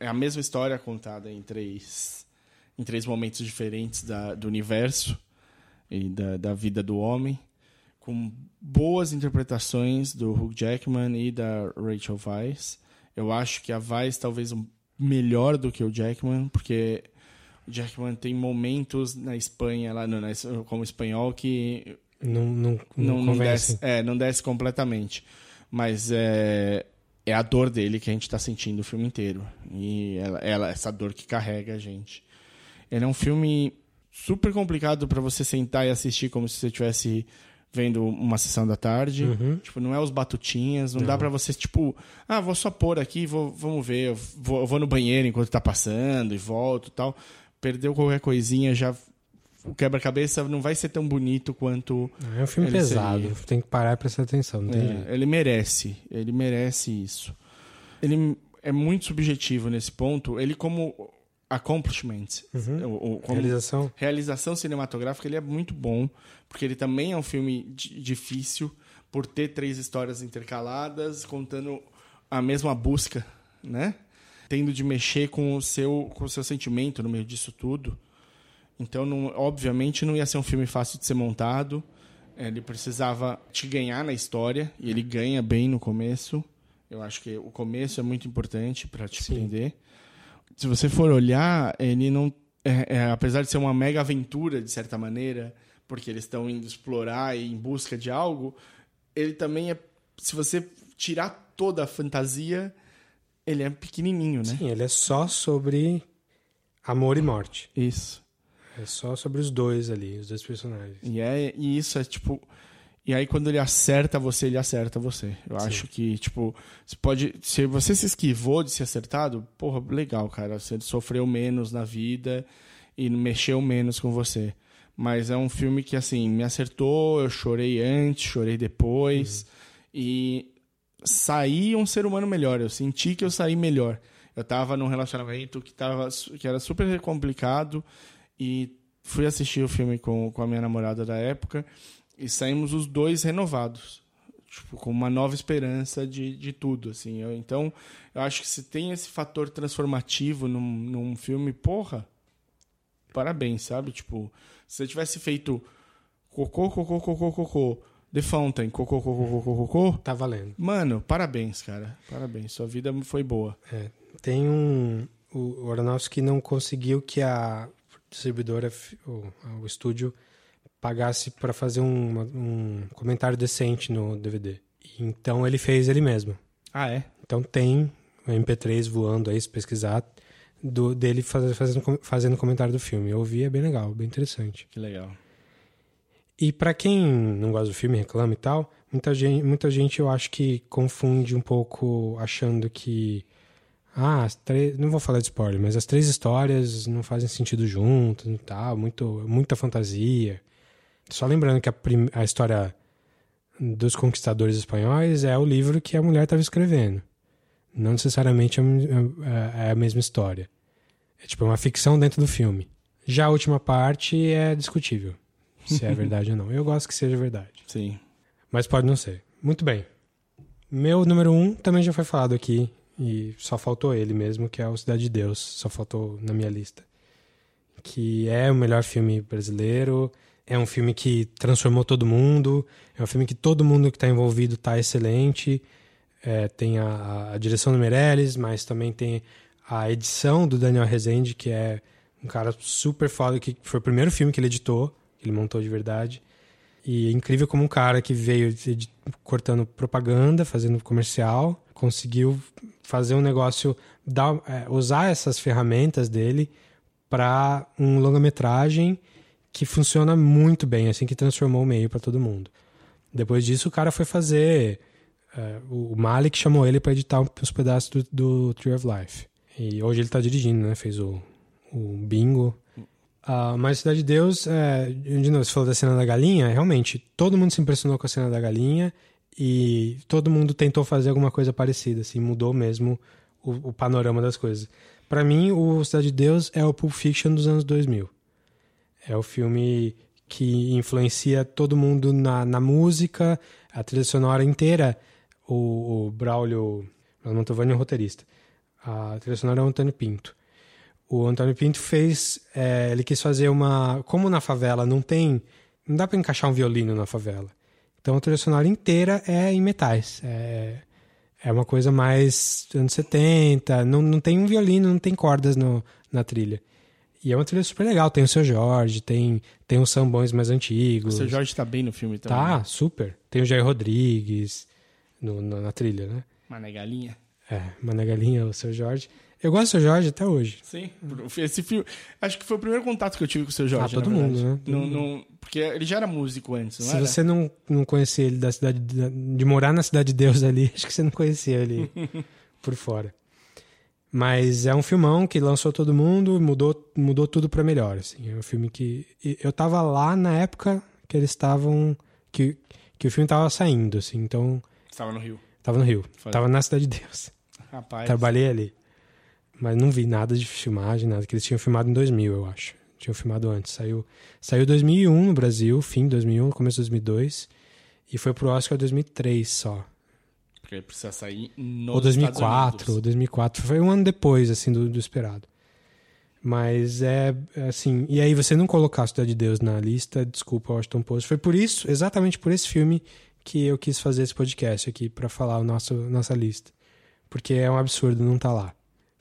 É a mesma história contada em três, em três momentos diferentes da, do universo e da, da vida do homem. Com boas interpretações do Hugh Jackman e da Rachel Weisz. Eu acho que a Weisz talvez um, melhor do que o Jackman, porque o Jackman tem momentos na Espanha, lá no, na, como espanhol, que Não, não, não, não, desce, é, não desce completamente. Mas é, é a dor dele que a gente está sentindo o filme inteiro. E ela, ela- essa dor que carrega a gente. Ele é um filme super complicado para você sentar e assistir como se você estivesse vendo uma sessão da tarde. Uhum. Tipo, não é os batutinhas, não, dá para você, tipo, ah, vou só pôr aqui, vou, vamos ver, eu vou, eu vou no banheiro enquanto tá passando e volto e tal. Perdeu qualquer coisinha, já o quebra-cabeça não vai ser tão bonito quanto É um filme pesado. seria. Tem que parar e prestar atenção. Não É, ele merece, ele merece isso. Ele é muito subjetivo nesse ponto. Ele como accomplishment, como Realização. realização cinematográfica, ele é muito bom, porque ele também é um filme di- difícil por ter três histórias intercaladas, contando a mesma busca, né? Tendo de mexer com o seu com o seu sentimento no meio disso tudo. Então, não- obviamente, não ia ser um filme fácil de ser montado. Ele precisava te ganhar na história, e ele ganha bem no começo. Eu acho que o começo é muito importante para te prender. Se você for olhar, ele não. é- é, apesar de ser uma mega aventura, de certa maneira, porque eles estão indo explorar e em busca de algo, ele também é. Se você tirar toda a fantasia, ele é pequenininho, né? Sim, ele é só sobre amor e morte. Isso. É só sobre os dois ali, os dois personagens. E, é, e isso é tipo. E aí, quando ele acerta você, ele acerta você. Eu acho que, tipo, você pode. Se você se esquivou de ser acertado, porra, legal, cara. Você sofreu menos na vida e mexeu menos com você. Mas é um filme que, assim, me acertou, eu chorei antes, chorei depois. E saí um ser humano melhor. Eu senti que eu saí melhor. Eu tava num relacionamento que, tava, que era super complicado e fui assistir o filme com, com a minha namorada da época e saímos os dois renovados. Tipo, com uma nova esperança de, de tudo, assim. Eu- então, eu acho que se tem esse fator transformativo num, num filme, porra, parabéns, sabe? Tipo, se você tivesse feito cocô, cocô, cocô, cocô, The Fountain, cocô, cocô, cocô, cocô, Tá valendo. mano, parabéns, cara. Parabéns, sua vida foi boa. É, tem um. O Aronofsky não conseguiu que a distribuidora, o, o estúdio, pagasse para fazer um, um comentário decente no DVD. Então ele fez ele mesmo. Ah, é? Então tem o MP3 voando aí, se pesquisar, do, dele faz, fazendo, fazendo comentário do filme. Eu ouvi, é bem legal, bem interessante. Que legal. E pra quem não gosta do filme, reclama e tal, muita gente, muita gente eu acho que confunde um pouco achando que ah, as três, não vou falar de spoiler, mas as três histórias não fazem sentido juntas e tal, muito muita fantasia. Só lembrando que a, prim- a história dos conquistadores espanhóis é o livro que a mulher estava escrevendo. Não necessariamente é, é- é a mesma história. É tipo uma ficção dentro do filme. Já a última parte é discutível se é verdade ou não. Eu gosto que seja verdade. Sim. Mas pode não ser. Muito bem. Meu número um também já foi falado aqui. E só faltou ele mesmo, que é o Cidade de Deus. Só faltou na minha lista. Que é o melhor filme brasileiro. É um filme que transformou todo mundo. É um filme que todo mundo que está envolvido está excelente. É, tem a, a direção do Meirelles, mas também tem a edição do Daniel Rezende, que é um cara super foda, que foi o primeiro filme que ele editou, que ele montou de verdade. E é incrível como um cara que veio cortando propaganda, fazendo comercial, conseguiu fazer um negócio, dar, é, usar essas ferramentas dele para um longa-metragem que funciona muito bem, assim, que transformou o meio para todo mundo. Depois disso, o cara foi fazer. é, o Malik chamou ele para editar uns pedaços do, do Tree of Life. E hoje ele tá dirigindo, né? Fez o, o Bingo. Ah, mas Cidade de Deus, é, de novo, você falou da cena da galinha, realmente, todo mundo se impressionou com a cena da galinha e todo mundo tentou fazer alguma coisa parecida, assim, mudou mesmo o, o panorama das coisas. Pra mim, o Cidade de Deus é o Pulp Fiction dos anos 2000. É o filme que influencia todo mundo na, na música, a trilha sonora inteira. O, o Braulio Mantovani é o roteirista. A trilha sonora é o Antônio Pinto. O Antônio Pinto fez. é, ele quis fazer uma. Como na favela não tem. Não dá pra encaixar um violino na favela. Então a trilha sonora inteira é em metais. É, é uma coisa mais anos 70. Não, não tem um violino, não tem cordas no, na trilha. E é uma trilha super legal. Tem o seu Jorge, tem, tem os sambões mais O antigos. seu Jorge tá bem no filme também. Tá, né? super. Tem o Jair Rodrigues no, na, na trilha, né? Mané Galinha. É, Mané Galinha, o seu Jorge. Eu gosto do seu Jorge até hoje. Sim. Esse filme. Acho que foi o primeiro contato que eu tive com o seu Jorge. Ah, todo mundo, né? Não, não- porque ele já era músico antes, não Se era? você não, não conhecia ele da cidade de, de morar na cidade de Deus ali, acho que você não conhecia ele por fora. Mas é um filmão que lançou todo mundo, mudou, mudou tudo pra melhor. Assim. É um filme que eu tava lá na época que eles estavam que, que o filme tava saindo, assim. Então Estava no Rio. tava no Rio, Foi. tava na cidade de Deus. Rapaz. Trabalhei ali. Mas não vi nada de filmagem, nada. Que eles tinham filmado em 2000, eu acho. Tinham filmado antes. Saiu saiu 2001 no Brasil, fim de 2001, começo de 2002. E foi pro Oscar 2003 só. Porque ele precisa sair nos ou 2004, Estados ou Unidos. 2004. Foi um ano depois, assim, do, do esperado. Mas é, é assim... E aí você não colocar a Cidade de Deus na lista, desculpa, Washington Post. Foi por isso, exatamente por esse filme, que eu quis fazer esse podcast aqui, pra falar o nosso, nossa lista. Porque é um absurdo não tá lá.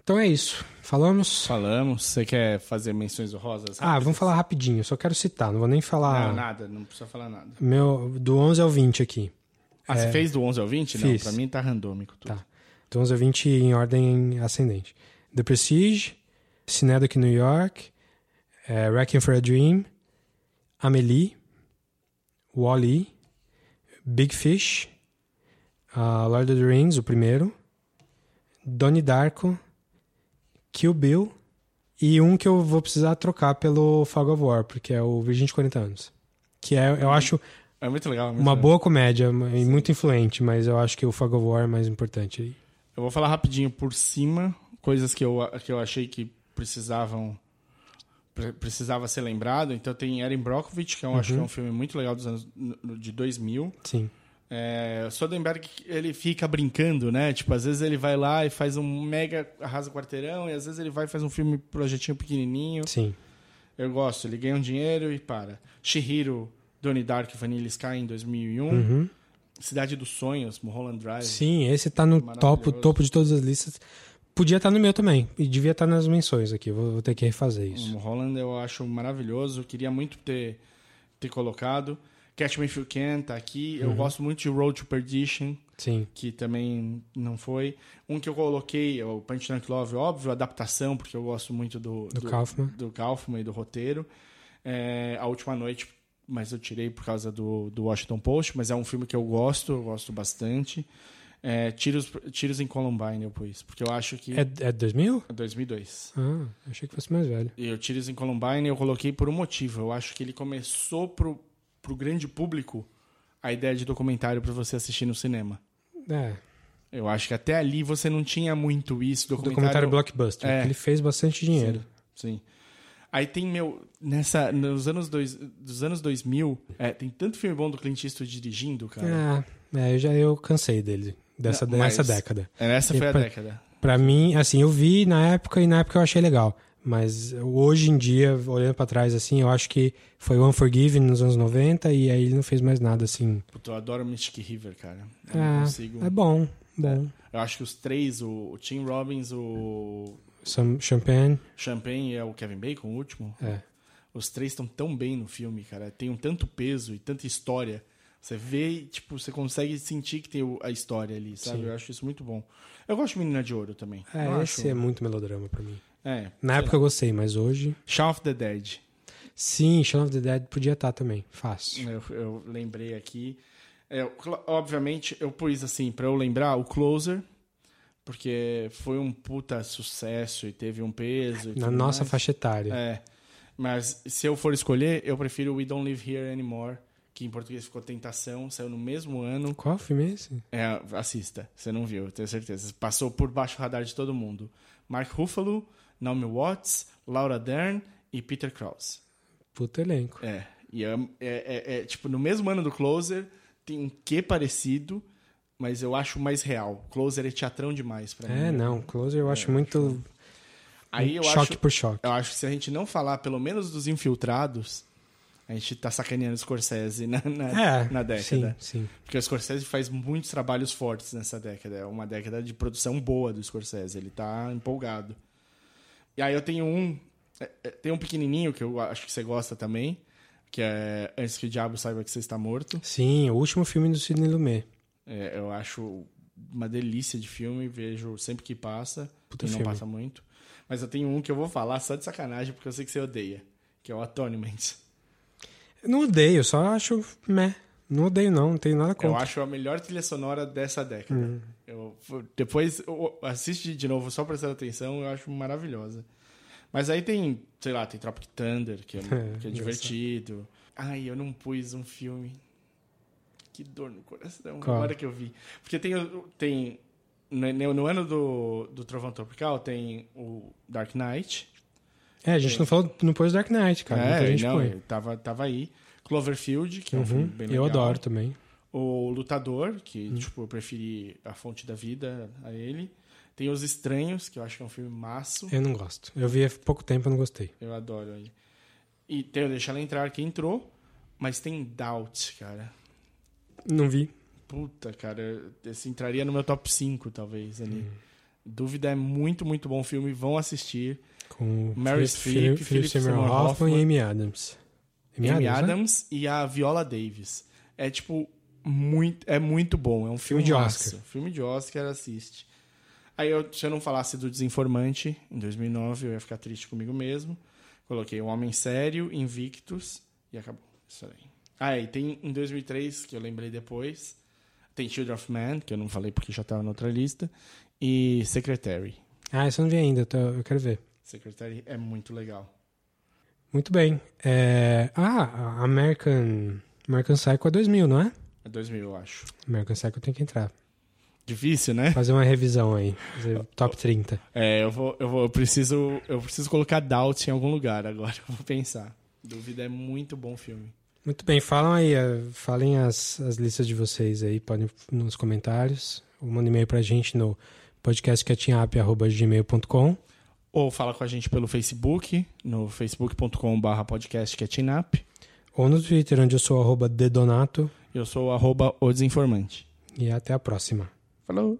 Então é isso. Falamos? Falamos. Você quer fazer menções honrosas? Ah, vamos falar rapidinho. Só quero citar, não vou nem falar... Não, nada. Não precisa falar nada. Meu, do 11 ao 20 aqui. Ah, você fez do 11 ao 20? Fiz. Não, pra mim tá randômico tudo. Tá. Do 11 ao 20 em ordem ascendente. The Prestige, Synecdoche, New York, é, Wrecking for a Dream, Amelie, Wall-E, Big Fish, uh, Lord of the Rings, o primeiro, Donnie Darko, Kill Bill e um que eu vou precisar trocar pelo Fog of War, porque é o Virgem de 40 anos. Que é, eu acho É muito legal. muito uma legal. boa comédia e muito influente, mas eu acho que o Fog of War é mais importante aí. Eu vou falar rapidinho por cima, coisas que eu, que eu achei que precisavam pre- precisava ser lembrado. Então tem Erin Brockovich, que eu acho que é um filme muito legal dos anos no- de 2000. Sim. É, Soderbergh, ele fica brincando, né? Tipo, às vezes ele vai lá e faz um mega arrasa quarteirão, e às vezes ele vai e faz um filme projetinho pequenininho. Sim. Eu gosto, ele ganha um dinheiro e para. Shihiro, Donnie Dark, Vanilla Sky em 2001. Uhum. Cidade dos Sonhos, Mulholland Drive. Sim, esse tá no topo, topo de todas as listas. Podia estar no meu também. E devia estar nas menções aqui. Vou, vou ter que refazer isso. Mulholland eu acho maravilhoso. Queria muito ter, ter colocado. Catch Me If You Can tá aqui. Uhum. Eu gosto muito de Road to Perdition, Sim. que também não foi. Um que eu coloquei, é o Punch Drunk Love, óbvio, adaptação, porque eu gosto muito do, Do Kaufman. do Kaufman e do roteiro. É, a Última Noite, mas eu tirei por causa do, do Washington Post, mas é um filme que eu gosto, eu gosto bastante. É, Tiros, Tiros em Columbine eu pus, porque eu acho que... É, é 2000? É 2002. Ah, achei que fosse mais velho. E o Tiros em Columbine eu coloquei por um motivo. Eu acho que ele começou pro, pro grande público a ideia de documentário para você assistir no cinema. É, Eu acho que até ali você não tinha muito isso. o documentário blockbuster. É. Ele fez bastante dinheiro. Sim. sim. Aí tem, meu, nessa, nos anos, dois, dos anos 2000, é, tem tanto filme bom do Clint Eastwood dirigindo, cara. Ah, é, eu já eu cansei dele, dessa, Não, mas- dessa década. É, essa E foi a pra- década. Pra mim, assim, eu vi na época e na época eu achei legal. Mas hoje em dia, olhando pra trás, assim, eu acho que foi o Unforgiven nos anos 90 e aí ele não fez mais nada, assim. Puta, eu adoro Mystic River, cara. Eu É, consigo. é bom, bom. Eu acho que os três, o, o Tim Robbins, o Some Champagne, Champagne e é o Kevin Bacon, o último. é. Os três estão tão bem no filme, cara. Tem um tanto peso e tanta história. Você vê tipo, você consegue sentir que tem a história ali, sabe? Sim. Eu acho isso muito bom. Eu gosto de Menina de Ouro também. É, eu esse acho... é muito melodrama pra mim. É. Na época eu gostei, mas hoje... Shaun of the Dead. Sim, Shaun of the Dead podia estar também, fácil. Eu, eu lembrei aqui. É, obviamente, eu pus assim, pra eu lembrar, o Closer. Porque foi um puta sucesso e teve um peso. Na nossa mais. faixa etária. É. Mas se eu for escolher, eu prefiro We Don't Live Here Anymore, que em português ficou Tentação, saiu no mesmo ano. Qual filme é esse? É, assista, você não viu, eu tenho certeza. Passou por baixo do radar de todo mundo. Mark Ruffalo, Naomi Watts, Laura Dern e Peter Krause. Puto elenco. É, e é, é- é- é, tipo, no mesmo ano do Closer, tem um quê parecido, mas eu acho mais real. Closer é teatrão demais pra mim. É, não, Closer eu acho muito Aí eu choque acho, por choque. eu acho que se a gente não falar pelo menos dos infiltrados, a gente tá sacaneando o Scorsese na, na, É, na década. sim, sim. Porque o Scorsese faz muitos trabalhos fortes nessa década. É uma década de produção boa do Scorsese. Ele tá empolgado. E aí eu tenho um. é, é, Tem um pequenininho que eu acho que você gosta também. Que é Antes que o Diabo Saiba Que Você Está Morto. Sim, o último filme do Sidney Lumet. É, eu acho uma delícia de filme. Vejo sempre que passa. Puta e não filme. passa muito. Mas eu tenho um que eu vou falar só de sacanagem porque eu sei que você odeia. Que é o Atonement. Eu não odeio, só acho meh. Não odeio não, não tenho nada Eu contra. acho a melhor trilha sonora dessa década. Hum. Eu, depois eu- assiste de novo só prestando atenção, eu acho maravilhosa. Mas aí tem, sei lá, tem Tropic Thunder, que é, que é divertido. Ai, eu não pus um filme. Que dor no coração, Qual? agora que eu vi. Porque tem, tem no, no ano do, do Trovão Tropical tem o Dark Knight. É, a gente não falou, não pôs Dark Knight, cara. É, gente não, põe. tava, tava aí. Cloverfield, que é um filme Uhum, bem eu legal. adoro também. O Lutador, que Hum. tipo, eu preferi A Fonte da Vida a ele. Tem Os Estranhos, que eu acho que é um filme maço. Eu não gosto. Eu vi há pouco tempo e não gostei. Eu adoro ele. E tem o Deixa Ela Entrar, que entrou. Mas tem Doubt, cara. Não vi. Puta, cara. Esse entraria no meu top 5, talvez, ali. Hum. Dúvida é muito, muito bom filme. Vão assistir. Com Philip- Streep, Philip Seymour Hoffman e Amy Adams. Amy né? Adams e a Viola Davis. É tipo muito, é muito bom, é um filme, Filme de. Oscar. Filme de Oscar, assiste. Aí eu, se eu não falasse do Desinformante em 2009, eu ia ficar triste comigo mesmo. Coloquei O Homem Sério, Invictus e acabou. Isso aí. Ah, e tem em 2003 que eu lembrei depois. Tem Children of Man, que eu não falei porque já estava na outra lista, e Secretary. Ah, isso eu não vi ainda, eu tô- eu quero ver. Secretary é muito legal. Muito bem. É... Ah, American... American Psycho é 2000, não é? É 2000, eu acho. American Psycho tem que entrar. Difícil, né? Fazer uma revisão aí. Fazer top 30. É, eu vou, eu vou, eu preciso, eu preciso colocar Doubt em algum lugar agora. Eu vou pensar. Dúvida é muito bom filme. Muito bem, falam aí, eh, falem as, as listas de vocês aí, podem nos comentários, ou manda e-mail pra gente no podcastcatchingup.gmail.com Ou fala com a gente pelo Facebook, no facebook.com.br podcastcatchingup. ou no Twitter, onde eu sou arroba dedonato, Eu sou arroba o desinformante. e até a próxima. Falou!